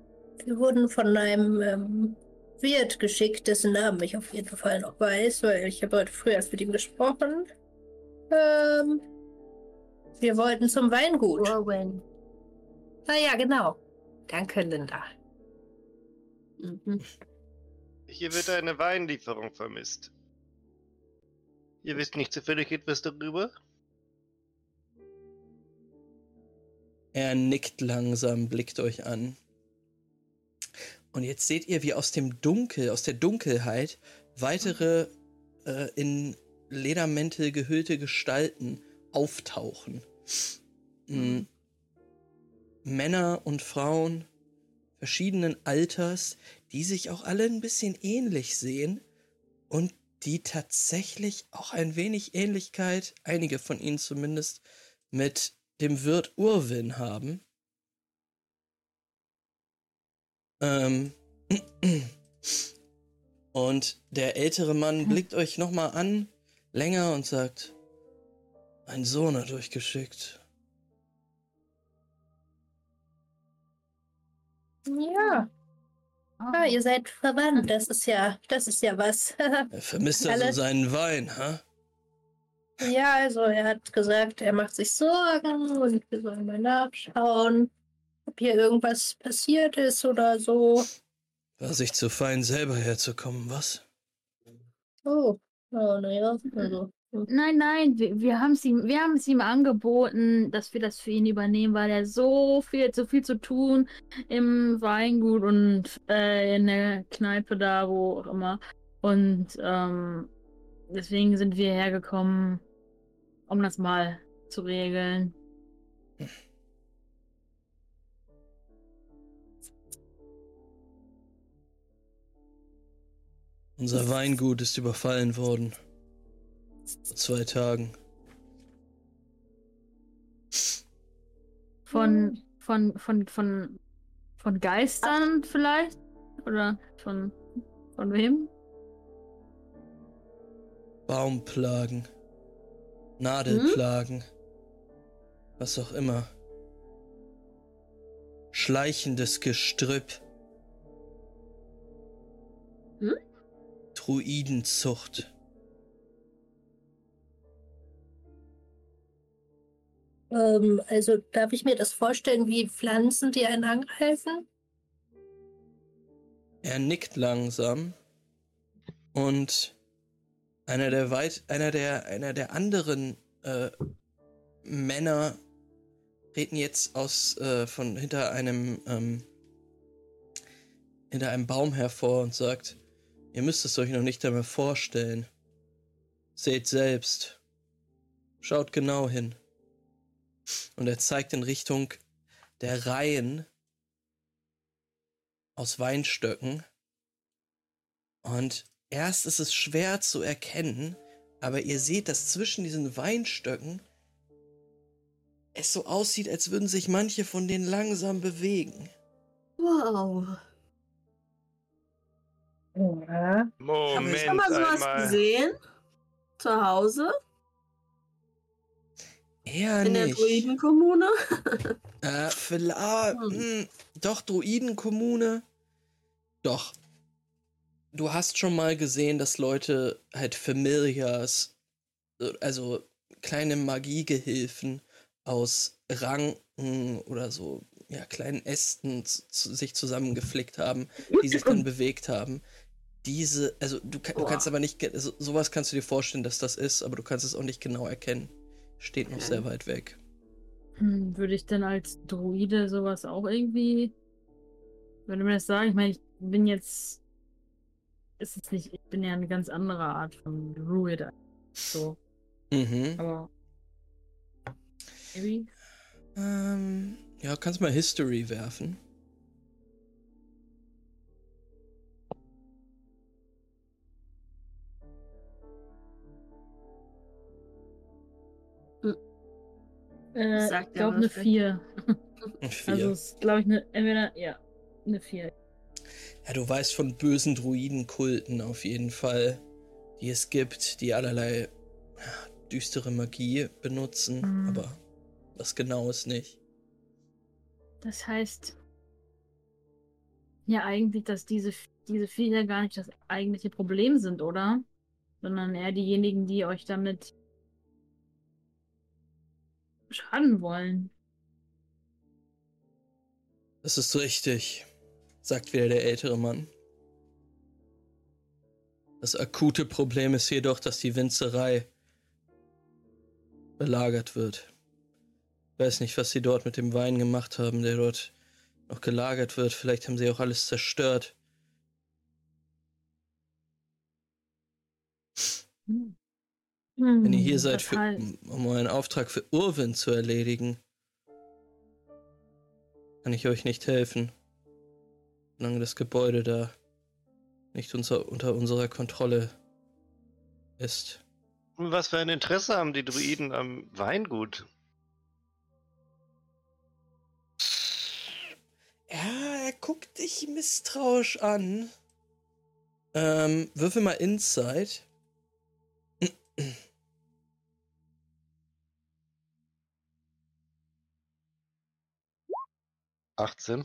wir wurden von einem ähm, Wirt geschickt, dessen Namen ich auf jeden Fall noch weiß, weil ich habe heute früh erst mit ihm gesprochen. Ähm, wir wollten zum Weingut. Rowan. Ah ja, genau. Danke, Linda. Mhm. Hier wird eine Weinlieferung vermisst. Ihr wisst nicht zufällig etwas darüber? Er nickt langsam, blickt euch an. Und jetzt seht ihr, wie aus dem Dunkel, aus der Dunkelheit, weitere äh, in Ledermäntel gehüllte Gestalten auftauchen. Mhm. Männer und Frauen verschiedenen Alters, die sich auch alle ein bisschen ähnlich sehen und die tatsächlich auch ein wenig Ähnlichkeit, einige von ihnen zumindest, mit dem Wirt Urwin haben. Ähm. Und der ältere Mann hm. blickt euch nochmal an, länger und sagt, ein Sohn hat euch geschickt. Ja, Ah, ihr seid verwandt. Das ist ja, das ist ja was. er vermisst also seinen Wein, ha? Ja, also er hat gesagt, er macht sich Sorgen und wir sollen mal nachschauen, ob hier irgendwas passiert ist oder so. War sich zu fein, selber herzukommen, was? Oh, oh naja, also. Nein, nein, wir, wir haben es ihm, wir haben es ihm angeboten, dass wir das für ihn übernehmen, weil er so viel, so viel zu tun im Weingut und äh, in der Kneipe da, wo auch immer. Und ähm, deswegen sind wir hergekommen, um das mal zu regeln. Unser Weingut ist überfallen worden. Vor zwei Tagen. Von, von, von, von, von Geistern vielleicht? Oder von, von wem? Baumplagen. Nadelplagen. Hm? Was auch immer. Schleichendes Gestrüpp. Hm? Druidenzucht. Ähm, also darf ich mir das vorstellen wie Pflanzen, die einen angreifen? Er nickt langsam und einer der weit, einer der, einer der anderen äh, Männer treten jetzt aus äh, von hinter einem ähm, hinter einem Baum hervor und sagt: Ihr müsst es euch noch nicht einmal vorstellen. Seht selbst. Schaut genau hin. Und er zeigt in Richtung der Reihen aus Weinstöcken. Und erst ist es schwer zu erkennen, aber ihr seht, dass zwischen diesen Weinstöcken es so aussieht, als würden sich manche von denen langsam bewegen. Wow. Ja. Moment. Haben wir schon mal sowas einmal. gesehen? Zu Hause? Eher In nicht. der Druidenkommune? äh, vielleicht. Hm. hm. Doch, Druidenkommune. Doch. Du hast schon mal gesehen, dass Leute halt Familiars, also kleine Magiegehilfen aus Ranken oder so, ja, kleinen Ästen sich zusammengeflickt haben, die sich dann bewegt haben. Diese, also du, du kannst aber nicht, also, sowas kannst du dir vorstellen, dass das ist, aber du kannst es auch nicht genau erkennen. Steht noch sehr weit weg. Hm, würde ich denn als Druide sowas auch irgendwie. Würde mir das sagen? Ich meine, ich bin jetzt. Ist es nicht. Ich bin ja eine ganz andere Art von Druide. So. Mhm. Aber. Maybe? Ähm, ja, kannst mal History werfen. Äh, ich glaube eine 4. Also ist, glaube ich, eine, entweder, ja, eine 4. Ja, du weißt von bösen Druidenkulten auf jeden Fall, die es gibt, die allerlei ja, düstere Magie benutzen, mhm. aber was genau ist nicht. Das heißt, ja eigentlich, dass diese, diese Viecher gar nicht das eigentliche Problem sind, oder? Sondern eher diejenigen, die euch damit schaden wollen. Das ist richtig, sagt wieder der ältere Mann. Das akute Problem ist jedoch, dass die Winzerei belagert wird. Ich weiß nicht, was sie dort mit dem Wein gemacht haben, der dort noch gelagert wird. Vielleicht haben sie auch alles zerstört. Hm. Wenn ihr hier hm, seid, für, um euren Auftrag für Urwin zu erledigen, kann ich euch nicht helfen. Solange das Gebäude da nicht unser, unter unserer Kontrolle ist. Was für ein Interesse haben die Druiden am Weingut? Ja, er guckt dich misstrauisch an. Ähm, würfel mal Insight. 18.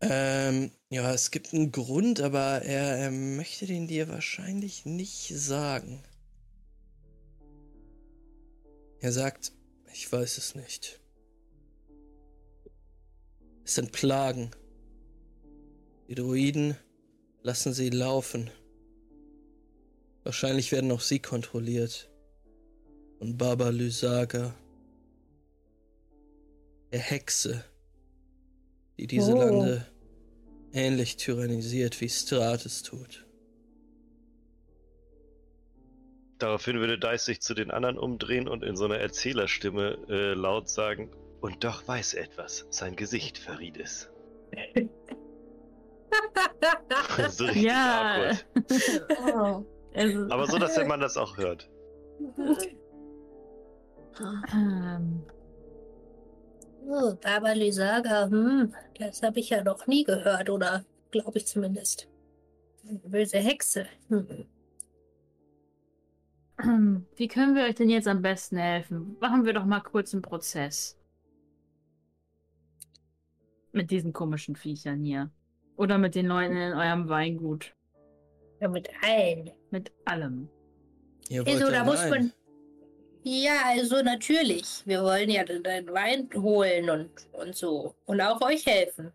Ähm, ja, es gibt einen Grund, aber er, er möchte den dir wahrscheinlich nicht sagen. Er sagt, ich weiß es nicht. Es sind Plagen. Die Druiden Lassen Sie laufen. Wahrscheinlich werden auch Sie kontrolliert. Von Baba Lysaga. Der Hexe, die diese oh. Lande ähnlich tyrannisiert wie Stratus tut. Daraufhin würde Dice sich zu den anderen umdrehen und in so einer Erzählerstimme äh, laut sagen: Und doch weiß etwas, sein Gesicht verriet es. so richtig ja. oh. Aber so, dass der Mann das auch hört. Ähm. Oh, Baba Lysaga, hm, das habe ich ja noch nie gehört, oder glaube ich zumindest. Eine böse Hexe. Hm. Wie können wir euch denn jetzt am besten helfen? Machen wir doch mal kurz einen Prozess. Mit diesen komischen Viechern hier. Oder mit den Leuten in eurem Weingut. Ja, mit allen. Mit allem. Also, da muss man. Ja, also natürlich. Wir wollen ja den Wein holen und, und so. Und auch euch helfen.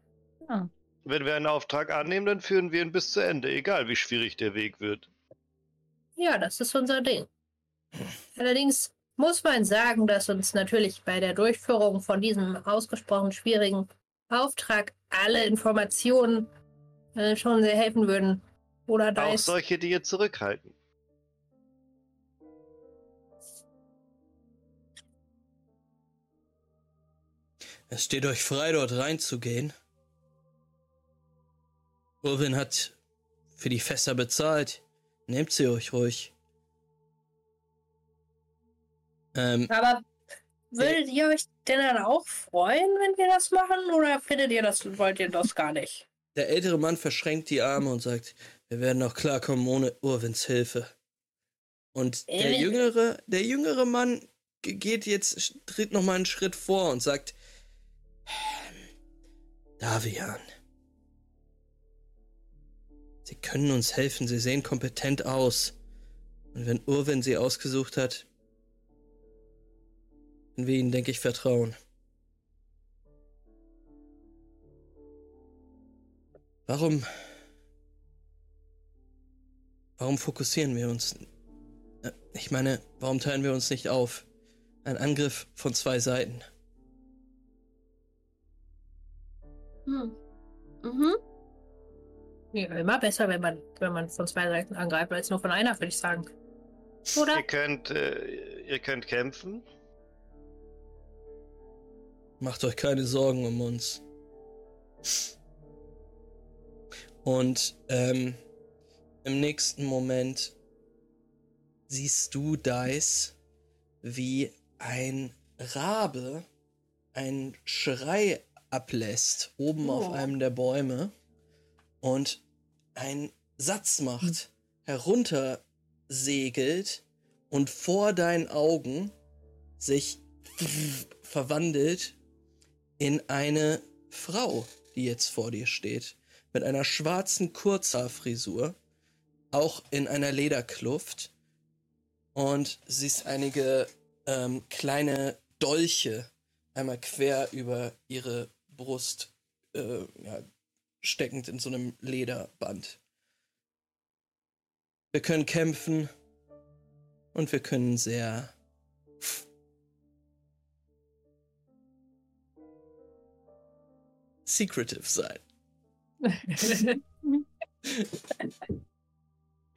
Ja. Wenn wir einen Auftrag annehmen, dann führen wir ihn bis zu Ende, egal wie schwierig der Weg wird. Ja, das ist unser Ding. Allerdings muss man sagen, dass uns natürlich bei der Durchführung von diesem ausgesprochen schwierigen Auftrag alle Informationen äh, schon sehr helfen würden. Oder da Auch solche, die ihr zurückhalten. Es steht euch frei, dort reinzugehen. Urwin hat für die Fässer bezahlt. Nehmt sie euch ruhig. Ähm, Aber würdet ihr euch denn dann auch freuen, wenn wir das machen? Oder findet ihr das, wollt ihr das gar nicht? Der ältere Mann verschränkt die Arme und sagt, wir werden auch klarkommen ohne Urwins Hilfe. Und der äh, jüngere, der jüngere Mann geht jetzt, tritt noch mal einen Schritt vor und sagt, Davian, Sie können uns helfen, Sie sehen kompetent aus. Und wenn Urwin Sie ausgesucht hat, können wir Ihnen, denke ich, vertrauen. Warum Warum fokussieren wir uns? Äh, ich meine, warum teilen wir uns nicht auf? Ein Angriff von zwei Seiten. Hm. Mhm. Ja, immer besser, wenn man, wenn man von zwei Seiten angreift, als nur von einer, würde ich sagen. Oder? Ihr könnt, äh, ihr könnt kämpfen. Macht euch keine Sorgen um uns. Und ähm, im nächsten Moment siehst du, Dice, wie ein Rabe einen Schrei ablässt, oben oh. auf einem der Bäume und einen Satz macht, herunter segelt und vor deinen Augen sich verwandelt in eine Frau, die jetzt vor dir steht, mit einer schwarzen Kurzhaarfrisur auch in einer Lederkluft und siehst einige ähm, kleine Dolche einmal quer über ihre Brust äh, ja, steckend in so einem Lederband. Wir können kämpfen und wir können sehr secretive sein.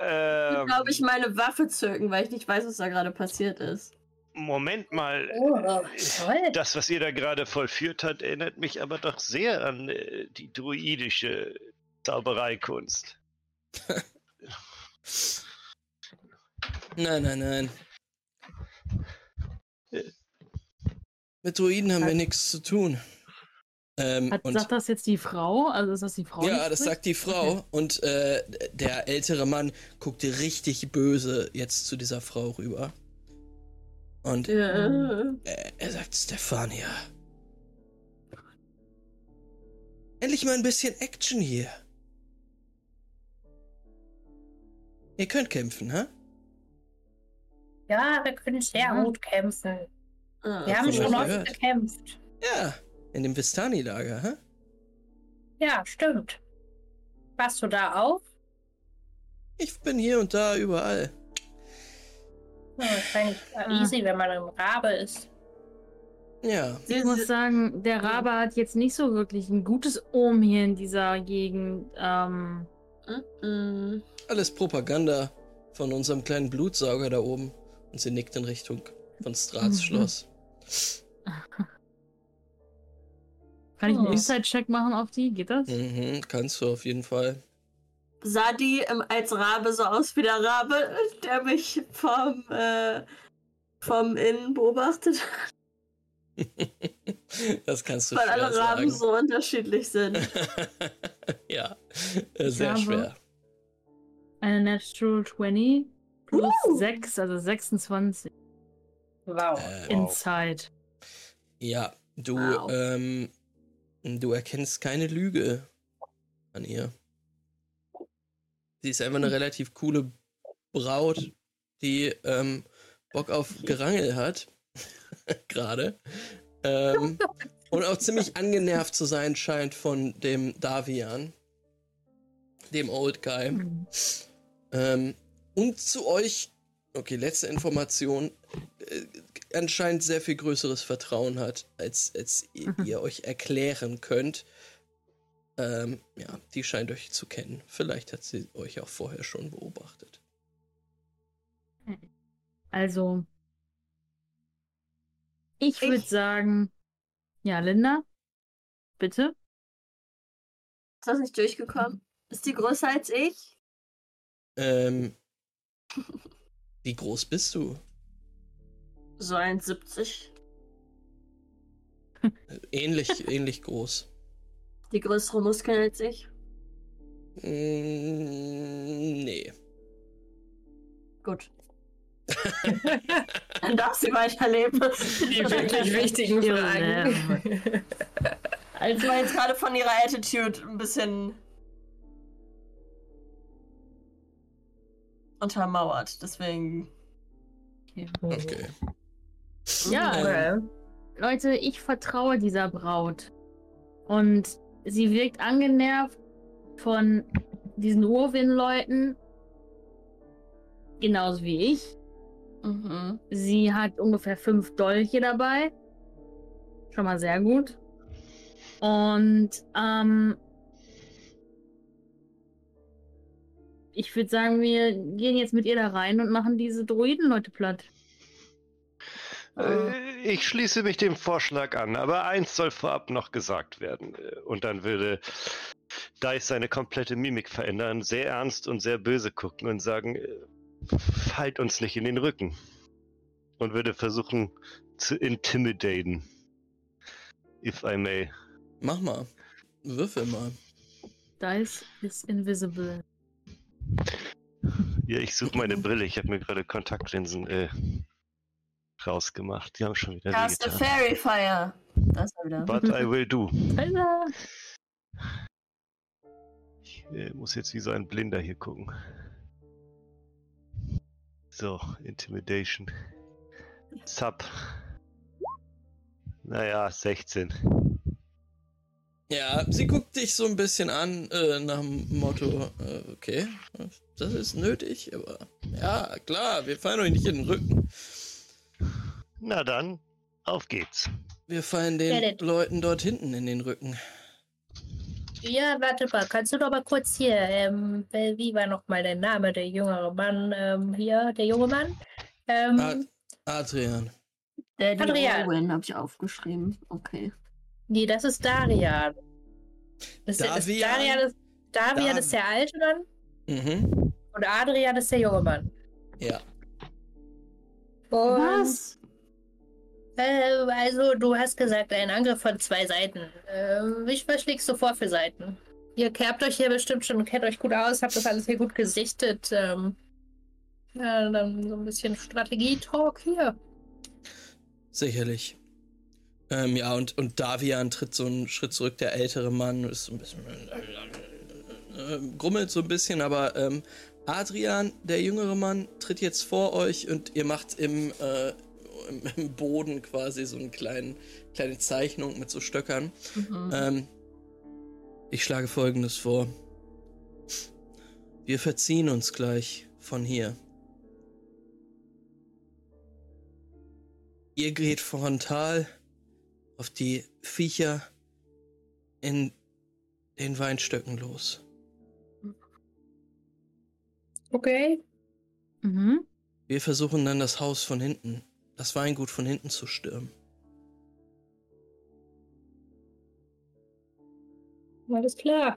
Ähm, glaube ich, meine Waffe zücken, weil ich nicht weiß, was da gerade passiert ist. Moment mal. Oh. Das, was ihr da gerade vollführt habt, erinnert mich aber doch sehr an äh, die druidische Zaubereikunst. nein, nein, nein. Mit Druiden haben wir nichts zu tun. Ähm, Hat, sagt das jetzt die Frau? Also ist das die Frau? Ja, das sagt die Frau. Okay. Und äh, der ältere Mann guckte richtig böse jetzt zu dieser Frau rüber. Und ja. äh, er sagt, Stefania. Endlich mal ein bisschen Action hier. Ihr könnt kämpfen, hä? Ja, wir können sehr mhm. gut kämpfen. Ah, wir haben schon oft gekämpft. Ja, in dem Vistani-Lager, hä? Ja, stimmt. Warst du da auch? Ich bin hier und da überall. Ja, wahrscheinlich ah. easy, wenn man ein Rabe ist. Ja. Ich muss sagen, der Rabe hat jetzt nicht so wirklich ein gutes Ohm hier in dieser Gegend. Ähm. Alles Propaganda von unserem kleinen Blutsauger da oben. Und sie nickt in Richtung von Strats mhm. Schloss. Kann ich einen Inside-Check machen auf die? Geht das? Mhm, kannst du auf jeden Fall. Sah die ähm, als Rabe so aus wie der Rabe, der mich vom, äh, vom Innen beobachtet hat? das kannst du Weil alle Raben sagen. so unterschiedlich sind. ja, sehr schwer. Eine Natural 20 plus uh! 6, also 26. Wow. Äh, Inside. Ja, du, wow. ähm, du erkennst keine Lüge an ihr. Sie ist einfach eine relativ coole Braut, die ähm, Bock auf Gerangel hat gerade. Ähm, und auch ziemlich angenervt zu sein scheint von dem Davian, dem Old Guy. Ähm, und zu euch, okay, letzte Information, äh, anscheinend sehr viel größeres Vertrauen hat, als, als mhm. ihr euch erklären könnt. Ähm, ja, die scheint euch zu kennen. Vielleicht hat sie euch auch vorher schon beobachtet. Also, ich würde sagen, ja, Linda, bitte. Ist das nicht durchgekommen? Ist die größer als ich? Ähm, wie groß bist du? So 1,70. ähnlich, ähnlich groß. Die größere Muskeln als ich? Mm, nee. Gut. Dann darf sie weiterleben. Die wirklich wichtigen Fragen. Also war jetzt gerade von ihrer Attitude ein bisschen untermauert, deswegen. Okay. Ja, okay. Leute, ich vertraue dieser Braut. Und sie wirkt angenervt von diesen Urwin-Leuten. Genauso wie ich. Mhm. Sie hat ungefähr fünf Dolche dabei. Schon mal sehr gut. Und ähm, ich würde sagen, wir gehen jetzt mit ihr da rein und machen diese Druiden-Leute platt. Äh, ich schließe mich dem Vorschlag an, aber eins soll vorab noch gesagt werden. Und dann würde Dice seine komplette Mimik verändern, sehr ernst und sehr böse gucken und sagen, äh, fallt uns nicht in den Rücken. Und würde versuchen zu intimidaten. If I may. Mach mal. Würfel mal. Dice is invisible. Ja, ich suche meine Brille. Ich habe mir gerade Kontaktlinsen äh, rausgemacht. Die haben schon wieder Cast a Fairy Fire. Das wieder. But I will do. Ich äh, muss jetzt wie so ein Blinder hier gucken. So, Intimidation. Zap. Naja, 16. Ja, sie guckt dich so ein bisschen an, äh, nach dem Motto, äh, okay, das ist nötig, aber ja, klar, wir fallen euch nicht in den Rücken. Na dann, auf geht's. Wir fallen den Leuten dort hinten in den Rücken. Ja, warte mal, kannst du doch mal kurz hier, ähm, wie war nochmal der Name, der jüngere Mann, ähm, hier, der junge Mann? Ähm, Ad Adrian. Daddy Adrian. Owen habe ich aufgeschrieben, okay. Nee, das ist Darian. Das Davian? Ist, ist Darian ist, Davian Dav ist der alte Mann. Mhm. Und Adrian ist der junge Mann. Ja. Und Was? Äh, also, du hast gesagt, ein Angriff von zwei Seiten. Äh, schlägst du vor für Seiten? Ihr kerbt euch hier bestimmt schon, kennt euch gut aus, habt das alles hier gut gesichtet. Ähm, ja, dann so ein bisschen Strategie-Talk hier. Sicherlich. Ähm, ja, und, und Davian tritt so einen Schritt zurück, der ältere Mann ist so ein bisschen. Äh, grummelt so ein bisschen, aber ähm, Adrian, der jüngere Mann, tritt jetzt vor euch und ihr macht im, äh, im, im, Boden quasi so eine kleine, kleine Zeichnung mit so Stöckern. Mhm. Ähm, ich schlage folgendes vor. Wir verziehen uns gleich von hier. Ihr geht frontal auf die Viecher in den Weinstöcken los. Okay. Mhm. Wir versuchen dann das Haus von hinten, das Weingut von hinten zu stürmen. Alles klar.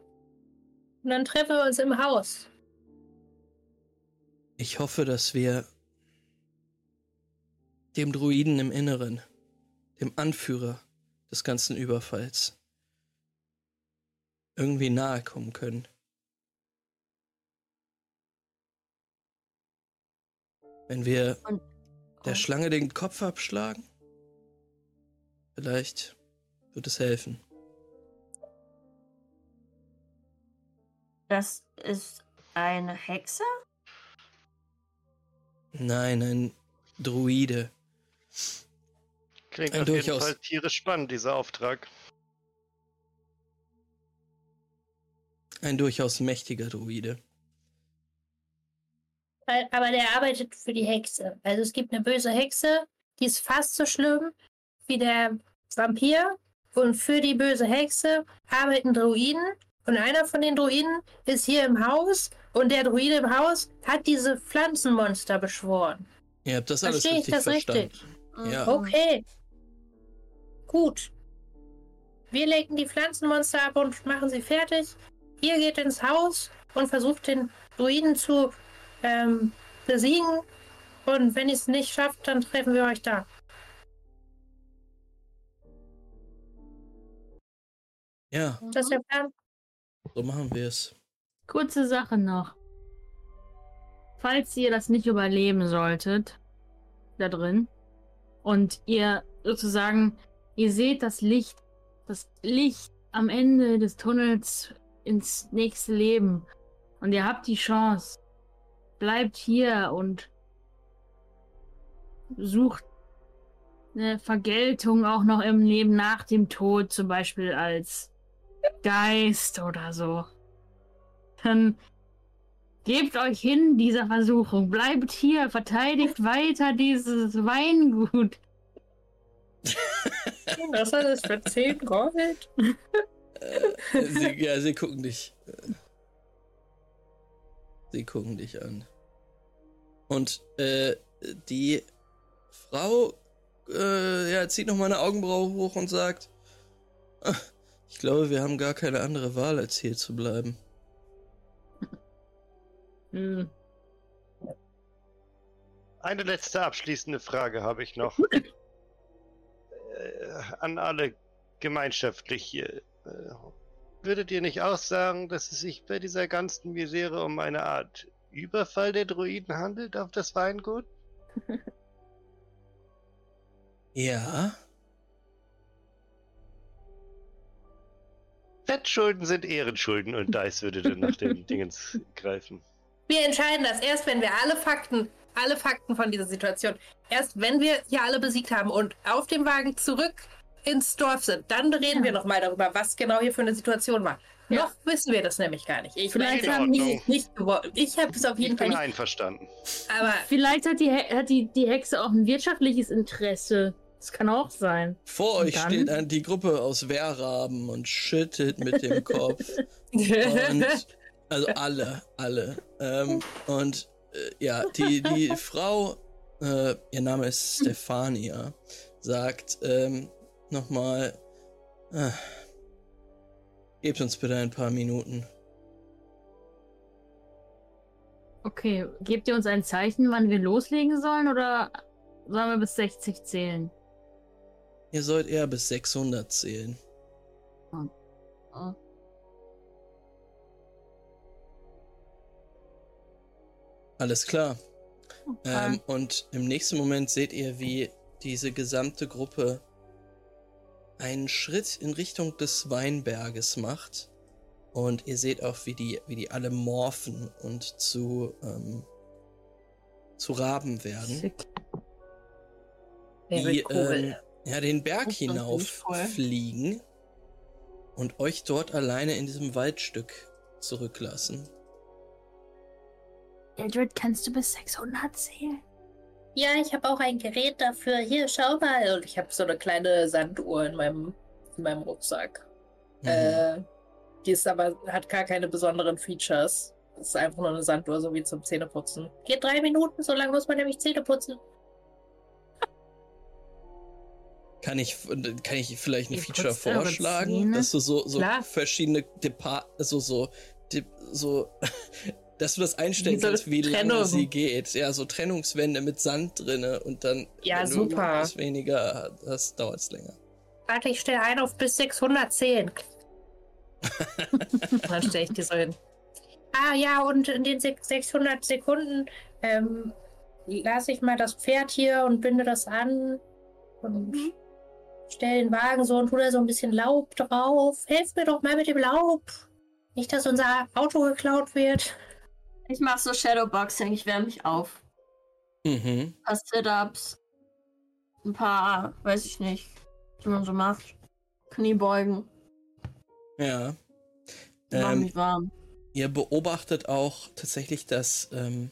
Und dann treffen wir uns im Haus. Ich hoffe, dass wir dem Druiden im Inneren, dem Anführer des ganzen Überfalls, irgendwie nahe kommen können. Wenn wir Und. Der Schlange den Kopf abschlagen, vielleicht wird es helfen. Das ist eine Hexe? Nein, ein Druide. Klingt ein auf durchaus... jeden Fall tierisch spannend, dieser Auftrag. Ein durchaus mächtiger Druide. Aber der arbeitet für die Hexe. Also es gibt eine böse Hexe, die ist fast so schlimm wie der Vampir. Und für die böse Hexe arbeiten Druiden. Und einer von den Druiden ist hier im Haus. Und der Druide im Haus hat diese Pflanzenmonster beschworen. Ihr habt das alles Verstehe richtig ich das verstanden. richtig? Ja. Okay. Gut. Wir legen die Pflanzenmonster ab und machen sie fertig. Ihr geht ins Haus und versucht den Druiden zu ähm, besiegen. Und wenn ihr es nicht schafft, dann treffen wir euch da. Ja. Das ist der Plan. So machen wir es. Kurze Sache noch. Falls ihr das nicht überleben solltet, da drin, und ihr sozusagen, ihr seht das Licht, das Licht am Ende des Tunnels ins nächste Leben, und ihr habt die Chance, bleibt hier und sucht eine Vergeltung auch noch im Leben nach dem Tod, zum Beispiel als Geist oder so. Dann gebt euch hin dieser Versuchung. Bleibt hier, verteidigt weiter dieses Weingut. Was hat das für 10 Gold? äh, sie, ja, sie gucken dich. Sie gucken dich an. Und äh, die Frau äh, ja, zieht noch mal eine Augenbraue hoch und sagt, ah, ich glaube, wir haben gar keine andere Wahl, als hier zu bleiben. Hm. Eine letzte abschließende Frage habe ich noch. äh, an alle gemeinschaftlich hier. Äh, würdet ihr nicht auch sagen, dass es sich bei dieser ganzen Misere um eine Art Überfall der Druiden handelt auf das Weingut? ja. Fettschulden sind Ehrenschulden und Dice würde dann nach den Dingens greifen. Wir entscheiden das erst, wenn wir alle Fakten, alle Fakten von dieser Situation, erst wenn wir hier alle besiegt haben und auf dem Wagen zurück ins Dorf sind, dann reden ja. wir nochmal darüber, was genau hier für eine Situation war. Ja. Noch wissen wir das nämlich gar nicht. Ich vielleicht haben nicht, nicht gewollt. Ich habe es auf jeden ich Fall bin nicht einverstanden. Aber vielleicht hat die, hat die, die Hexe auch ein wirtschaftliches Interesse. Das kann auch sein. Vor und euch dann? steht ein, die Gruppe aus Wehrraben und schüttet mit dem Kopf. und, also alle, alle. Ähm, und äh, ja, die, die Frau, äh, ihr Name ist Stefania, sagt, ähm, nochmal, äh, gebt uns bitte ein paar Minuten. Okay, gebt ihr uns ein Zeichen, wann wir loslegen sollen oder sollen wir bis 60 zählen? Ihr sollt eher bis 600 zählen. Oh. Oh. Alles klar. Okay. Ähm, und im nächsten Moment seht ihr, wie diese gesamte Gruppe einen Schritt in Richtung des Weinberges macht. Und ihr seht auch, wie die, wie die alle morphen und zu, ähm, zu Raben werden. Die ähm, ja, den Berg hinauf fliegen und euch dort alleine in diesem Waldstück zurücklassen. Eldred, kannst du bis 600 zählen? Ja, ich habe auch ein Gerät dafür. Hier, schau mal. Und ich habe so eine kleine Sanduhr in meinem, in meinem Rucksack. Mhm. Äh, die ist aber, hat gar keine besonderen Features. Das ist einfach nur eine Sanduhr, so wie zum Zähneputzen. Geht drei Minuten, so lange muss man nämlich Zähne putzen. Kann ich, kann ich vielleicht ein Feature vorschlagen, dass du so, so verschiedene Depart, also so, so, dass du das einstellen wie kannst, wie Trennung. lange sie geht. Ja, so Trennungswände mit Sand drinne und dann, ja, wenn super. du weniger hast, dauert es länger. Warte, ich stelle ein auf bis 610. dann stelle ich die so hin. Ah ja, und in den 600 Sekunden ähm, lasse ich mal das Pferd hier und binde das an und mhm stell den Wagen so und tu da so ein bisschen Laub drauf. Helft mir doch mal mit dem Laub. Nicht, dass unser Auto geklaut wird. Ich mach so Shadowboxing, ich wärme mich auf. Mhm. Ein paar Sit-Ups. Ein paar, weiß ich nicht, wie man so macht. Kniebeugen. Ja. Mach ähm, mich warm. Ihr beobachtet auch tatsächlich, dass ähm,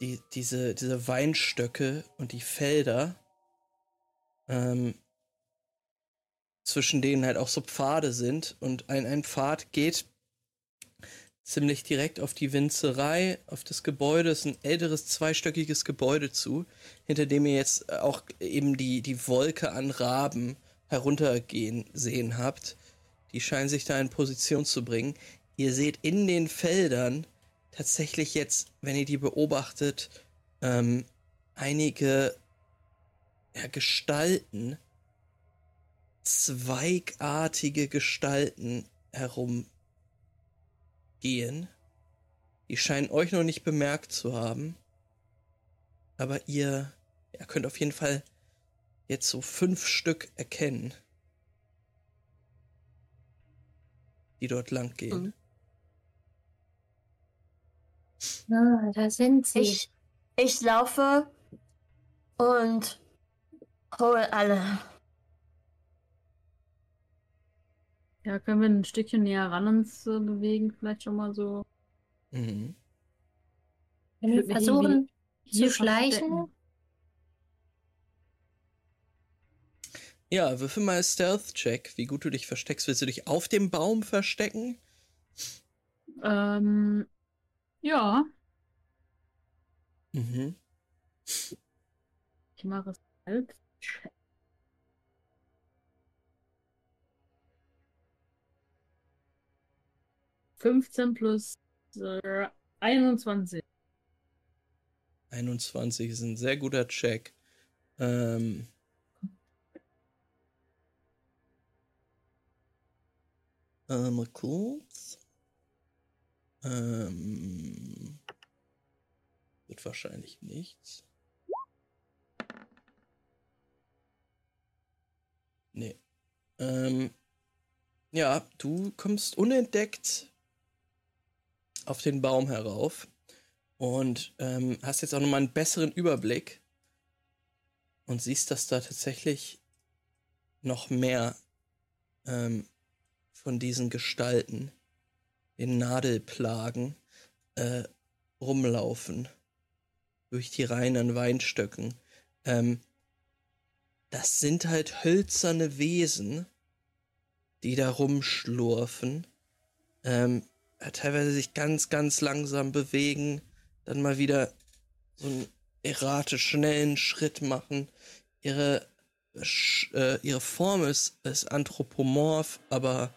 die, diese, diese Weinstöcke und die Felder ähm, zwischen denen halt auch so Pfade sind. Und ein, ein Pfad geht ziemlich direkt auf die Winzerei, auf das Gebäude. Es ist ein älteres, zweistöckiges Gebäude zu, hinter dem ihr jetzt auch eben die, die Wolke an Raben heruntergehen sehen habt. Die scheinen sich da in Position zu bringen. Ihr seht in den Feldern tatsächlich jetzt, wenn ihr die beobachtet, ähm, einige ja, Gestalten, zweigartige Gestalten herumgehen. Die scheinen euch noch nicht bemerkt zu haben. Aber ihr, ihr könnt auf jeden Fall jetzt so fünf Stück erkennen, die dort lang gehen. Ah, da sind sie. Ich, ich laufe und Hol alle. Ja, können wir ein Stückchen näher ran uns äh, bewegen, vielleicht schon mal so. Mhm. Können wir versuchen zu schleichen. Ja, würfel mal Stealth-Check, wie gut du dich versteckst. Willst du dich auf dem Baum verstecken? Ähm, ja. Mhm. Ich mache Stealth-Check. 15 plus äh, 21. 21 ist ein sehr guter Check. Ähm. Ähm, kurz. Ähm. Wird wahrscheinlich nichts. Nee. Ähm. Ja, du kommst unentdeckt auf den Baum herauf und ähm, hast jetzt auch nochmal einen besseren Überblick und siehst, dass da tatsächlich noch mehr ähm, von diesen Gestalten in Nadelplagen äh, rumlaufen durch die reinen Weinstöcken. Ähm, das sind halt hölzerne Wesen, die da rumschlurfen, ähm, teilweise sich ganz, ganz langsam bewegen, dann mal wieder so einen erratisch schnellen Schritt machen. Ihre, äh, ihre Form ist, ist anthropomorph, aber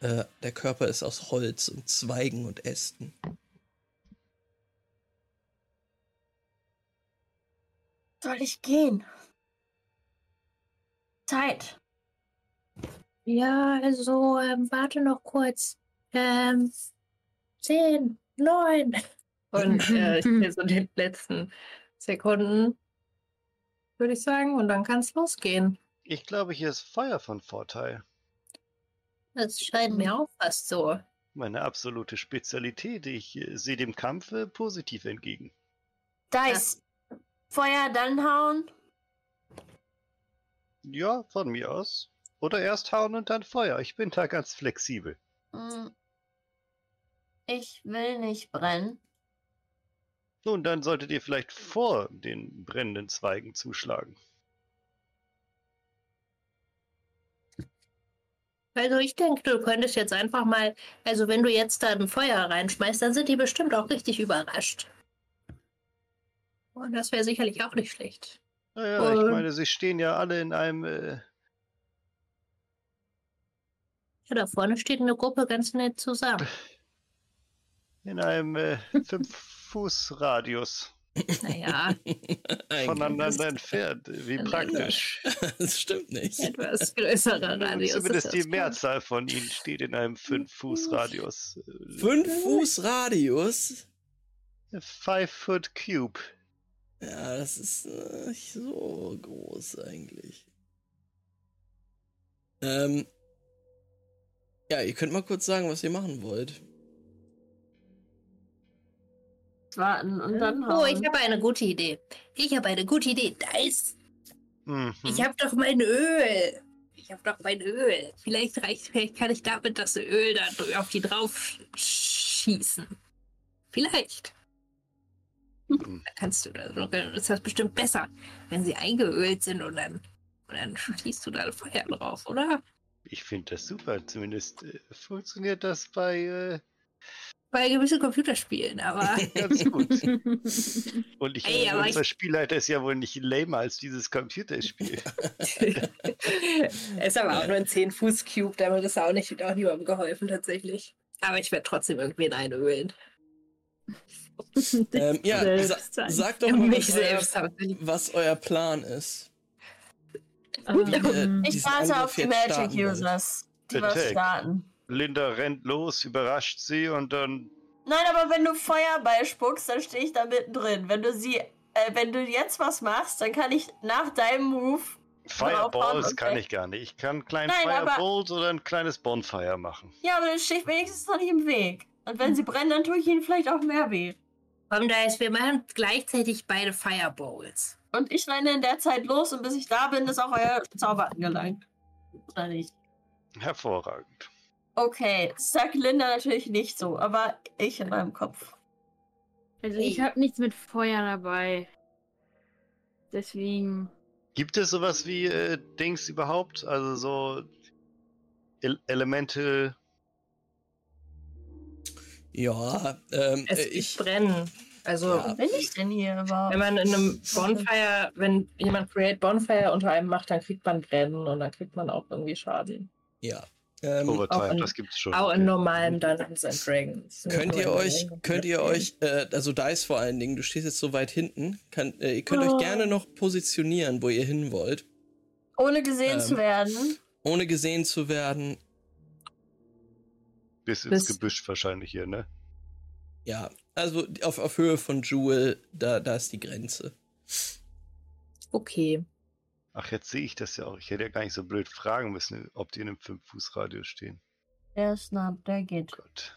äh, der Körper ist aus Holz und Zweigen und Ästen. Soll ich gehen? Zeit. Ja, also, ähm, warte noch kurz. Ähm, zehn, neun. Und äh, ich bin so den letzten Sekunden, würde ich sagen. Und dann kann es losgehen. Ich glaube, hier ist Feuer von Vorteil. Das scheint mir auch fast so. Meine absolute Spezialität. Ich äh, sehe dem Kampf äh, positiv entgegen. Dice. Feuer dann hauen. Ja, von mir aus. Oder erst hauen und dann Feuer. Ich bin da ganz flexibel. Hm. Ich will nicht brennen. Nun, dann solltet ihr vielleicht vor den brennenden Zweigen zuschlagen. Also ich denke, du könntest jetzt einfach mal, also wenn du jetzt da ein Feuer reinschmeißt, dann sind die bestimmt auch richtig überrascht. Und das wäre sicherlich auch nicht schlecht. Naja, Und, ich meine, sie stehen ja alle in einem. Äh... Ja, da vorne steht eine Gruppe ganz nett zusammen. In einem äh, Fünf-Fuß-Radius. Naja. Voneinander entfernt. Wie praktisch. Das stimmt nicht. Etwas größerer Radius. Zumindest die Mehrzahl von ihnen steht in einem 5-Fuß-Radius. 5-Fuß-Radius? 5-Foot-Cube. Ja, das ist äh, nicht so groß eigentlich. Ähm. Ja, ihr könnt mal kurz sagen, was ihr machen wollt warten und dann hauen. Oh, ich habe eine gute Idee. Ich habe eine gute Idee. Da ist. Mhm. Ich habe doch mein Öl. Ich habe doch mein Öl. Vielleicht reicht, vielleicht kann ich damit das Öl dann auf die drauf schießen. Vielleicht. Mhm. Da kannst du das, ist das bestimmt besser, wenn sie eingeölt sind und dann, und dann schießt du da Feuer drauf, oder? Ich finde das super. Zumindest äh, funktioniert das bei äh, bei gewissen Computerspielen, aber. Ganz gut. Und ich, Ey, aber unser ich... Spielleiter ist ja wohl nicht lamer als dieses Computerspiel. er ist aber auch nur ein 10-Fuß-Cube, damit ist auch nicht auch niemandem geholfen, tatsächlich. Aber ich werde trotzdem irgendwen einölen. ähm, ja, sa sag doch mal, was euer, was euer Plan ist. Um, ähm, ich warte auf die Magic Users, die was starten. Linda rennt los, überrascht sie und dann. Nein, aber wenn du Feuerball spuckst, dann stehe ich da mittendrin. Wenn du sie, äh, wenn du jetzt was machst, dann kann ich nach deinem Move. Fireballs kann ich gar nicht. Ich kann einen kleinen Fireballs oder ein kleines Bonfire machen. Ja, aber dann stehe ich wenigstens noch nicht im Weg. Und wenn sie brennen, dann tue ich ihnen vielleicht auch mehr weh. Komm, da ist, wir machen gleichzeitig beide Fireballs. Und ich renne in der Zeit los und bis ich da bin, ist auch euer Zauber angelangt. Oder nicht? Hervorragend. Okay, sagt Linda natürlich nicht so, aber ich in meinem Kopf. Also ich habe nichts mit Feuer dabei. Deswegen. Gibt es sowas wie äh, Dings überhaupt? Also so e Elemente. Ja, ähm, es ich brennen. Also, ja. bin ich denn hier überhaupt? Wenn man in einem Bonfire, wenn jemand Create Bonfire unter einem macht, dann kriegt man Brennen und dann kriegt man auch irgendwie Schaden. Ja, ähm, Overtime, in, das gibt's schon. Auch in normalen Dungeons and Dragons. Könnt ihr euch, könnt ihr euch, äh, also Dice vor allen Dingen, du stehst jetzt so weit hinten, kann, äh, ihr könnt oh. euch gerne noch positionieren, wo ihr hin wollt. Ohne gesehen ähm, zu werden. Ohne gesehen zu werden. Bis ins Bis Gebüsch wahrscheinlich hier, ne? Ja, also auf, auf Höhe von Jewel, da, da ist die Grenze. Okay. Ach, jetzt sehe ich das ja auch. Ich hätte ja gar nicht so blöd fragen müssen, ob die in einem 5-Fuß-Radius stehen. Der Snap, der geht. Gott.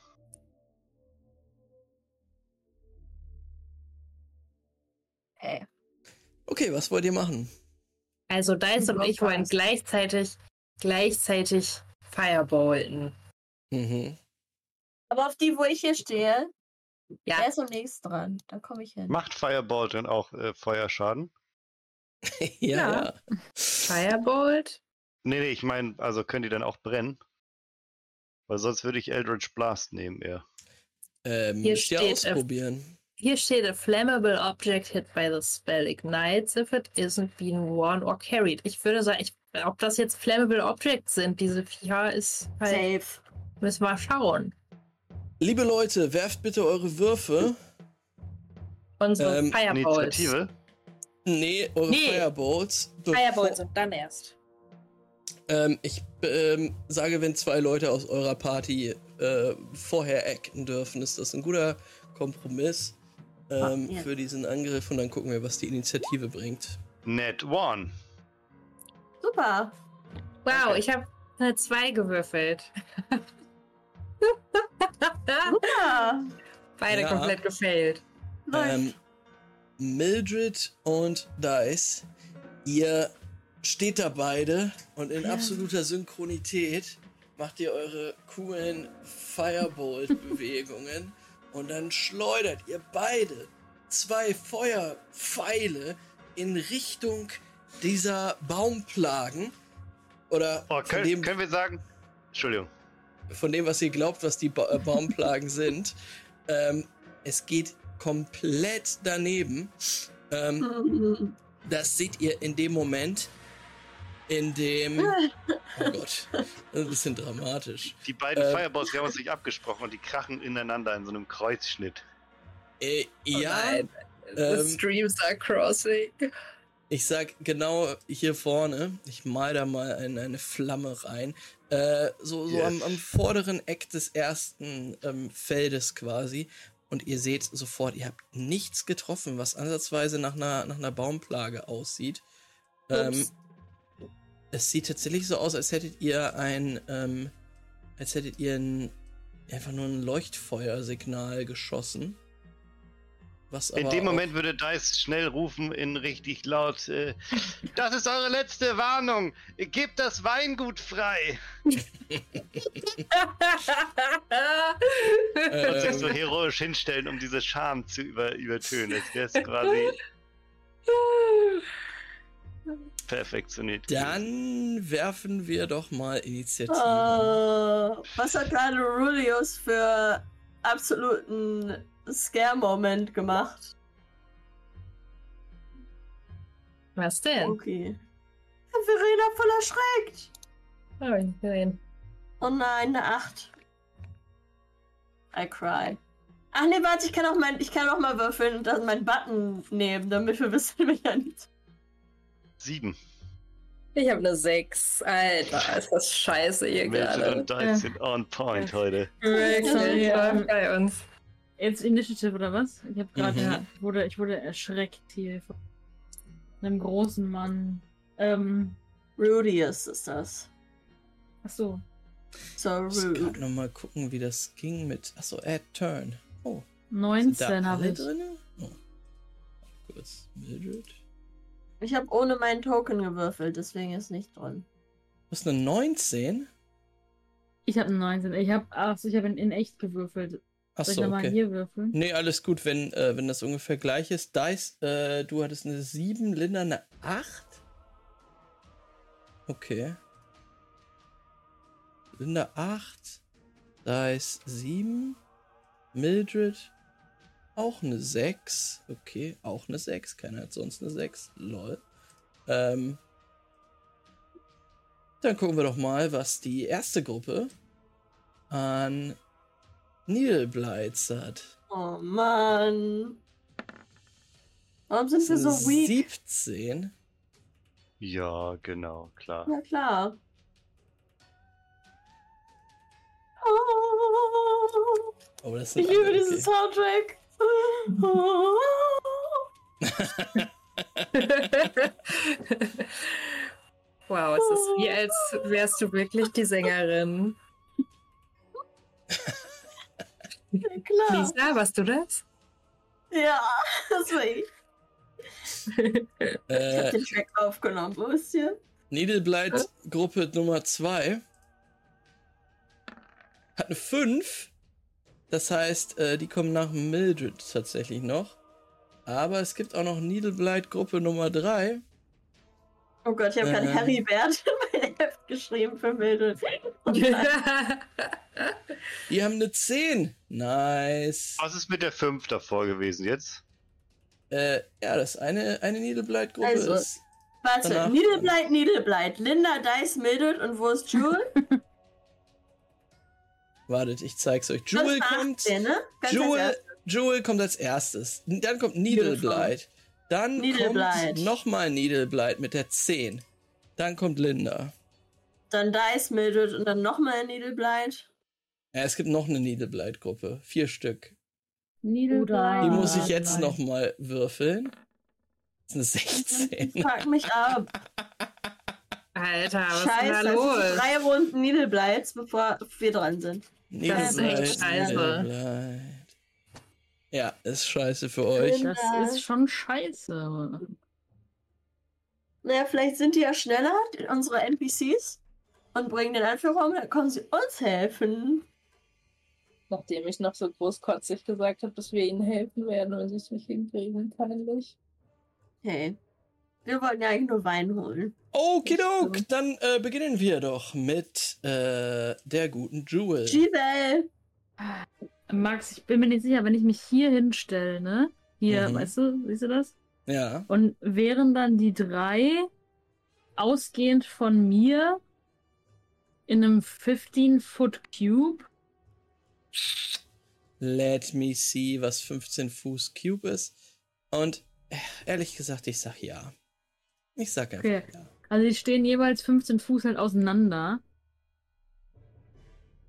Okay. Okay, was wollt ihr machen? Also Dice und ich wollen gleichzeitig, gleichzeitig Fireballen. Mhm. Aber auf die, wo ich hier stehe, ja. der ist am nächsten dran. Da komme ich hin. Macht Fireball denn auch äh, Feuerschaden? ja, ja. Firebolt? Nee, nee, ich meine, also können die dann auch brennen? Weil sonst würde ich Eldritch Blast nehmen eher. Ähm, hier steht ausprobieren. hier steht, a flammable object hit by the spell ignites if it isn't being worn or carried. Ich würde sagen, ich, ob das jetzt flammable objects sind, diese Viecher, ist halt, Safe. Müssen wir schauen. Liebe Leute, werft bitte eure Würfe. Unsere ähm, Fireballs. Initiative? Nee, eure nee. Firebolts. Firebolts und dann erst. Ähm, ich ähm, sage, wenn zwei Leute aus eurer Party äh, vorher acten dürfen, ist das ein guter Kompromiss ähm, oh, yeah. für diesen Angriff und dann gucken wir, was die Initiative bringt. Net one. Super. Wow, okay. ich habe eine 2 gewürfelt. Super. Beide ja. komplett gefailt. Ähm, Mildred und Dice, ihr steht da beide und in absoluter Synchronität macht ihr eure coolen Firebolt-Bewegungen und dann schleudert ihr beide zwei Feuerpfeile in Richtung dieser Baumplagen. Oder oh, können, dem, können wir sagen, Entschuldigung. Von dem, was ihr glaubt, was die ba äh, Baumplagen sind. Ähm, es geht komplett daneben. Ähm, das seht ihr in dem Moment, in dem. Oh Gott, das ist ein bisschen dramatisch. Die beiden ähm, Fireballs, die haben uns nicht abgesprochen und die krachen ineinander in so einem Kreuzschnitt. Äh, ja. Oh The ähm, streams are crossing. Ich sag genau hier vorne, ich mal da mal eine, eine Flamme rein. Äh, so so yes. am, am, vorderen Eck des ersten ähm, Feldes quasi. Und ihr seht sofort, ihr habt nichts getroffen, was ansatzweise nach einer, nach einer Baumplage aussieht. Ähm, es sieht tatsächlich so aus, als hättet ihr ein, ähm, als hättet ihr ein, einfach nur ein Leuchtfeuersignal geschossen. Was in dem Moment würde Dice schnell rufen in richtig laut: äh, Das ist eure letzte Warnung! Gebt das Weingut frei! Und sich so heroisch hinstellen, um diese Scham zu über, übertönen. Als wäre es quasi. perfektioniert. Dann werfen wir doch mal Initiative. Uh, was hat gerade Rulius für absoluten Scare-Moment gemacht. Was denn? Okay. Verena voll erschreckt. Oh, ich gesehen. Oh nein, eine 8. I cry. Ach nee, warte, ich kann auch mein, ich kann auch mal würfeln und dann meinen Button nehmen, damit wir wissen, wie er nicht. Sieben. Ich habe eine 6. Alter, ist das scheiße hier gerade. und 13 on point heute. Wirklich, ja. bei uns. Jetzt Initiative oder was? Ich habe gerade, mhm. wurde, ich wurde erschreckt hier von einem großen Mann. Ähm, Rudius ist das. Ach so. So rude. Ich noch mal gucken, wie das ging mit. Achso, Add Turn. Oh. 19 habe ich. Drin? Oh. Kurz. Mildred. Ich habe ohne meinen Token gewürfelt, deswegen ist nicht drin. Du hast eine 19? Ich habe eine 19. Ich habe, achso, ich habe in, in echt gewürfelt. Achso, Soll ich okay. hier würfeln? Nee, alles gut, wenn, äh, wenn das ungefähr gleich ist. Dice, äh, du hattest eine 7, Linda eine 8? Okay. Linda 8, Dice 7, Mildred auch eine 6. Okay, auch eine 6. Keiner hat sonst eine 6. Lol. Ähm, dann gucken wir doch mal, was die erste Gruppe an Needleblights hat. Oh Mann. Warum sind wir so weak? 17. Ja, genau, klar. Na klar. Oh, das ich liebe diesen Soundtrack. wow, es ist wie als wärst du wirklich die Sängerin. Ja, klar. Lisa, warst du das? Ja, das war ich. ich hab den Track aufgenommen, wo ist hier? Needleblight Gruppe Nummer 2 hat eine 5. Das heißt, äh, die kommen nach Mildred tatsächlich noch. Aber es gibt auch noch Needleblight Gruppe Nummer 3. Oh Gott, ich habe gerade Harry Bert in mein Heft geschrieben für Mildred. Die haben eine 10. Nice. Was ist mit der 5 davor gewesen jetzt? Äh, ja, das eine, eine Needleblight-Gruppe also, ist. Warte, Needleblight, Needleblight. Linda, Dice, Mildred und wo ist Jewel? Wartet, ich zeig's euch. Jewel kommt. 18, ne? Jewel, Jewel kommt als erstes. Dann kommt Needleblight. Dann Needleblight. kommt nochmal Needleblight mit der 10. Dann kommt Linda. Dann Dice Mildred und dann nochmal Needleblight. Ja, es gibt noch eine Needleblight-Gruppe. Vier Stück. Needleblight. Die muss ich jetzt nochmal würfeln. Das ist eine 16. Ich Fuck mich ab. Alter, was scheiße, ist da los? drei Runden Needleblights, bevor wir dran sind. Das ist echt scheiße. Ist scheiße für euch. Das ist schon scheiße. Naja, vielleicht sind die ja schneller, unsere NPCs, und bringen den Anführer um, dann können sie uns helfen. Nachdem ich noch so großkotzig gesagt habe, dass wir ihnen helfen werden, wenn sie es nicht hinkriegen, peinlich. Hey, wir wollten ja eigentlich nur Wein holen. Okidok, dann äh, beginnen wir doch mit äh, der guten Jewel. Jewel! Max, ich bin mir nicht sicher, wenn ich mich hier hinstelle, ne? Hier, mhm. weißt du, siehst du das? Ja. Und wären dann die drei ausgehend von mir in einem 15-Foot Cube? Let me see, was 15 Fuß Cube ist. Und ehrlich gesagt, ich sag ja. Ich sag einfach okay. ja. Also die stehen jeweils 15 Fuß halt auseinander.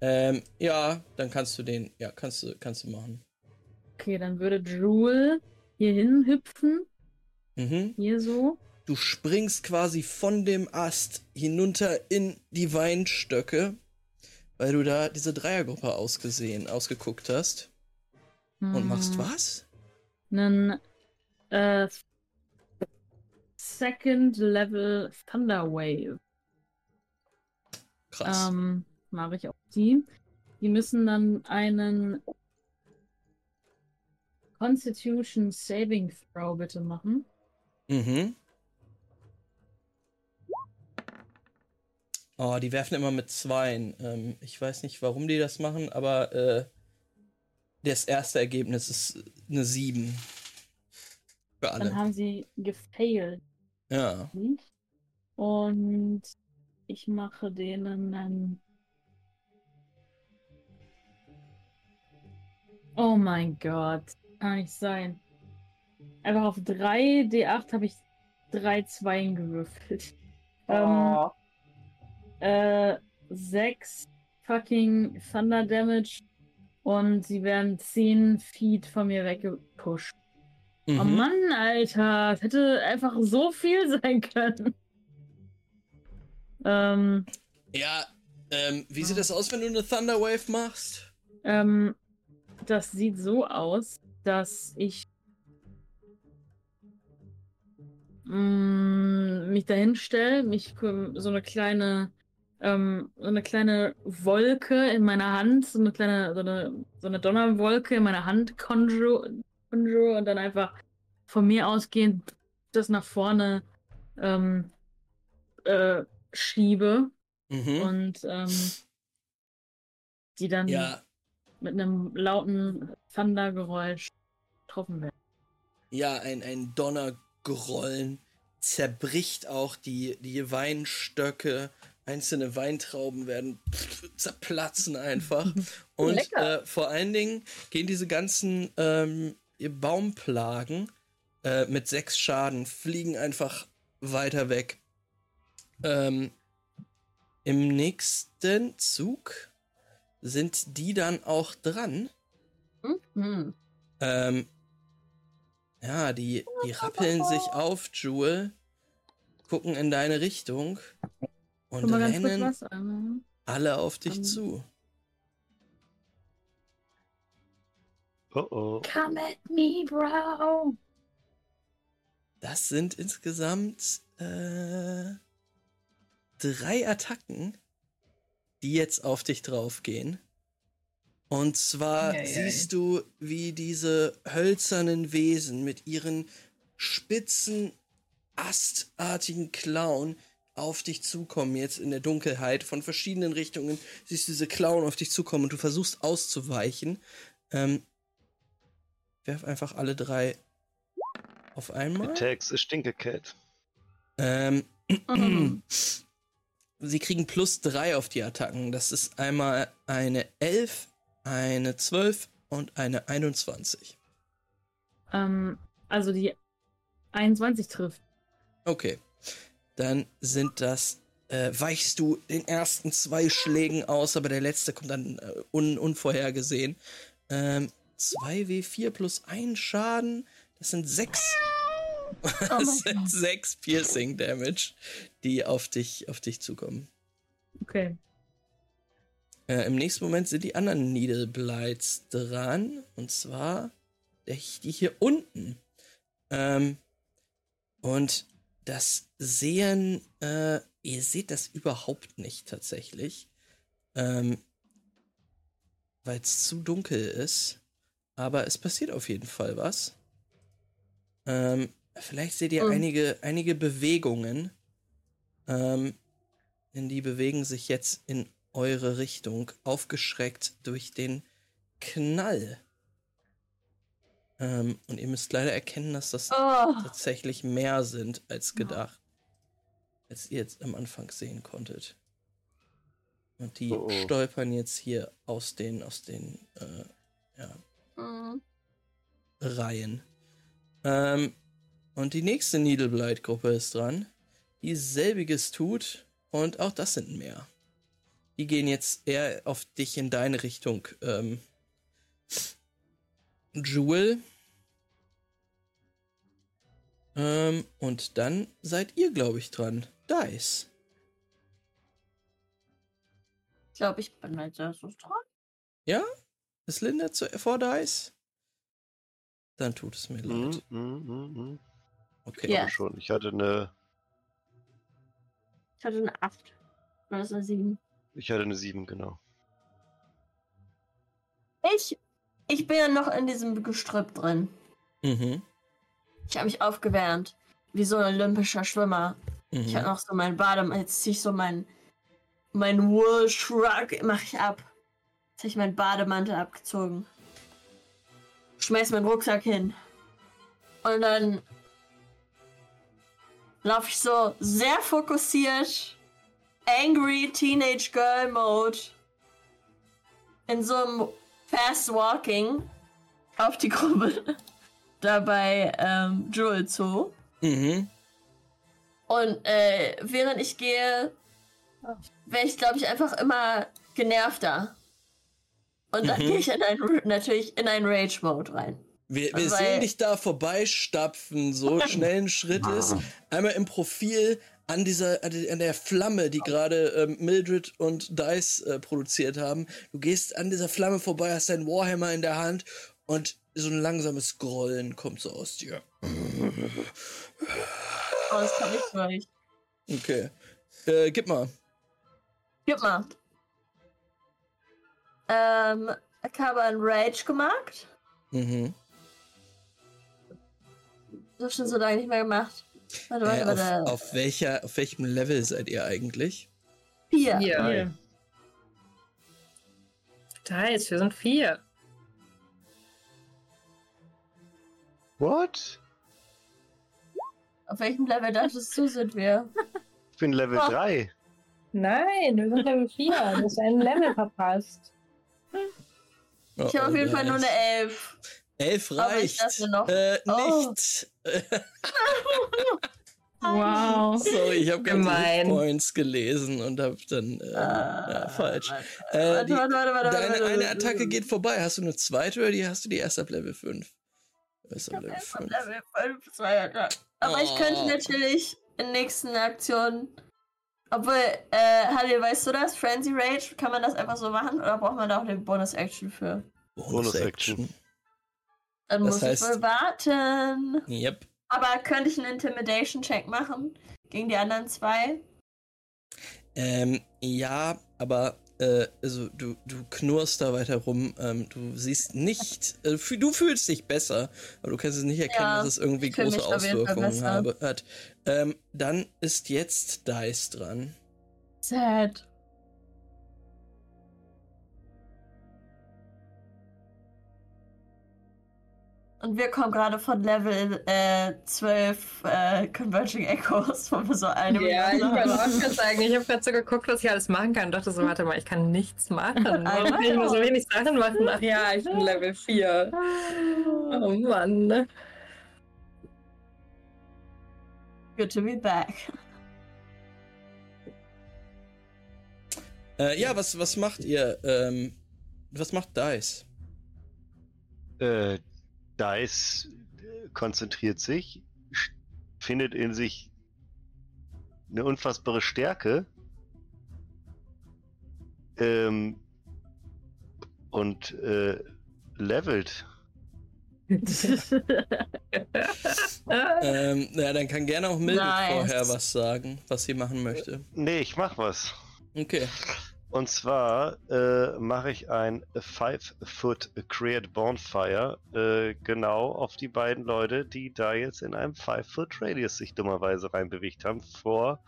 Ähm, ja, dann kannst du den, ja, kannst du, kannst du machen. Okay, dann würde Jewel hier hin hüpfen. Mhm. Hier so. Du springst quasi von dem Ast hinunter in die Weinstöcke, weil du da diese Dreiergruppe ausgesehen, ausgeguckt hast. Mhm. Und machst hm. was? Einen äh, Second Level Thunder Wave. Krass. Ähm, mache ich auch die. Die müssen dann einen Constitution Saving Throw bitte machen. Mhm. Oh, die werfen immer mit Zweien. Ähm, ich weiß nicht, warum die das machen, aber äh, das erste Ergebnis ist eine 7. Für alle. Dann haben sie gefailt. Ja. Und ich mache denen dann. Oh mein Gott. Kann nicht sein. Einfach auf 3 D8 habe ich 3 Zweien gewürfelt. Oh. Ähm, äh, 6 fucking Thunder Damage und sie werden 10 Feet von mir weggepusht. Oh mhm. Oh Mann, Alter, es hätte einfach so viel sein können. Ähm, ja, ähm, wie sieht das aus, wenn du eine Thunder Wave machst? Ähm, das sieht so aus, dass ich mm, mich dahin stelle, mich so eine kleine ähm, so eine kleine Wolke in meiner Hand, so eine kleine, so eine, so eine Donnerwolke in meiner Hand conjure, conjure und dann einfach von mir ausgehend das nach vorne ähm, äh, schiebe mhm. und ähm, die dann ja. Mit einem lauten Thundergeräusch getroffen werden. Ja, ein, ein Donnergrollen zerbricht auch die, die Weinstöcke. Einzelne Weintrauben werden zerplatzen einfach. Und äh, vor allen Dingen gehen diese ganzen ähm, Baumplagen äh, mit sechs Schaden fliegen einfach weiter weg. Ähm, Im nächsten Zug sind die dann auch dran. Mhm. Ähm, ja, die, die rappeln sich auf, Jewel, gucken in deine Richtung und rennen alle auf dich um. Ähm. zu. Oh oh. Come at me, bro. Das sind insgesamt äh, drei Attacken, die jetzt auf dich draufgehen. Und zwar ja, siehst ja. du, wie diese hölzernen Wesen mit ihren spitzen, astartigen Klauen auf dich zukommen, jetzt in der Dunkelheit. Von verschiedenen Richtungen siehst du diese Klauen auf dich zukommen und du versuchst auszuweichen. Ähm, werf einfach alle drei auf einmal. Attacks a Stinkecat. Ähm, Sie kriegen plus drei auf die Attacken. Das ist einmal eine 11, eine 12 und eine 21. Ähm, also die 21 trifft. Okay. Dann sind das, äh, weichst du den ersten zwei Schlägen aus, aber der letzte kommt dann äh, un unvorhergesehen. Ähm, 2W4 plus 1 Schaden. Das sind 6. Oh das sind 6 Piercing Damage, die auf dich, auf dich zukommen. Okay. Äh, Im nächsten Moment sind die anderen Needle Blights dran. Und zwar die hier unten. Ähm, und das sehen, äh, ihr seht das überhaupt nicht tatsächlich. Ähm, weil es zu dunkel ist. Aber es passiert auf jeden Fall was. Ähm, vielleicht seht ihr mhm. einige, einige Bewegungen. Ähm, denn die bewegen sich jetzt in eure Richtung, aufgeschreckt durch den Knall. Ähm, und ihr müsst leider erkennen, dass das oh. tatsächlich mehr sind als gedacht. Als ihr jetzt am Anfang sehen konntet. Und die oh, oh. stolpern jetzt hier aus den, aus den, äh, ja, mhm. Reihen. Ähm, und die nächste Needleblight-Gruppe ist dran, die selbiges tut. Und auch das sind mehr. Die gehen jetzt eher auf dich in deine Richtung. Ähm, Jewel. Ähm, und dann seid ihr, glaube ich, dran. Dice. Ich glaube, ich bin als erstes dran. Ja? Ist Linda zu, vor Dice? Dann tut es mir leid. Mm, mm, mm, okay. Ja. schon. Ich hatte eine. Ich hatte eine 8. Oder ist eine 7? Ich hatte eine 7, genau. Ich ich bin ja noch in diesem Gestrüpp drin. Mhm. Ich habe mich aufgewärmt. Wie so ein olympischer Schwimmer. Mhm. Ich habe noch so mein Bademantel. Jetzt ziehe ich so mein, mein Wool Shrug, mache ich ab. Jetzt habe ich meinen Bademantel abgezogen. Schmeiß meinen Rucksack hin. Und dann laufe ich so sehr fokussiert. Angry Teenage Girl Mode. In so einem Fast Walking auf die Gruppe dabei ähm, Joel zu. Mhm. Und äh, während ich gehe, wäre ich, glaube ich, einfach immer genervter. Und dann mhm. gehe ich in ein, natürlich in einen Rage-Mode rein. Wir, wir sehen dich da vorbeistapfen, so schnellen Schrittes. Einmal im Profil, an dieser, an der Flamme, die gerade ähm, Mildred und Dice äh, produziert haben. Du gehst an dieser Flamme vorbei, hast deinen Warhammer in der Hand und so ein langsames Grollen kommt so aus dir. Oh, das kann ich nicht. Okay. Äh, gib mal. Gib mal. Ähm, ich habe ein Rage gemacht. Mhm. Schon so lange nicht mehr gemacht. Warte, warte, äh, warte. Auf, auf, welcher, auf welchem Level seid ihr eigentlich? Vier. Vier. Details, wir sind vier. What? Auf welchem Level dachtest du, sind wir? Ich bin Level oh. 3. Nein, wir sind Level 4. Du hast ein Level verpasst. Ich habe auf jeden Fall nur eine 11. Elf reicht. Äh, oh. nicht. Wow. Sorry, ich habe keine Points gelesen und habe dann äh, ah, ja, falsch. Äh, die, warte, warte, warte, deine eine Attacke geht vorbei. Hast du eine zweite oder die hast du die erste ab Level 5? Ist ab Level 5. Level 5 zwei, Aber oh. ich könnte natürlich in nächsten Aktionen. Obwohl, äh, Halil, weißt du das? Frenzy Rage, kann man das einfach so machen oder braucht man da auch den Bonus-Action für? Bonus-Action. Dann das muss heißt, ich wohl warten. Yep. Aber könnte ich einen Intimidation-Check machen gegen die anderen zwei? Ähm, ja, aber äh, also du, du knurrst da weiter rum. Ähm, du siehst nicht, äh, du fühlst dich besser, aber du kannst es nicht erkennen, ja, dass es irgendwie große Auswirkungen habe, hat. Ähm, dann ist jetzt Dice dran. Sad. Und wir kommen gerade von Level äh, 12 äh, Converging Echoes, wo wir so eine Ja, ich wollte auch sagen, ich habe gerade so geguckt, was ich alles machen kann. Und dachte so, warte mal, ich kann nichts machen. Warum kann ich nur so wenig Sachen machen? Ach ja, ich bin Level 4. Oh Mann. Good to be back. Äh, ja, was, was macht ihr? Ähm, was macht Dice? Äh, Dice konzentriert sich, findet in sich eine unfassbare Stärke ähm, und äh, levelt. ähm, ja, dann kann gerne auch Mildred nice. vorher was sagen, was sie machen möchte. Nee, ich mach was. Okay. Und zwar äh, mache ich ein 5-Foot Create Bonfire äh, genau auf die beiden Leute, die da jetzt in einem 5-Foot Radius sich dummerweise reinbewegt haben, vor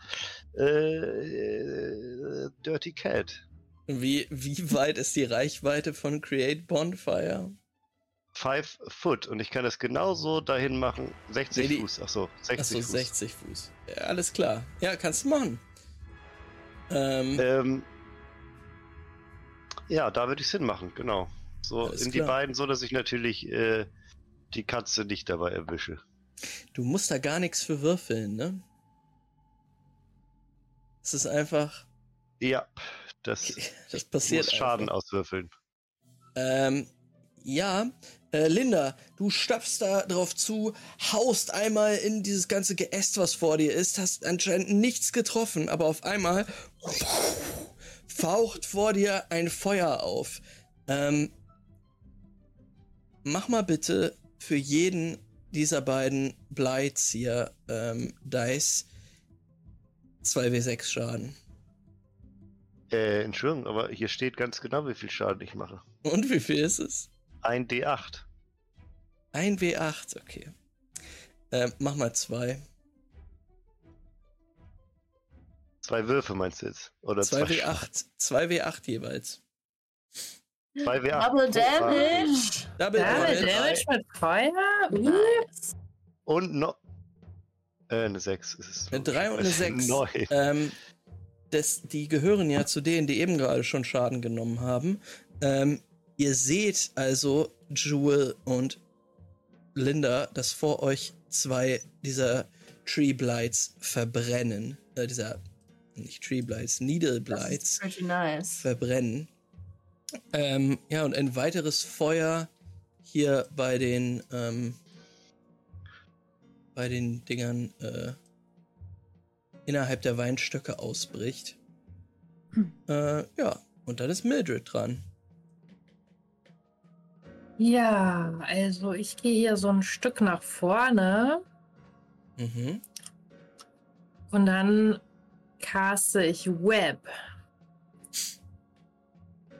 äh, Dirty Cat. Wie, wie weit ist die Reichweite von Create Bonfire? 5 Foot und ich kann das genauso dahin machen. 60 nee. Fuß. Achso, 60 Achso, Fuß. 60 Fuß. Ja, alles klar. Ja, kannst du machen. Ähm, ähm, ja, da würde ich Sinn machen, genau. So Alles in klar. die beiden, so dass ich natürlich äh, die Katze nicht dabei erwische. Du musst da gar nichts für würfeln, ne? Es ist einfach. Ja, das, das passiert. Muss Schaden einfach. auswürfeln. Ähm, ja, äh, Linda, du stapfst da drauf zu, haust einmal in dieses ganze Geäst, was vor dir ist, hast anscheinend nichts getroffen, aber auf einmal faucht vor dir ein Feuer auf. Ähm, mach mal bitte für jeden dieser beiden Blights hier ähm, Dice 2w6 Schaden. Äh, Entschuldigung, aber hier steht ganz genau, wie viel Schaden ich mache. Und wie viel ist es? Ein D8. Ein W8, okay. Äh, mach mal zwei. Zwei Würfe meinst du jetzt? Oder zwei, zwei W8. Zwei W8 jeweils. Zwei W8. Double Damage. Double, Double Damage mit Feuer. Nice. Und noch. Äh, eine 6 ist es. Eine 3 und eine 6. Ähm, das, die gehören ja zu denen, die eben gerade schon Schaden genommen haben. Ähm, ihr seht also Jewel und Linda, dass vor euch zwei dieser Tree Blights verbrennen. Äh, dieser nicht Tree Blights, Needle Blights nice. verbrennen. Ähm, ja, und ein weiteres Feuer hier bei den ähm, bei den Dingern äh, innerhalb der Weinstöcke ausbricht. Hm. Äh, ja, und dann ist Mildred dran. Ja, also ich gehe hier so ein Stück nach vorne. Mhm. Und dann caste ich Web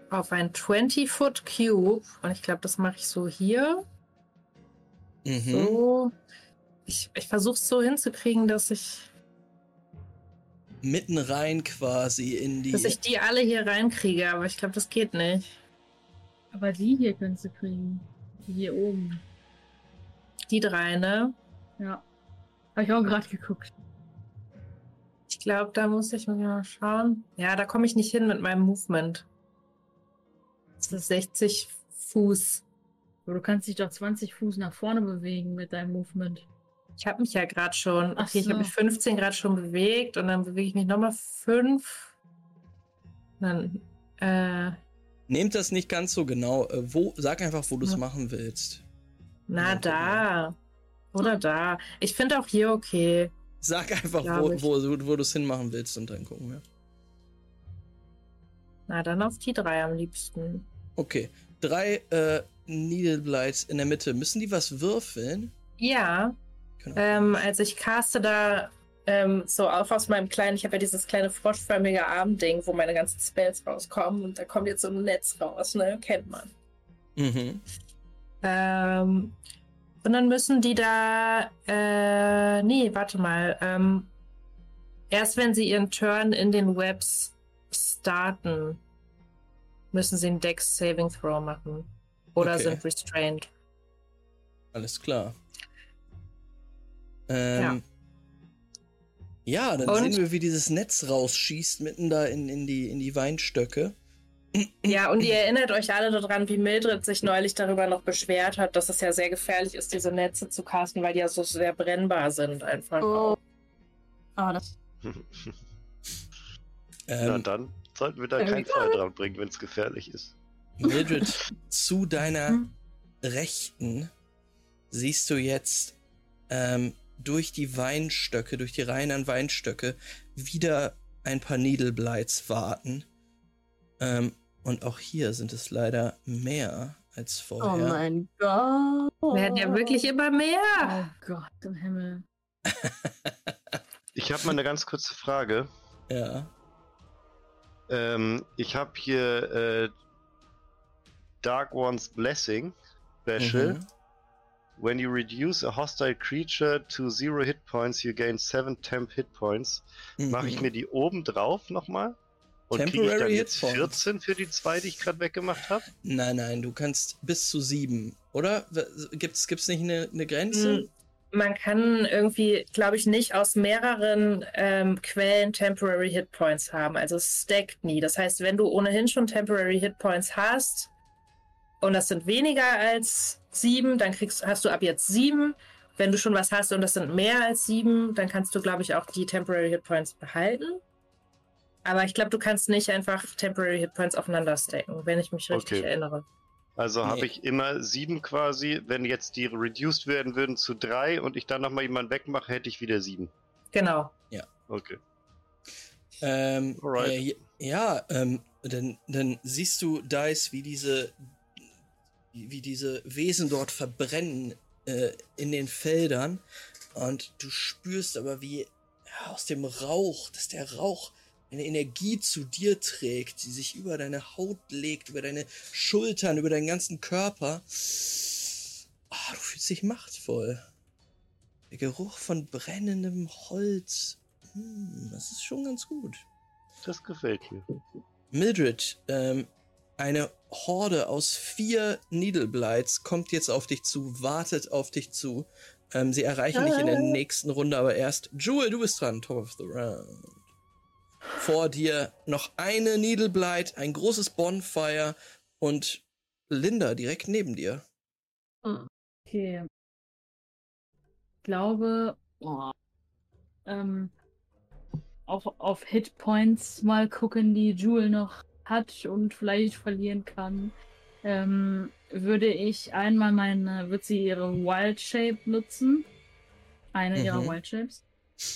auf ein 20-Foot Cube. Und ich glaube, das mache ich so hier. Mhm. So. Ich, ich versuche es so hinzukriegen, dass ich. Mitten rein quasi in die. Dass ich die alle hier reinkriege, aber ich glaube, das geht nicht. Aber die hier kannst du kriegen. Die hier oben. Die drei, ne? Ja. Habe ich auch gerade geguckt. Ich glaube, da muss ich mal schauen. Ja, da komme ich nicht hin mit meinem Movement. Das ist 60 Fuß. Aber du kannst dich doch 20 Fuß nach vorne bewegen mit deinem Movement. Ich habe mich ja gerade schon. Okay, so. ich habe mich 15 Grad schon bewegt und dann bewege ich mich nochmal 5. Dann, äh. Nehmt das nicht ganz so genau. Äh, wo, sag einfach, wo du es ja. machen willst. Na, da. Oder da. Ich finde auch hier okay. Sag einfach, wo, wo, wo du es hinmachen willst und dann gucken wir. Na, dann auf die drei am liebsten. Okay. Drei äh, Needle Blights in der Mitte. Müssen die was würfeln? Ja. Genau. Ähm, also ich caste da ähm, so auch aus meinem kleinen, ich habe ja dieses kleine froschförmige Armding, wo meine ganzen Spells rauskommen und da kommt jetzt so ein Netz raus, ne? Kennt man. Mhm. Ähm, und dann müssen die da, äh, nee, warte mal, ähm, erst wenn sie ihren Turn in den Webs starten, müssen sie einen Dex Saving Throw machen. Oder okay. sind restrained. Alles klar. Ähm, ja. Ja, dann und? sehen wir, wie dieses Netz rausschießt, mitten da in, in, die, in die Weinstöcke. Ja, und ihr erinnert euch alle daran, wie Mildred sich neulich darüber noch beschwert hat, dass es ja sehr gefährlich ist, diese Netze zu casten, weil die ja so sehr brennbar sind einfach. Oh. oh das. ähm, Na dann sollten wir da kein Feuer dran bringen, wenn es gefährlich ist. Mildred, zu deiner hm? Rechten siehst du jetzt ähm, durch die Weinstöcke, durch die Reihen an Weinstöcke, wieder ein paar Needleblights warten. Ähm, und auch hier sind es leider mehr als vorher. Oh mein Gott. Werden ja wirklich immer mehr. Oh Gott im Himmel. ich habe mal eine ganz kurze Frage. Ja. Ähm, ich habe hier äh, Dark One's Blessing Special. Mhm. When you reduce a hostile creature to zero hit points, you gain seven temp hit points. Mhm. Mache ich mir die oben drauf nochmal? Und kriege ich dann jetzt 14 für die zwei, die ich gerade weggemacht habe? Nein, nein, du kannst bis zu sieben, oder? Gibt's, gibt's nicht eine, eine Grenze? Mhm man kann irgendwie, glaube ich, nicht aus mehreren ähm, Quellen Temporary Hit Points haben. Also es stackt nie. Das heißt, wenn du ohnehin schon Temporary Hit Points hast und das sind weniger als sieben, dann kriegst, hast du ab jetzt sieben. Wenn du schon was hast und das sind mehr als sieben, dann kannst du, glaube ich, auch die Temporary Hit Points behalten. Aber ich glaube, du kannst nicht einfach Temporary Hit Points aufeinander stacken, wenn ich mich richtig okay. erinnere. Also nee. habe ich immer sieben quasi. Wenn jetzt die reduced werden würden zu drei und ich dann nochmal jemanden wegmache, hätte ich wieder sieben. Genau. Ja. Okay. Ähm, äh, ja, ähm, dann, dann siehst du, Dice, wie diese, wie diese Wesen dort verbrennen äh, in den Feldern. Und du spürst aber, wie aus dem Rauch, dass der Rauch eine Energie zu dir trägt, die sich über deine Haut legt, über deine Schultern, über deinen ganzen Körper. Oh, du fühlst dich machtvoll. Der Geruch von brennendem Holz. Hm, das ist schon ganz gut. Das gefällt mir. Mildred, ähm, eine Horde aus vier Needleblights kommt jetzt auf dich zu, wartet auf dich zu. Ähm, sie erreichen dich in der nächsten Runde, aber erst. Jewel, du bist dran, top of the round. Vor dir noch eine Needleblight, ein großes Bonfire und Linda direkt neben dir. Okay. Ich glaube, oh, ähm, auf, auf Hitpoints mal gucken, die Jewel noch hat und vielleicht verlieren kann. Ähm, würde ich einmal meine, wird sie ihre Wild Shape nutzen. Eine mhm. ihrer Wild Shapes.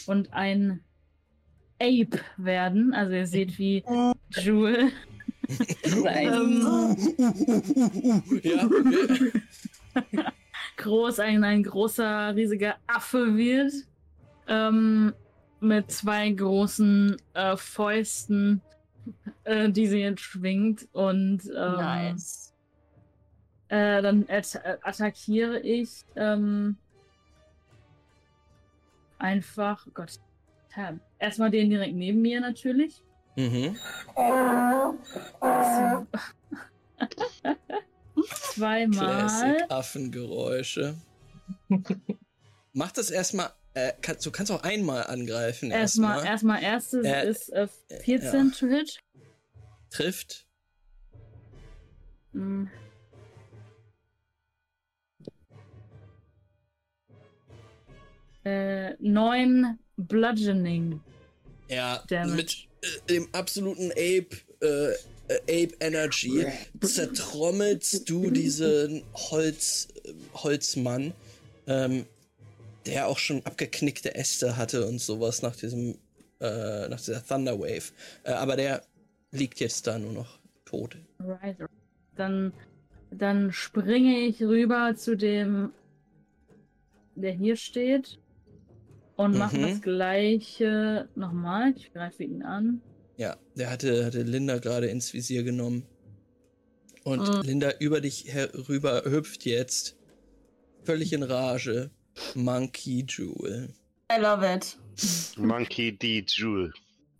Und ein Ape werden. Also ihr seht, wie Jewel ja, groß, ein, ein großer, riesiger Affe wird. Ähm, mit zwei großen äh, Fäusten, äh, die sie jetzt schwingt. Und ähm, nice. äh, dann at attackiere ich ähm, einfach. Oh Gott, Tab. Erstmal den direkt neben mir natürlich. Mhm. Zweimal. Classic Affengeräusche. Mach das erstmal. Äh, kann, du kannst auch einmal angreifen. Erstmal, erstmal erstes äh, ist äh, 14 ja. to hit. Trifft. Hm. Äh, 9 Bludgeoning. Ja, Damage. mit äh, dem absoluten Ape, äh, Ape Energy zertrommelst du diesen Holz, Holzmann, ähm, der auch schon abgeknickte Äste hatte und sowas nach diesem, äh, nach dieser Thunderwave. Äh, aber der liegt jetzt da nur noch tot. Right. Dann, dann springe ich rüber zu dem, der hier steht und machen mhm. das gleiche nochmal. Ich greife ihn an. Ja, der hatte, hatte Linda gerade ins Visier genommen. Und mhm. Linda über dich herüber hüpft jetzt. Völlig in Rage. Monkey Jewel. I love it. Monkey D. Jewel.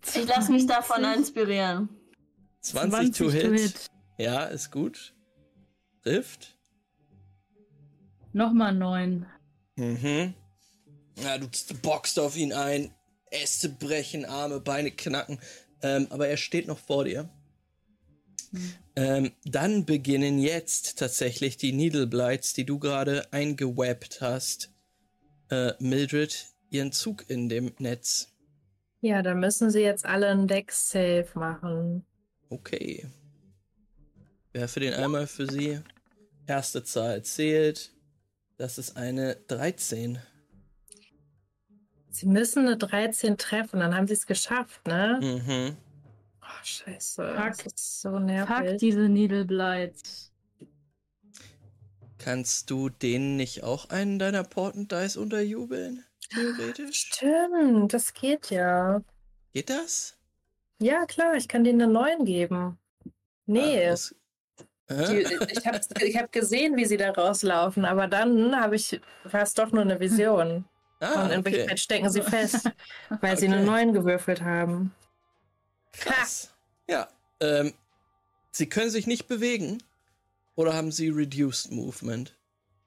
Ich lasse mich davon inspirieren. 20, 20 to, hit. to hit. Ja, ist gut. Trifft. Nochmal 9. Mhm. Ja, du boxt auf ihn ein, Äste brechen, Arme, Beine knacken, ähm, aber er steht noch vor dir. Mhm. Ähm, dann beginnen jetzt tatsächlich die Needleblights, die du gerade eingewebbt hast, äh, Mildred, ihren Zug in dem Netz. Ja, dann müssen sie jetzt alle einen Deck-Save machen. Okay. Werfe den einmal für sie. Erste Zahl zählt. Das ist eine 13. Sie müssen eine 13 treffen, dann haben sie es geschafft, ne? Mhm. Oh, scheiße. Fuck, das ist so nervig. Fuck diese Needleblights. Kannst du denen nicht auch einen deiner Portent Dice unterjubeln? Theoretisch? Stimmt, das geht ja. Geht das? Ja, klar, ich kann denen einen neuen geben. Nee. Ah, das, die, ich habe ich hab gesehen, wie sie da rauslaufen, aber dann habe ich fast doch nur eine Vision. Ah, und in okay. Wirklichkeit stecken sie fest, weil okay. sie einen neuen gewürfelt haben. Krass. Ja. Ähm, sie können sich nicht bewegen oder haben sie Reduced Movement?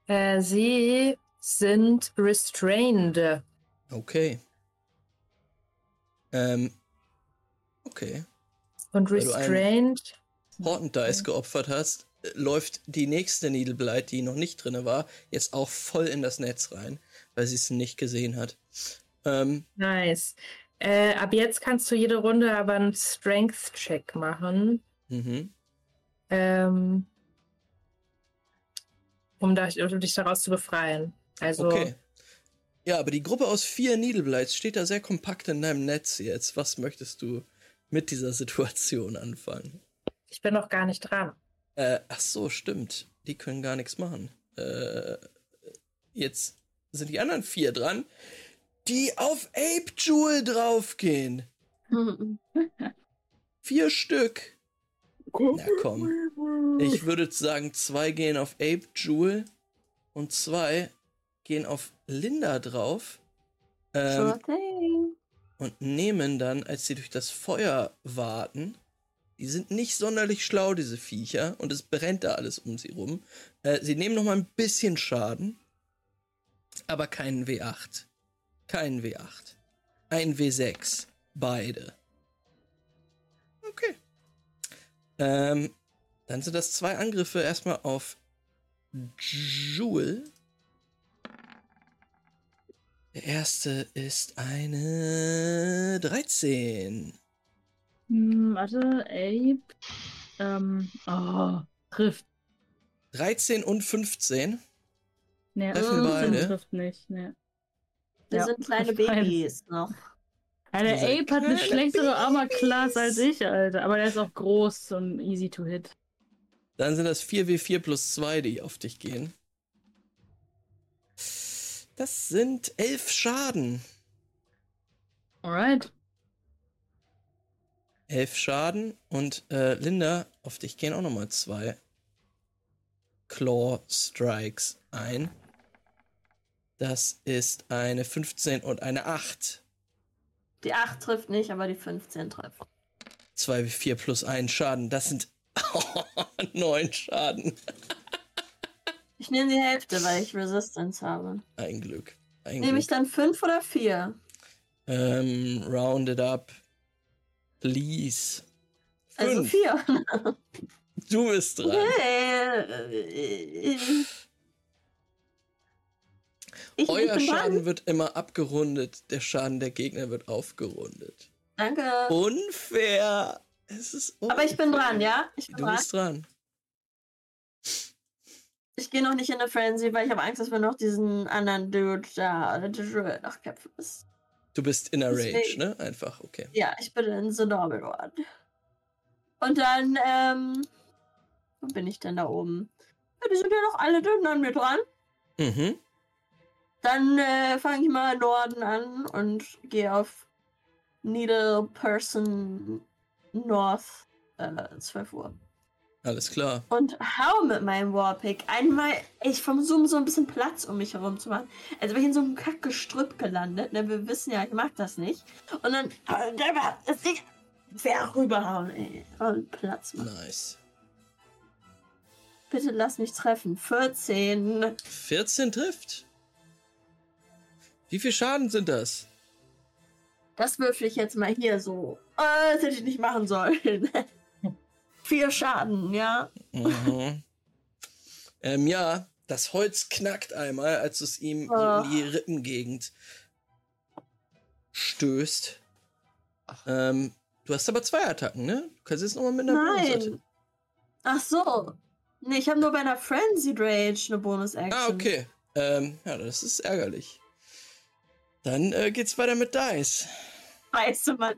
Äh, sie sind restrained. Okay. Ähm, okay. Und restrained. Horton Dice geopfert hast, läuft die nächste Needleblight, die noch nicht drin war, jetzt auch voll in das Netz rein, weil sie es nicht gesehen hat. Ähm, nice. Äh, ab jetzt kannst du jede Runde aber einen Strength-Check machen. Mhm. Ähm, um, da, um, dich daraus zu befreien. Also. Okay. Ja, aber die Gruppe aus vier Needleblights steht da sehr kompakt in deinem Netz jetzt. Was möchtest du mit dieser Situation anfangen? Ich bin noch gar nicht dran. Äh, ach so, stimmt. Die können gar nichts machen. Äh, jetzt sind die anderen vier dran, die auf Ape Jewel draufgehen. vier Stück. Na komm. Ich würde sagen, zwei gehen auf Ape Jewel und zwei gehen auf Linda drauf. Ähm, und nehmen dann, als sie durch das Feuer warten, die sind nicht sonderlich schlau, diese Viecher, und es brennt da alles um sie rum. Äh, sie nehmen noch mal ein bisschen Schaden, aber keinen W8. Keinen W8. Ein W6. Beide. Okay. Ähm, dann sind das zwei Angriffe erstmal auf Jewel. Der erste ist eine 13. Hm, warte, Ape. Ähm, oh, trifft. 13 und 15. Nee, Treffen äh, beide. trifft nicht, ne. Wir ja, sind kleine Babys noch. der Ape hat eine schlechtere Armor-Class als ich, Alter. Aber der ist auch groß und easy to hit. Dann sind das 4w4 plus 2, die auf dich gehen. Das sind 11 Schaden. Alright. 11 Schaden und äh, Linda, auf dich gehen auch nochmal zwei Claw Strikes ein. Das ist eine 15 und eine 8. Die 8 trifft nicht, aber die 15 trifft. 2 wie 4 plus 1 Schaden. Das sind oh, 9 Schaden. ich nehme die Hälfte, weil ich Resistance habe. Ein Glück. Ein nehme Glück. ich dann 5 oder 4? Ähm, rounded up. Please. Also 4. du bist dran. Ich, Euer Schaden dran. wird immer abgerundet, der Schaden der Gegner wird aufgerundet. Danke. Unfair. Es ist unfair. Aber ich bin dran, ja? Ich bin du dran. bist dran. Ich gehe noch nicht in eine Frenzy, weil ich habe Angst, dass wir noch diesen anderen Dude da noch kämpfen müssen. Du bist in der Range, ne? Einfach, okay. Ja, ich bin in The Normal One. Und dann, ähm, wo bin ich denn da oben? Ja, die sind ja noch alle dünn an mir dran. Mhm. Dann äh, fange ich mal Norden an und gehe auf Needle Person North äh, 12 Uhr. Alles klar. Und hau mit meinem Warpick einmal. Ich versuche so ein bisschen Platz um mich herum zu machen. Also bin ich in so einem Kackgestrüpp gelandet. Ne? Wir wissen ja, ich mag das nicht. Und dann. Das Ding. Wer rüberhauen, ey. Und Platz machen. Nice. Bitte lass mich treffen. 14. 14 trifft. Wie viel Schaden sind das? Das würfel ich jetzt mal hier so. Oh, das hätte ich nicht machen sollen. Vier Schaden, ja. Mhm. ähm, ja, das Holz knackt einmal, als es ihm oh. in die Rippengegend stößt. Ähm, du hast aber zwei Attacken, ne? Du kannst jetzt nochmal mit einer Nein. Ach so. Nee, ich habe nur bei einer Frenzied Rage eine Bonus-Action. Ah, okay. Ähm, ja, das ist ärgerlich. Dann äh, geht's weiter mit Dice. Scheiße, Mann.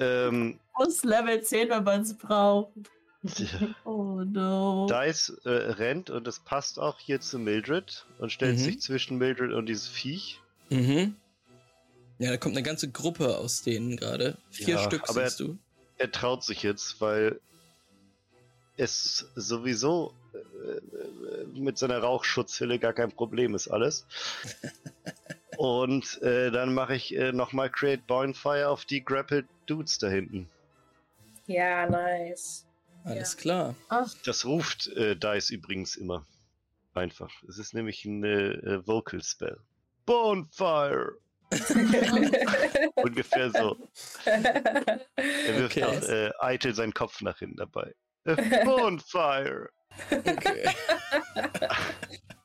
Ähm, Muss Level 10, wenn man es braucht. Oh no. Dice äh, rennt und es passt auch hier zu Mildred und stellt mhm. sich zwischen Mildred und dieses Viech. Mhm. Ja, da kommt eine ganze Gruppe aus denen gerade. Vier ja, Stück siehst du. Er traut sich jetzt, weil es sowieso äh, mit seiner Rauchschutzhülle gar kein Problem ist alles. Und äh, dann mache ich äh, nochmal Create Bonfire auf die Grappled Dudes da hinten. Ja, nice. Alles ja. klar. Ach. Das ruft äh, Dice übrigens immer. Einfach. Es ist nämlich ein äh, Vocal Spell. Bonfire! Ungefähr so. Er wirft okay. auch äh, eitel seinen Kopf nach hinten dabei. Bonfire! Okay.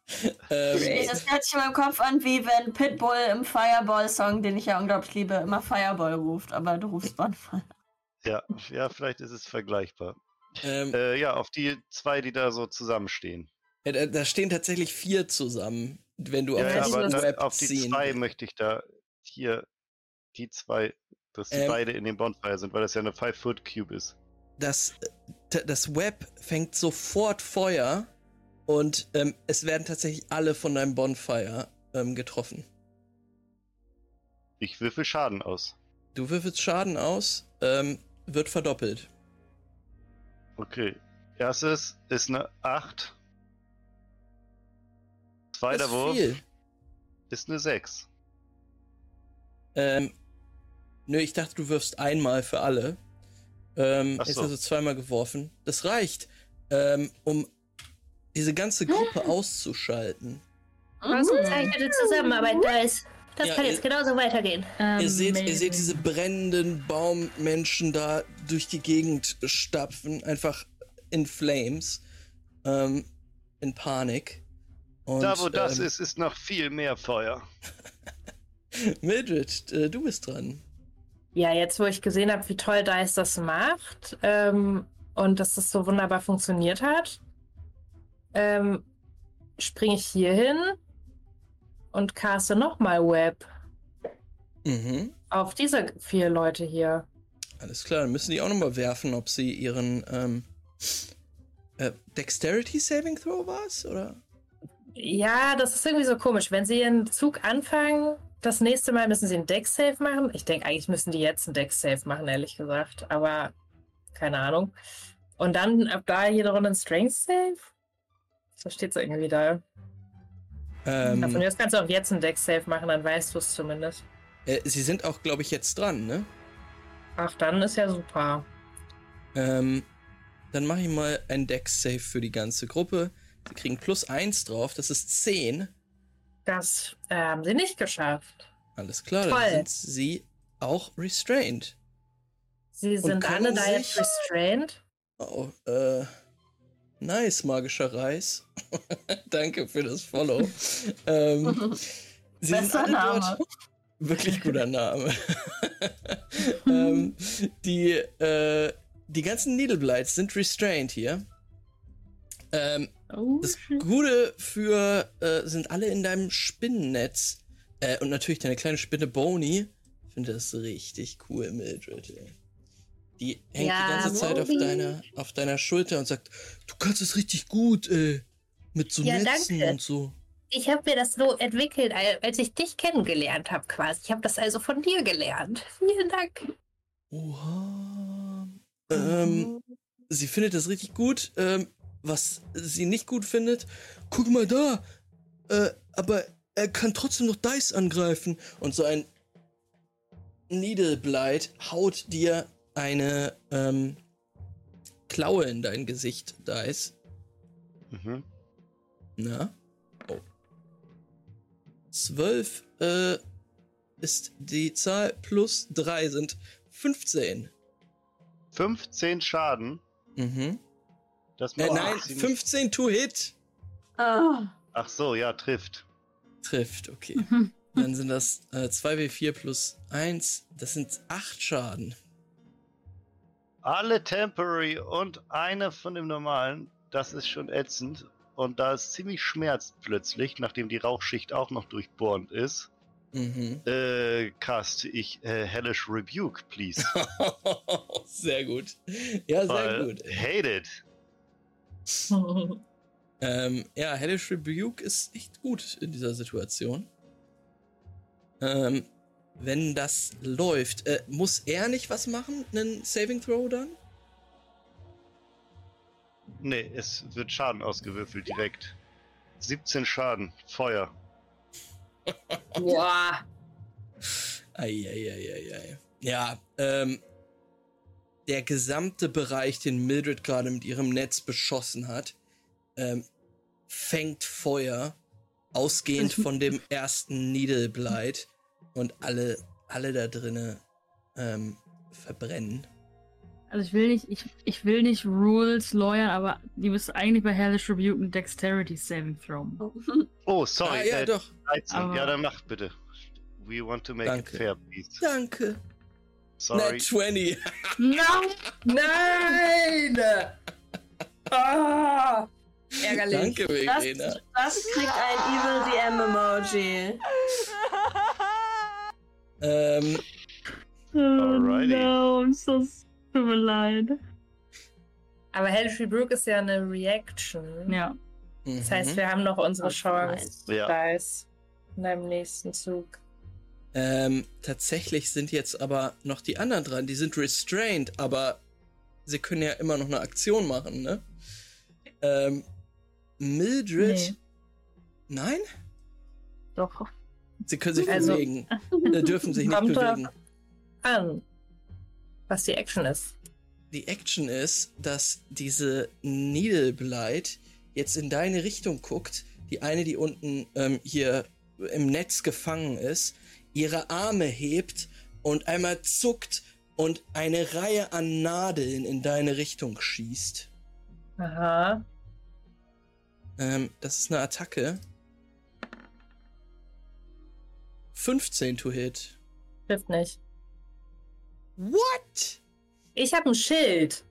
ähm, das hört sich in meinem Kopf an, wie wenn Pitbull im Fireball-Song, den ich ja unglaublich liebe, immer Fireball ruft, aber du rufst Bonfire. Ja, ja, vielleicht ist es vergleichbar. Ähm, äh, ja, auf die zwei, die da so zusammenstehen. Ja, da, da, stehen tatsächlich vier zusammen, wenn du ja, auf, ja, aber da, auf die zwei möchte ich da hier die zwei, dass die ähm, beide in dem Bonfire sind, weil das ja eine Five-Foot-Cube ist. Das, äh, das Web fängt sofort Feuer und ähm, es werden tatsächlich alle von deinem Bonfire ähm, getroffen. Ich würfel Schaden aus. Du würfelst Schaden aus, ähm, wird verdoppelt. Okay. Erstes ist eine 8. Zweiter ist Wurf viel. ist eine 6. Ähm, nö, ich dachte, du wirfst einmal für alle. Ähm, so. Jetzt also zweimal geworfen. Das reicht, ähm, um diese ganze Gruppe auszuschalten. Ausgezeichnete Zusammenarbeit da ist. Das ja, kann jetzt ihr, genauso weitergehen. Ähm, ihr, seht, ihr seht diese brennenden Baummenschen da durch die Gegend stapfen, einfach in Flames, ähm, in Panik. Und, da, wo das ähm, ist, ist noch viel mehr Feuer. Mildred, äh, du bist dran. Ja, jetzt wo ich gesehen habe, wie toll Dice das macht ähm, und dass das so wunderbar funktioniert hat, ähm, springe ich hier hin und caste nochmal Web. Mhm. Auf diese vier Leute hier. Alles klar, dann müssen die auch nochmal werfen, ob sie ihren ähm, äh, Dexterity Saving Throw war oder? Ja, das ist irgendwie so komisch. Wenn sie ihren Zug anfangen, das nächste Mal müssen sie einen Dex Save machen. Ich denke, eigentlich müssen die jetzt einen Dex Save machen, ehrlich gesagt. Aber keine Ahnung. Und dann ab da jede Runde ein Strength Save? So steht es irgendwie da. Ähm, Von mir kannst du auch jetzt einen Dex Save machen, dann weißt du es zumindest. Äh, sie sind auch, glaube ich, jetzt dran, ne? Ach, dann ist ja super. Ähm, dann mache ich mal ein Dex Save für die ganze Gruppe. Sie kriegen plus 1 drauf, das ist 10. Das äh, haben sie nicht geschafft. Alles klar, Toll. dann sind sie auch restrained. Sie sind alle da jetzt restrained? Oh, äh. Nice, magischer Reis. Danke für das Follow. ähm, sie Bester Name. Dort, wirklich guter Name. ähm, die, äh, die ganzen Needleblights sind restrained hier. Ähm, oh, das Gute für äh, sind alle in deinem Spinnennetz. Äh, und natürlich deine kleine Spinne Boni. Ich finde das richtig cool, Mildred. Die hängt ja, die ganze Zeit auf deiner, auf deiner Schulter und sagt, du kannst es richtig gut, ey. Mit so ja, Netzen danke. und so. Ich habe mir das so entwickelt, als ich dich kennengelernt habe, quasi. Ich habe das also von dir gelernt. Vielen Dank. Oha. Ähm, sie findet das richtig gut. Ähm, was sie nicht gut findet, guck mal da. Äh, aber er kann trotzdem noch Dice angreifen. Und so ein Needleblight haut dir eine ähm, Klaue in dein Gesicht, Dice. Mhm. Na? Oh. Zwölf äh, ist die Zahl plus drei sind 15. 15 Schaden? Mhm. Das äh, nein, 15 to hit. Oh. Ach so, ja, trifft. Trifft, okay. Mhm. Dann sind das äh, 2w4 plus 1. Das sind 8 Schaden. Alle Temporary und eine von dem normalen. Das ist schon ätzend. Und da es ziemlich schmerzt plötzlich, nachdem die Rauchschicht auch noch durchbohrend ist, mhm. äh, cast ich äh, Hellish Rebuke, please. sehr gut. Ja, sehr Weil, gut. Hate it. ähm, ja, Hellish Rebuke ist echt gut in dieser Situation. Ähm, wenn das läuft, äh, muss er nicht was machen? Einen Saving Throw dann? Nee, es wird Schaden ausgewürfelt direkt. 17 Schaden, Feuer. Boah. Eieieiei. Ja, ähm, der gesamte Bereich, den Mildred gerade mit ihrem Netz beschossen hat, ähm, fängt Feuer, ausgehend von dem ersten Needle Blight und alle, alle da drinnen ähm, verbrennen. Also ich will nicht, ich, ich will nicht Rules lawyern, aber die müssen eigentlich bei Hellish Rebuke einen Dexterity Saving Throw. Oh, sorry. Ah, ja, äh, doch. 13. Ja, dann macht bitte. We want to make Danke. it fair, please. Danke. Sorry. Net 20. Nein! Nein! Ah, ärgerlich. Danke, Das, Verena. das kriegt ein Evil DM Emoji. Ähm, Oh, Alrighty. no, I'm so tut mir leid. Aber Hellish Rebuke ist ja eine Reaction. Ja. Das heißt, mhm. wir haben noch unsere Oh, Chance. Ja. Dice. In deinem nächsten Zug. ähm, tatsächlich sind jetzt aber noch die anderen dran. Die sind restrained, aber sie können ja immer noch eine Aktion machen, ne? Ähm, Mildred. Nee. Nein? Doch. Sie können sich Also- bewegen. Äh, dürfen sich nicht bewegen. An. Was die Action ist. Die Action ist, dass diese Needle Blight jetzt in deine Richtung guckt. Die eine, die unten ähm, hier im Netz gefangen ist, ihre Arme hebt und einmal zuckt und eine Reihe an Nadeln in deine Richtung schießt. Aha. Ähm, das ist eine Attacke. 15 to hit. Trifft nicht. What? Ich habe ein Schild.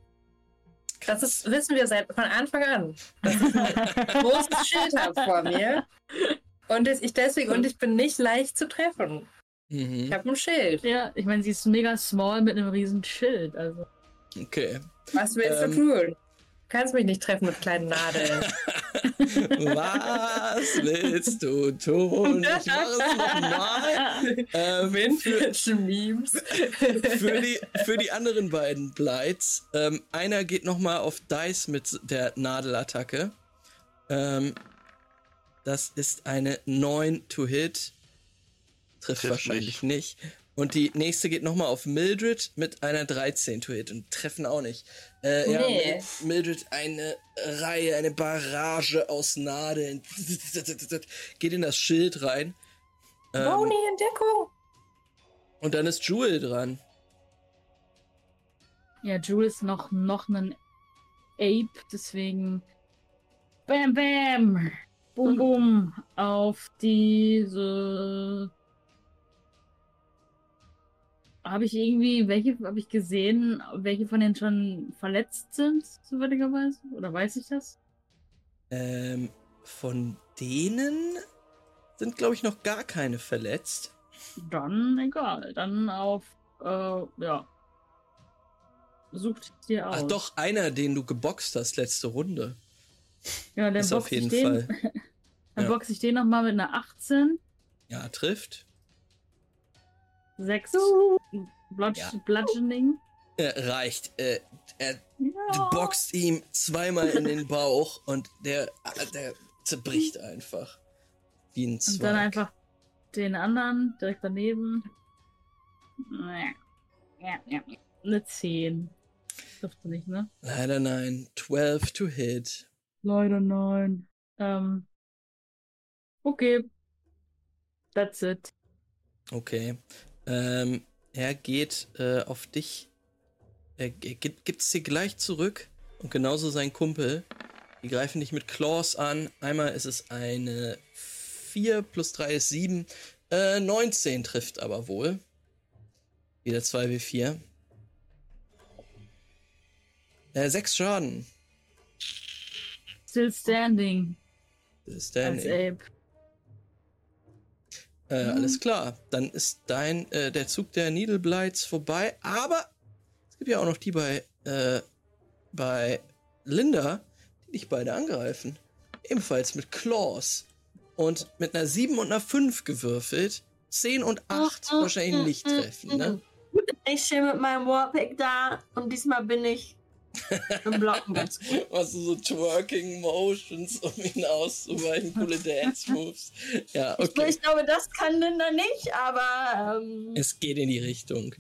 Das ist, wissen wir seit von Anfang an. Dass ich ein großes Schild habe vor mir. Und ich deswegen, und ich bin nicht leicht zu treffen. Ich Mhm. habe ein Schild. Ja, ich meine, sie ist mega small mit einem riesen Schild. Also. Okay. Was willst Ähm. du tun? Du kannst mich nicht treffen mit kleinen Nadeln. Was willst du tun? Ich mache es nochmal. Ähm, Vintage Memes. für, die, für die anderen beiden Blights. Ähm, einer geht nochmal auf Dice mit der Nadelattacke. Ähm, das ist eine 9 to hit. Trifft, Trifft wahrscheinlich nicht. Und die nächste geht nochmal auf Mildred mit einer 13 to hit und treffen auch nicht. Äh, ja, Nee. Mil- Mildred eine Reihe, eine Barrage aus Nadeln. Geht in das Schild rein. Ähm, Brownie in Deckung. und dann ist Jewel dran. Ja, Jules ist noch, noch ein Ape, deswegen. Bam, bam! Bum, bum! Auf diese. Habe ich irgendwie, welche habe ich gesehen, welche von denen schon verletzt sind, zufälligerweise? Oder weiß ich das? Ähm, von denen sind, glaube ich, noch gar keine verletzt. Dann egal. Dann auf, äh, ja. Sucht dir aus. Ach doch, einer, den du geboxt hast letzte Runde. ja, dann ist auf jeden den, Fall. Dann Ja. boxe ich den nochmal mit einer 18. Ja, trifft. 6 Bludge Ja. Bludgeoning. Äh, reicht. Äh, er Ja. boxt ihm zweimal in den Bauch und der, äh, der zerbricht einfach. Wie ein Zweig. Und dann einfach den anderen direkt daneben. Ja, ja. Eine 10. Trifft sie nicht, ne? Leider nein. 12 to hit. Leider nein. Ähm. Okay. That's it. Okay. Ähm, er geht äh, auf dich. Er g- gibt gibt's dir gleich zurück. Und genauso sein Kumpel. Die greifen dich mit Claws an. Einmal ist es eine 4 plus 3 ist 7. Äh, 19 trifft aber wohl. Wieder 2w4. Äh, 6 Schaden. Still standing. Das ist Als. Ape. Äh, alles klar. Dann ist dein äh, der Zug der Needle Blights vorbei. Aber es gibt ja auch noch die bei äh, bei Linda, die dich beide angreifen. Ebenfalls mit Claws. Und mit einer 7 und einer 5 gewürfelt. 10 und 8 wahrscheinlich nicht treffen, ne? Ich stehe mit meinem Warpick da und diesmal bin ich im Blocken ganz gut. Machst du so Twerking Motions, um ihn auszuweichen, coole Dance Moves. Ja, okay. Ich, ich, glaube, das kann Linda nicht, aber. Ähm, es geht in die Richtung.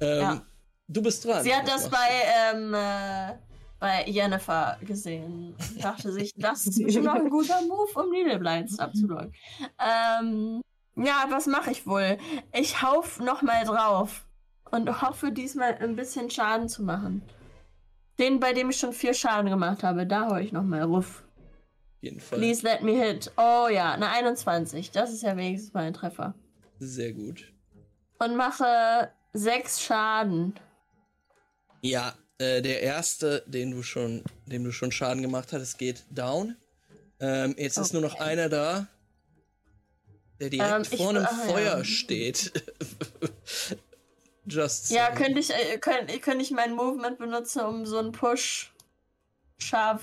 Ähm, ja. Du bist dran. Sie hat das bei, ähm, äh, bei Jennifer gesehen. Und dachte sich, das ist bestimmt noch ein guter Move, um Needle Blinds abzulocken. Ähm, ja, was mache ich wohl? Ich hauf nochmal drauf und hoffe diesmal ein bisschen Schaden zu machen. Den, bei dem ich schon vier Schaden gemacht habe, da hau ich nochmal ruf. Auf jeden Fall. Please let me hit. Oh ja, eine 21. Das ist ja wenigstens mal ein Treffer. Sehr gut. Und mache sechs Schaden. Ja, äh, der erste, den du schon, dem du schon Schaden gemacht hast, geht down. Ähm, jetzt okay. ist nur noch einer da, der direkt ähm, vor einem ah, Feuer ja. steht. Just ja, könnte ich, äh, könnte, ich mein Movement benutzen, um so einen Push scharf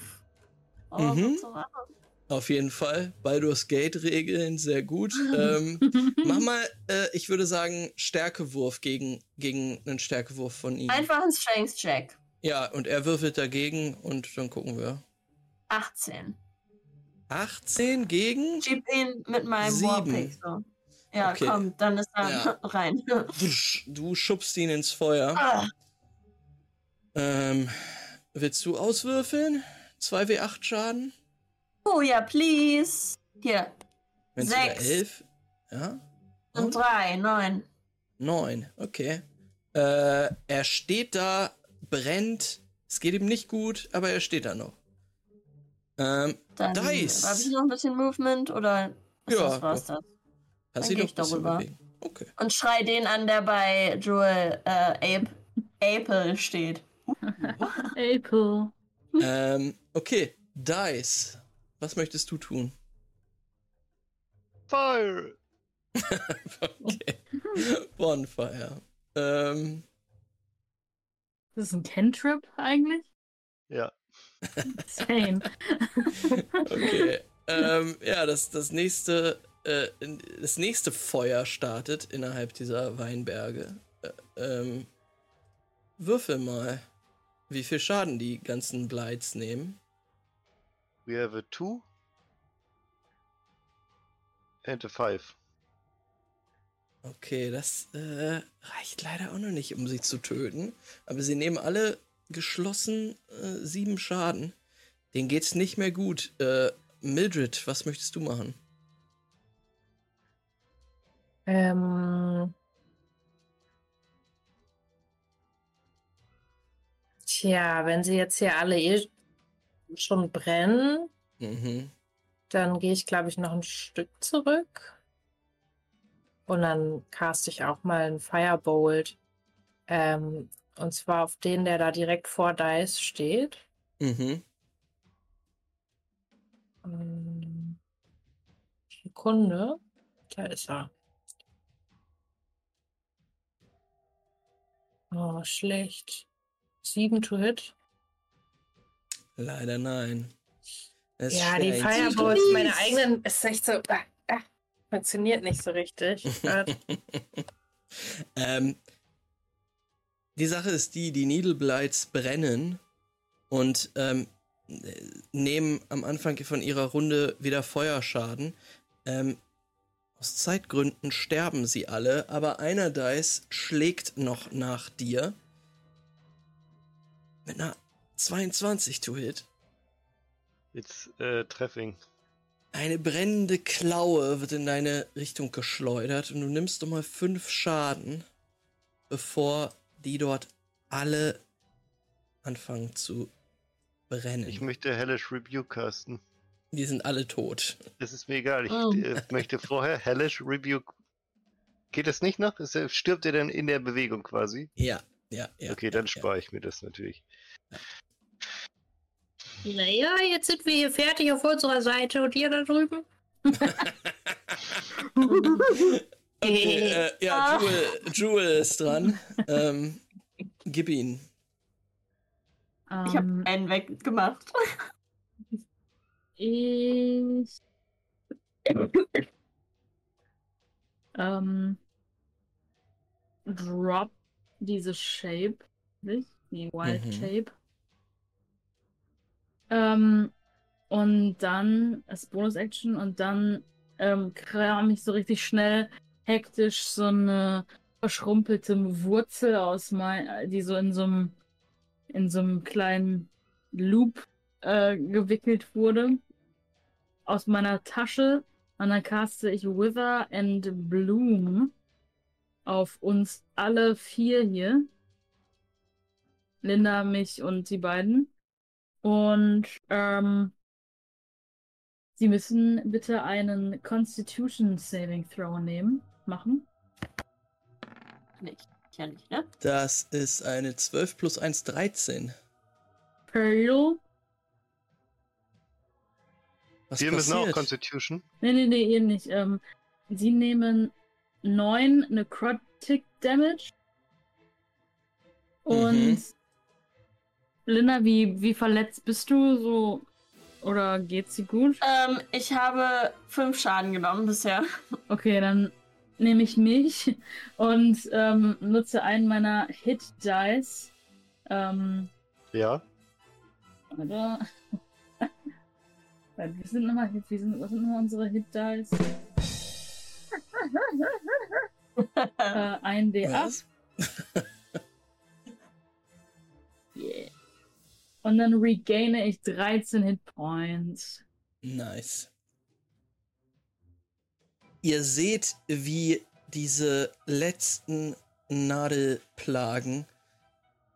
mhm. zu machen? Auf jeden Fall. Baldur's Gate-Regeln, sehr gut. ähm, mach mal, äh, ich würde sagen, Stärkewurf gegen, gegen einen Stärkewurf von ihm. Einfach ein Strength-Check. Ja, und er würfelt dagegen und dann gucken wir. 18. 18 gegen? Schieb ihn mit meinem Warpick so. Ja, okay. komm, dann ist er ja. rein. Du schubst ihn ins Feuer. Ah. Ähm, willst du auswürfeln? 2w8 Schaden? Oh ja, please. Hier. Wenn Sechs. elf. Ja. Und, Und drei, neun. Neun, okay. Äh, er steht da, brennt. Es geht ihm nicht gut, aber er steht da noch. Ähm, Dann Dice. Habe ich noch ein bisschen Movement oder ja, das war's das? Kannst Dann gehe ich darüber. Okay. Und schrei den an, der bei Joel äh, Ape, Apple steht. Apple. Ähm, okay. Dice. Was möchtest du tun? Fire. okay. Bonfire. Ähm. Das ist ein Cantrip eigentlich? Ja. Same. okay. Ähm, ja, das, das nächste äh, das nächste Feuer startet innerhalb dieser Weinberge. Äh, ähm, würfel mal, wie viel Schaden die ganzen Blights nehmen. We have a two and a five. Okay, das äh, reicht leider auch noch nicht, um sie zu töten. Aber sie nehmen alle geschlossen äh, sieben Schaden. Denen geht's nicht mehr gut. Äh, Mildred, was möchtest du machen? Ähm. Tja, wenn sie jetzt hier alle eh schon brennen, mhm. dann gehe ich, glaube ich, noch ein Stück zurück. Und dann cast ich auch mal einen Firebolt. Ähm, und zwar auf den, der da direkt vor Dice steht. Mhm. Ähm, Sekunde. Da ist er. Oh, schlecht. Sieben to hit? Leider nein. Es ja, die Fireballs, meine eigenen, ist echt so. Äh, äh, funktioniert nicht so richtig. ähm, die Sache ist die, die Needle Blights brennen und ähm, nehmen am Anfang von ihrer Runde wieder Feuerschaden. Ähm, aus Zeitgründen sterben sie alle, aber einer Dice schlägt noch nach dir. Mit einer 22 to hit. Jetzt äh, Treffing. Eine brennende Klaue wird in deine Richtung geschleudert und du nimmst nochmal fünf Schaden, bevor die dort alle anfangen zu brennen. Ich möchte Hellish Rebuke casten. Die sind alle tot. Das ist mir egal. Ich oh. äh, möchte vorher Hellish Rebuke. Geht das nicht noch? Ist, stirbt er dann in der Bewegung quasi? Ja, ja, ja. Okay, dann ja, spare ich mir das natürlich. Ja. Naja, jetzt sind wir hier fertig auf unserer Seite und ihr da drüben. okay, äh, ja, Jewel, Jewel ist dran. Ähm, gib ihn. Ich habe einen weggemacht. Ich. ähm, drop diese Shape, nicht? die Wild mhm. Shape. Ähm, und dann als Bonus-Action und dann ähm, kram ich so richtig schnell hektisch so eine verschrumpelte Wurzel aus mein, die so in so einem in so einem kleinen Loop äh, gewickelt wurde aus meiner Tasche und dann caste ich Wither and Bloom auf uns alle vier hier. Linda, mich und die beiden. Und ähm, Sie müssen bitte einen Constitution Saving Throw nehmen, machen. Nicht, ja nicht, ne? Das ist eine 12 plus 1, 13. Pearl. Was Wir passiert? müssen auch Constitution. Nee, nee, nee, ihr nicht. Ähm, sie nehmen 9 Necrotic Damage. Und mhm. Linda, wie, wie verletzt bist du? So oder geht sie gut? Ähm, ich habe fünf Schaden genommen bisher. Okay, dann nehme ich mich und ähm, nutze einen meiner Hit Dice. Ähm, ja. Oder? Wie sind nochmal wie sind, was sind nochmal unsere Hit Dice? äh, ein D8. yeah. Und dann regaine ich 13 Hitpoints. Nice. Ihr seht, wie diese letzten Nadelplagen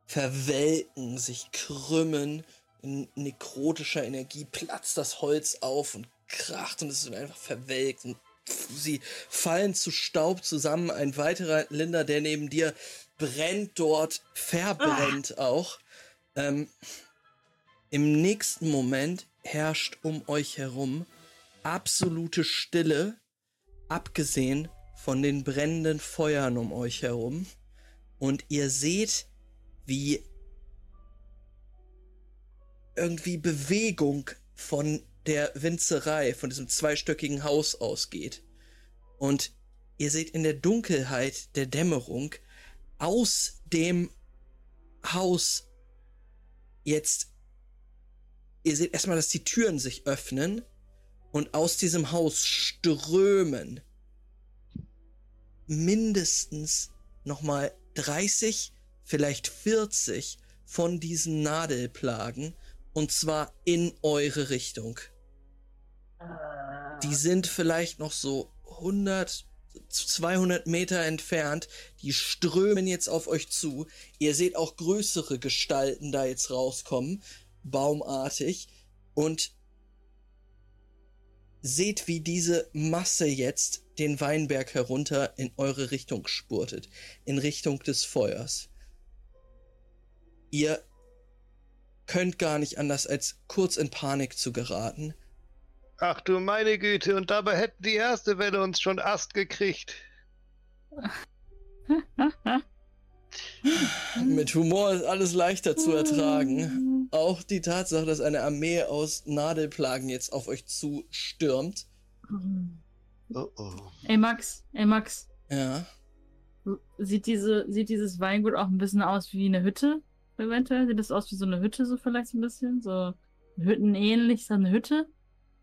verwelken, sich krümmen. In nekrotischer Energie platzt das Holz auf und kracht und es ist einfach verwelkt. Und sie fallen zu Staub zusammen. Ein weiterer Linder, der neben dir brennt dort, verbrennt ah. auch. Ähm, im nächsten Moment herrscht um euch herum absolute Stille, abgesehen von den brennenden Feuern um euch herum. Und ihr seht, wie irgendwie Bewegung von der Winzerei, von diesem zweistöckigen Haus ausgeht. Und ihr seht in der Dunkelheit der Dämmerung aus dem Haus jetzt ihr seht erstmal, dass die Türen sich öffnen und aus diesem Haus strömen mindestens nochmal 30, vielleicht 40 von diesen Nadelplagen und zwar in eure Richtung. Die sind vielleicht noch so 100, 200 Meter entfernt. Die strömen jetzt auf euch zu. Ihr seht auch größere Gestalten da jetzt rauskommen baumartig und seht, wie diese Masse jetzt den Weinberg herunter in eure Richtung spurtet, in Richtung des Feuers. Ihr könnt gar nicht anders, als kurz in Panik zu geraten. Ach du meine Güte, und dabei hätten die erste Welle uns schon Ast gekriegt. Mit Humor ist alles leichter zu ertragen. Auch die Tatsache, dass eine Armee aus Nadelplagen jetzt auf euch zustürmt. Oh oh. Ey Max, ey Max. Ja. Sieht, diese, sieht dieses Weingut auch ein bisschen aus wie eine Hütte? Eventuell? Sieht das aus wie so eine Hütte, so vielleicht ein bisschen? So Hüttenähnlich, so eine Hütte?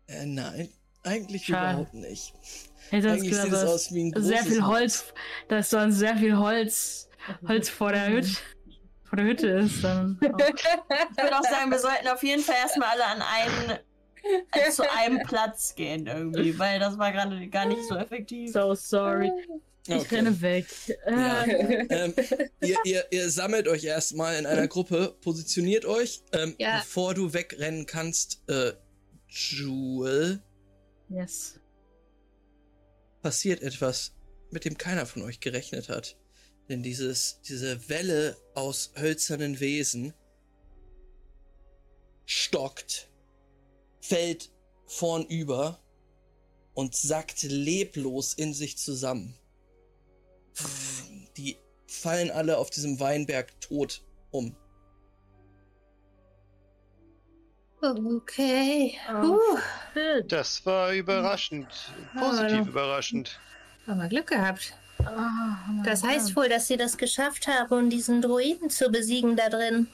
Äh, nein, eigentlich Schade. überhaupt nicht. Hätte eigentlich sieht es aus wie ein Sehr viel Holz. Da ist so sehr viel Holz Holz vor der Hütte, vor der Hütte ist, dann. Auch. Ich würde auch sagen, wir sollten auf jeden Fall erstmal alle an einen zu einem Platz gehen irgendwie, weil das war gerade gar nicht so effektiv. So sorry. Ich okay. renne weg. Ja. ähm, ihr, ihr, ihr, sammelt euch erstmal in einer Gruppe, positioniert euch, ähm, ja. bevor du wegrennen kannst, äh, Jewel. Yes. Passiert etwas, mit dem keiner von euch gerechnet hat. Denn dieses, diese Welle aus hölzernen Wesen stockt, fällt vornüber und sackt leblos in sich zusammen. Die fallen alle auf diesem Weinberg tot um. Okay. Das war überraschend. Positiv überraschend. Aber Glück gehabt. Oh, das heißt wohl, dass sie das geschafft haben, um diesen Druiden zu besiegen da drin.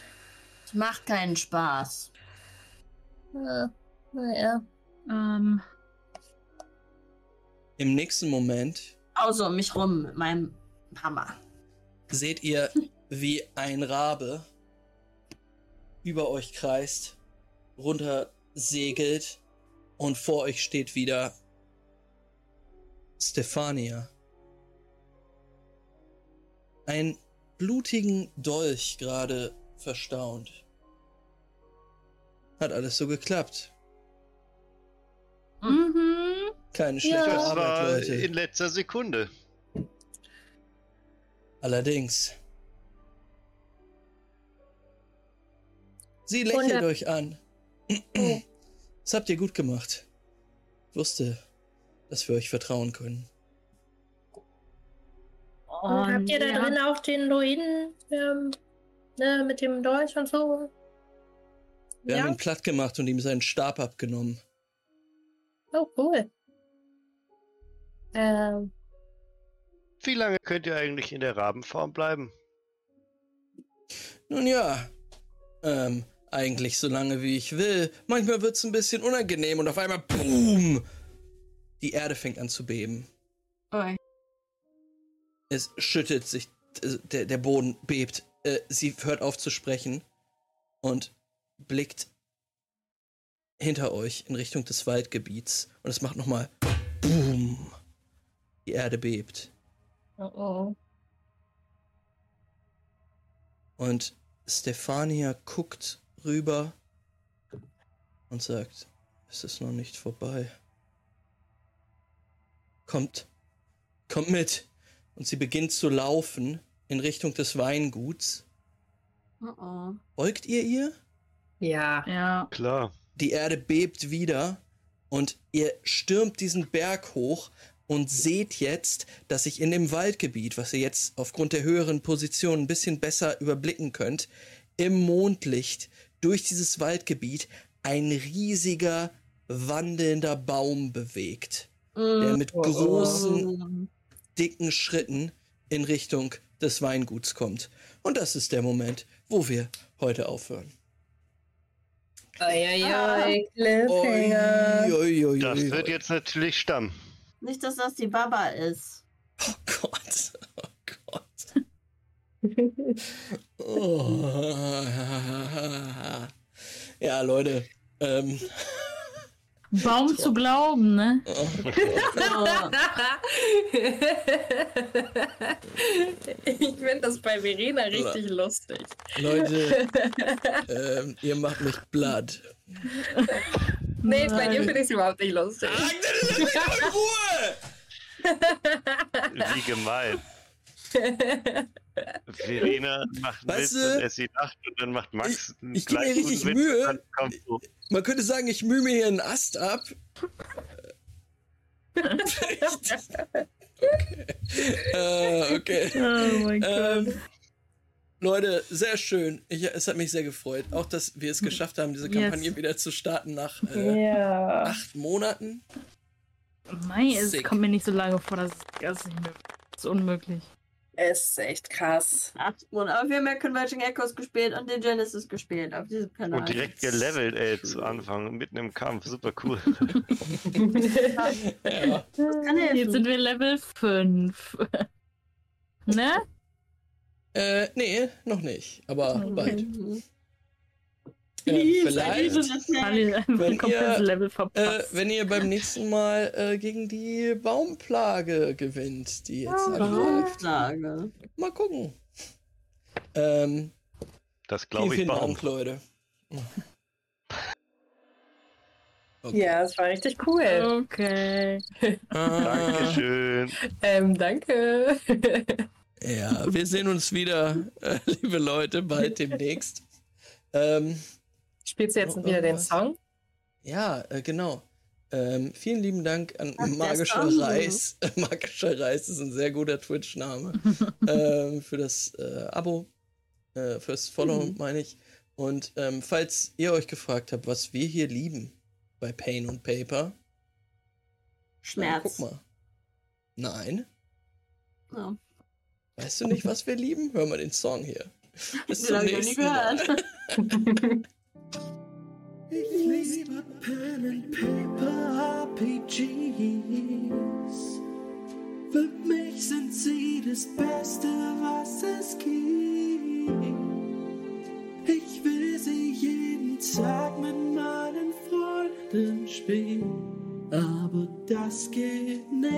Das macht keinen Spaß. Ja, naja. Ähm. Im nächsten Moment. Außer um mich rum mit meinem Hammer. Seht ihr, wie ein Rabe über euch kreist, runter segelt und vor euch steht wieder Stefania. Ein blutigen Dolch gerade verstaunt. Hat alles so geklappt. Mhm. Keine schlechte das Arbeit, war Leute. in letzter Sekunde. Allerdings. Sie lächelt Wunder- euch an. Das habt ihr gut gemacht. Ich wusste, dass wir euch vertrauen können. Und habt ihr da ja. drin auch den Druiden ähm, ne, mit dem Dolch und so? Wir haben ja. ihn platt gemacht und ihm seinen Stab abgenommen. Oh, cool. Ähm, Wie lange könnt ihr eigentlich in der Rabenform bleiben? Nun ja, ähm, eigentlich so lange wie ich will. Manchmal wird's ein bisschen unangenehm und auf einmal BOOM! Die Erde fängt an zu beben. Oi. Es schüttelt sich, äh, der, der Boden bebt. Äh, sie hört auf zu sprechen und blickt hinter euch in Richtung des Waldgebiets. Und es macht nochmal BOOM! Die Erde bebt. oh oh. Und Stefania guckt rüber und sagt, es ist noch nicht vorbei. Kommt, kommt mit. Und sie beginnt zu laufen in Richtung des Weinguts. Oh oh. Folgt ihr ihr? Ja. Ja. Klar. Die Erde bebt wieder und ihr stürmt diesen Berg hoch und seht jetzt, dass sich in dem Waldgebiet, was ihr jetzt aufgrund der höheren Position ein bisschen besser überblicken könnt, im Mondlicht durch dieses Waldgebiet ein riesiger wandelnder Baum bewegt, der mit großen, dicken Schritten in Richtung des Weinguts kommt. Und das ist der Moment, wo wir heute aufhören. Eieiei, Cliffhanger. Ui, ui, ui, Das ui, wird ui. jetzt natürlich Stamm. Nicht, dass das die Baba ist. Oh Gott. Oh Gott. Oh. Ja, Leute. Ähm, Baum zu glauben, ne? ich finde das bei Verena richtig lustig. Leute, ähm, ihr macht mich blatt. Nee, bei dir finde ich es überhaupt nicht lustig. Wie gemein. Verena macht Weißt Witz du, und Essie lacht und dann macht Max einen ich geb mir richtig Witz Mühe. so, Man könnte sagen, ich mühe mir hier einen Ast ab. okay. Äh, okay. Oh mein Gott. Ähm, Leute, sehr schön. Ich, es hat mich sehr gefreut. Auch, dass wir es geschafft haben, diese Yes. Kampagne wieder zu starten nach äh, Ja. acht Monaten. Mei, es sick. kommt mir nicht so lange vor, das ist, das ist, nicht möglich. das ist unmöglich. Es ist echt krass. Acht Monate. Aber wir haben ja Converging Echoes gespielt und den Genesis gespielt auf diesem Kanal. und direkt gelevelt, ey, zu Anfang, mitten im Kampf. Super cool. Ja. Jetzt sind wir Level 5. ne? Äh, nee, noch nicht. Aber Okay. bald. Äh, vielleicht, Wenn ihr, Level äh, wenn ihr beim nächsten Mal äh, gegen die Baumplage gewinnt, die jetzt angreift. Frage. Mal gucken. Ähm, Das glaube ich Baum. Dank, Leute. Okay. Ja, es war richtig cool. Okay. Dankeschön. Ähm, danke. Ja, wir sehen uns wieder, äh, liebe Leute, bald demnächst. Ähm, Spielst du jetzt Oh, wieder den? Song? ja, äh, genau. Ähm, vielen lieben Dank an Ach, Magischer. Reis. Magischer Reis ist ein sehr guter Twitch-Name. ähm, für das äh, Abo, äh, fürs Follow, Mhm. meine ich. Und ähm, falls ihr euch gefragt habt, was wir hier lieben bei Pain und Paper, dann Schmerz. guck mal. Nein. Oh. Weißt du nicht, was wir lieben? Hör mal den Song hier. Bis zum nächsten Mal. Ich liebe Pen and Paper RPGs. Für mich sind sie das Beste, was es gibt. Ich will sie jeden Tag mit meinen Freunden spielen, aber das geht nicht.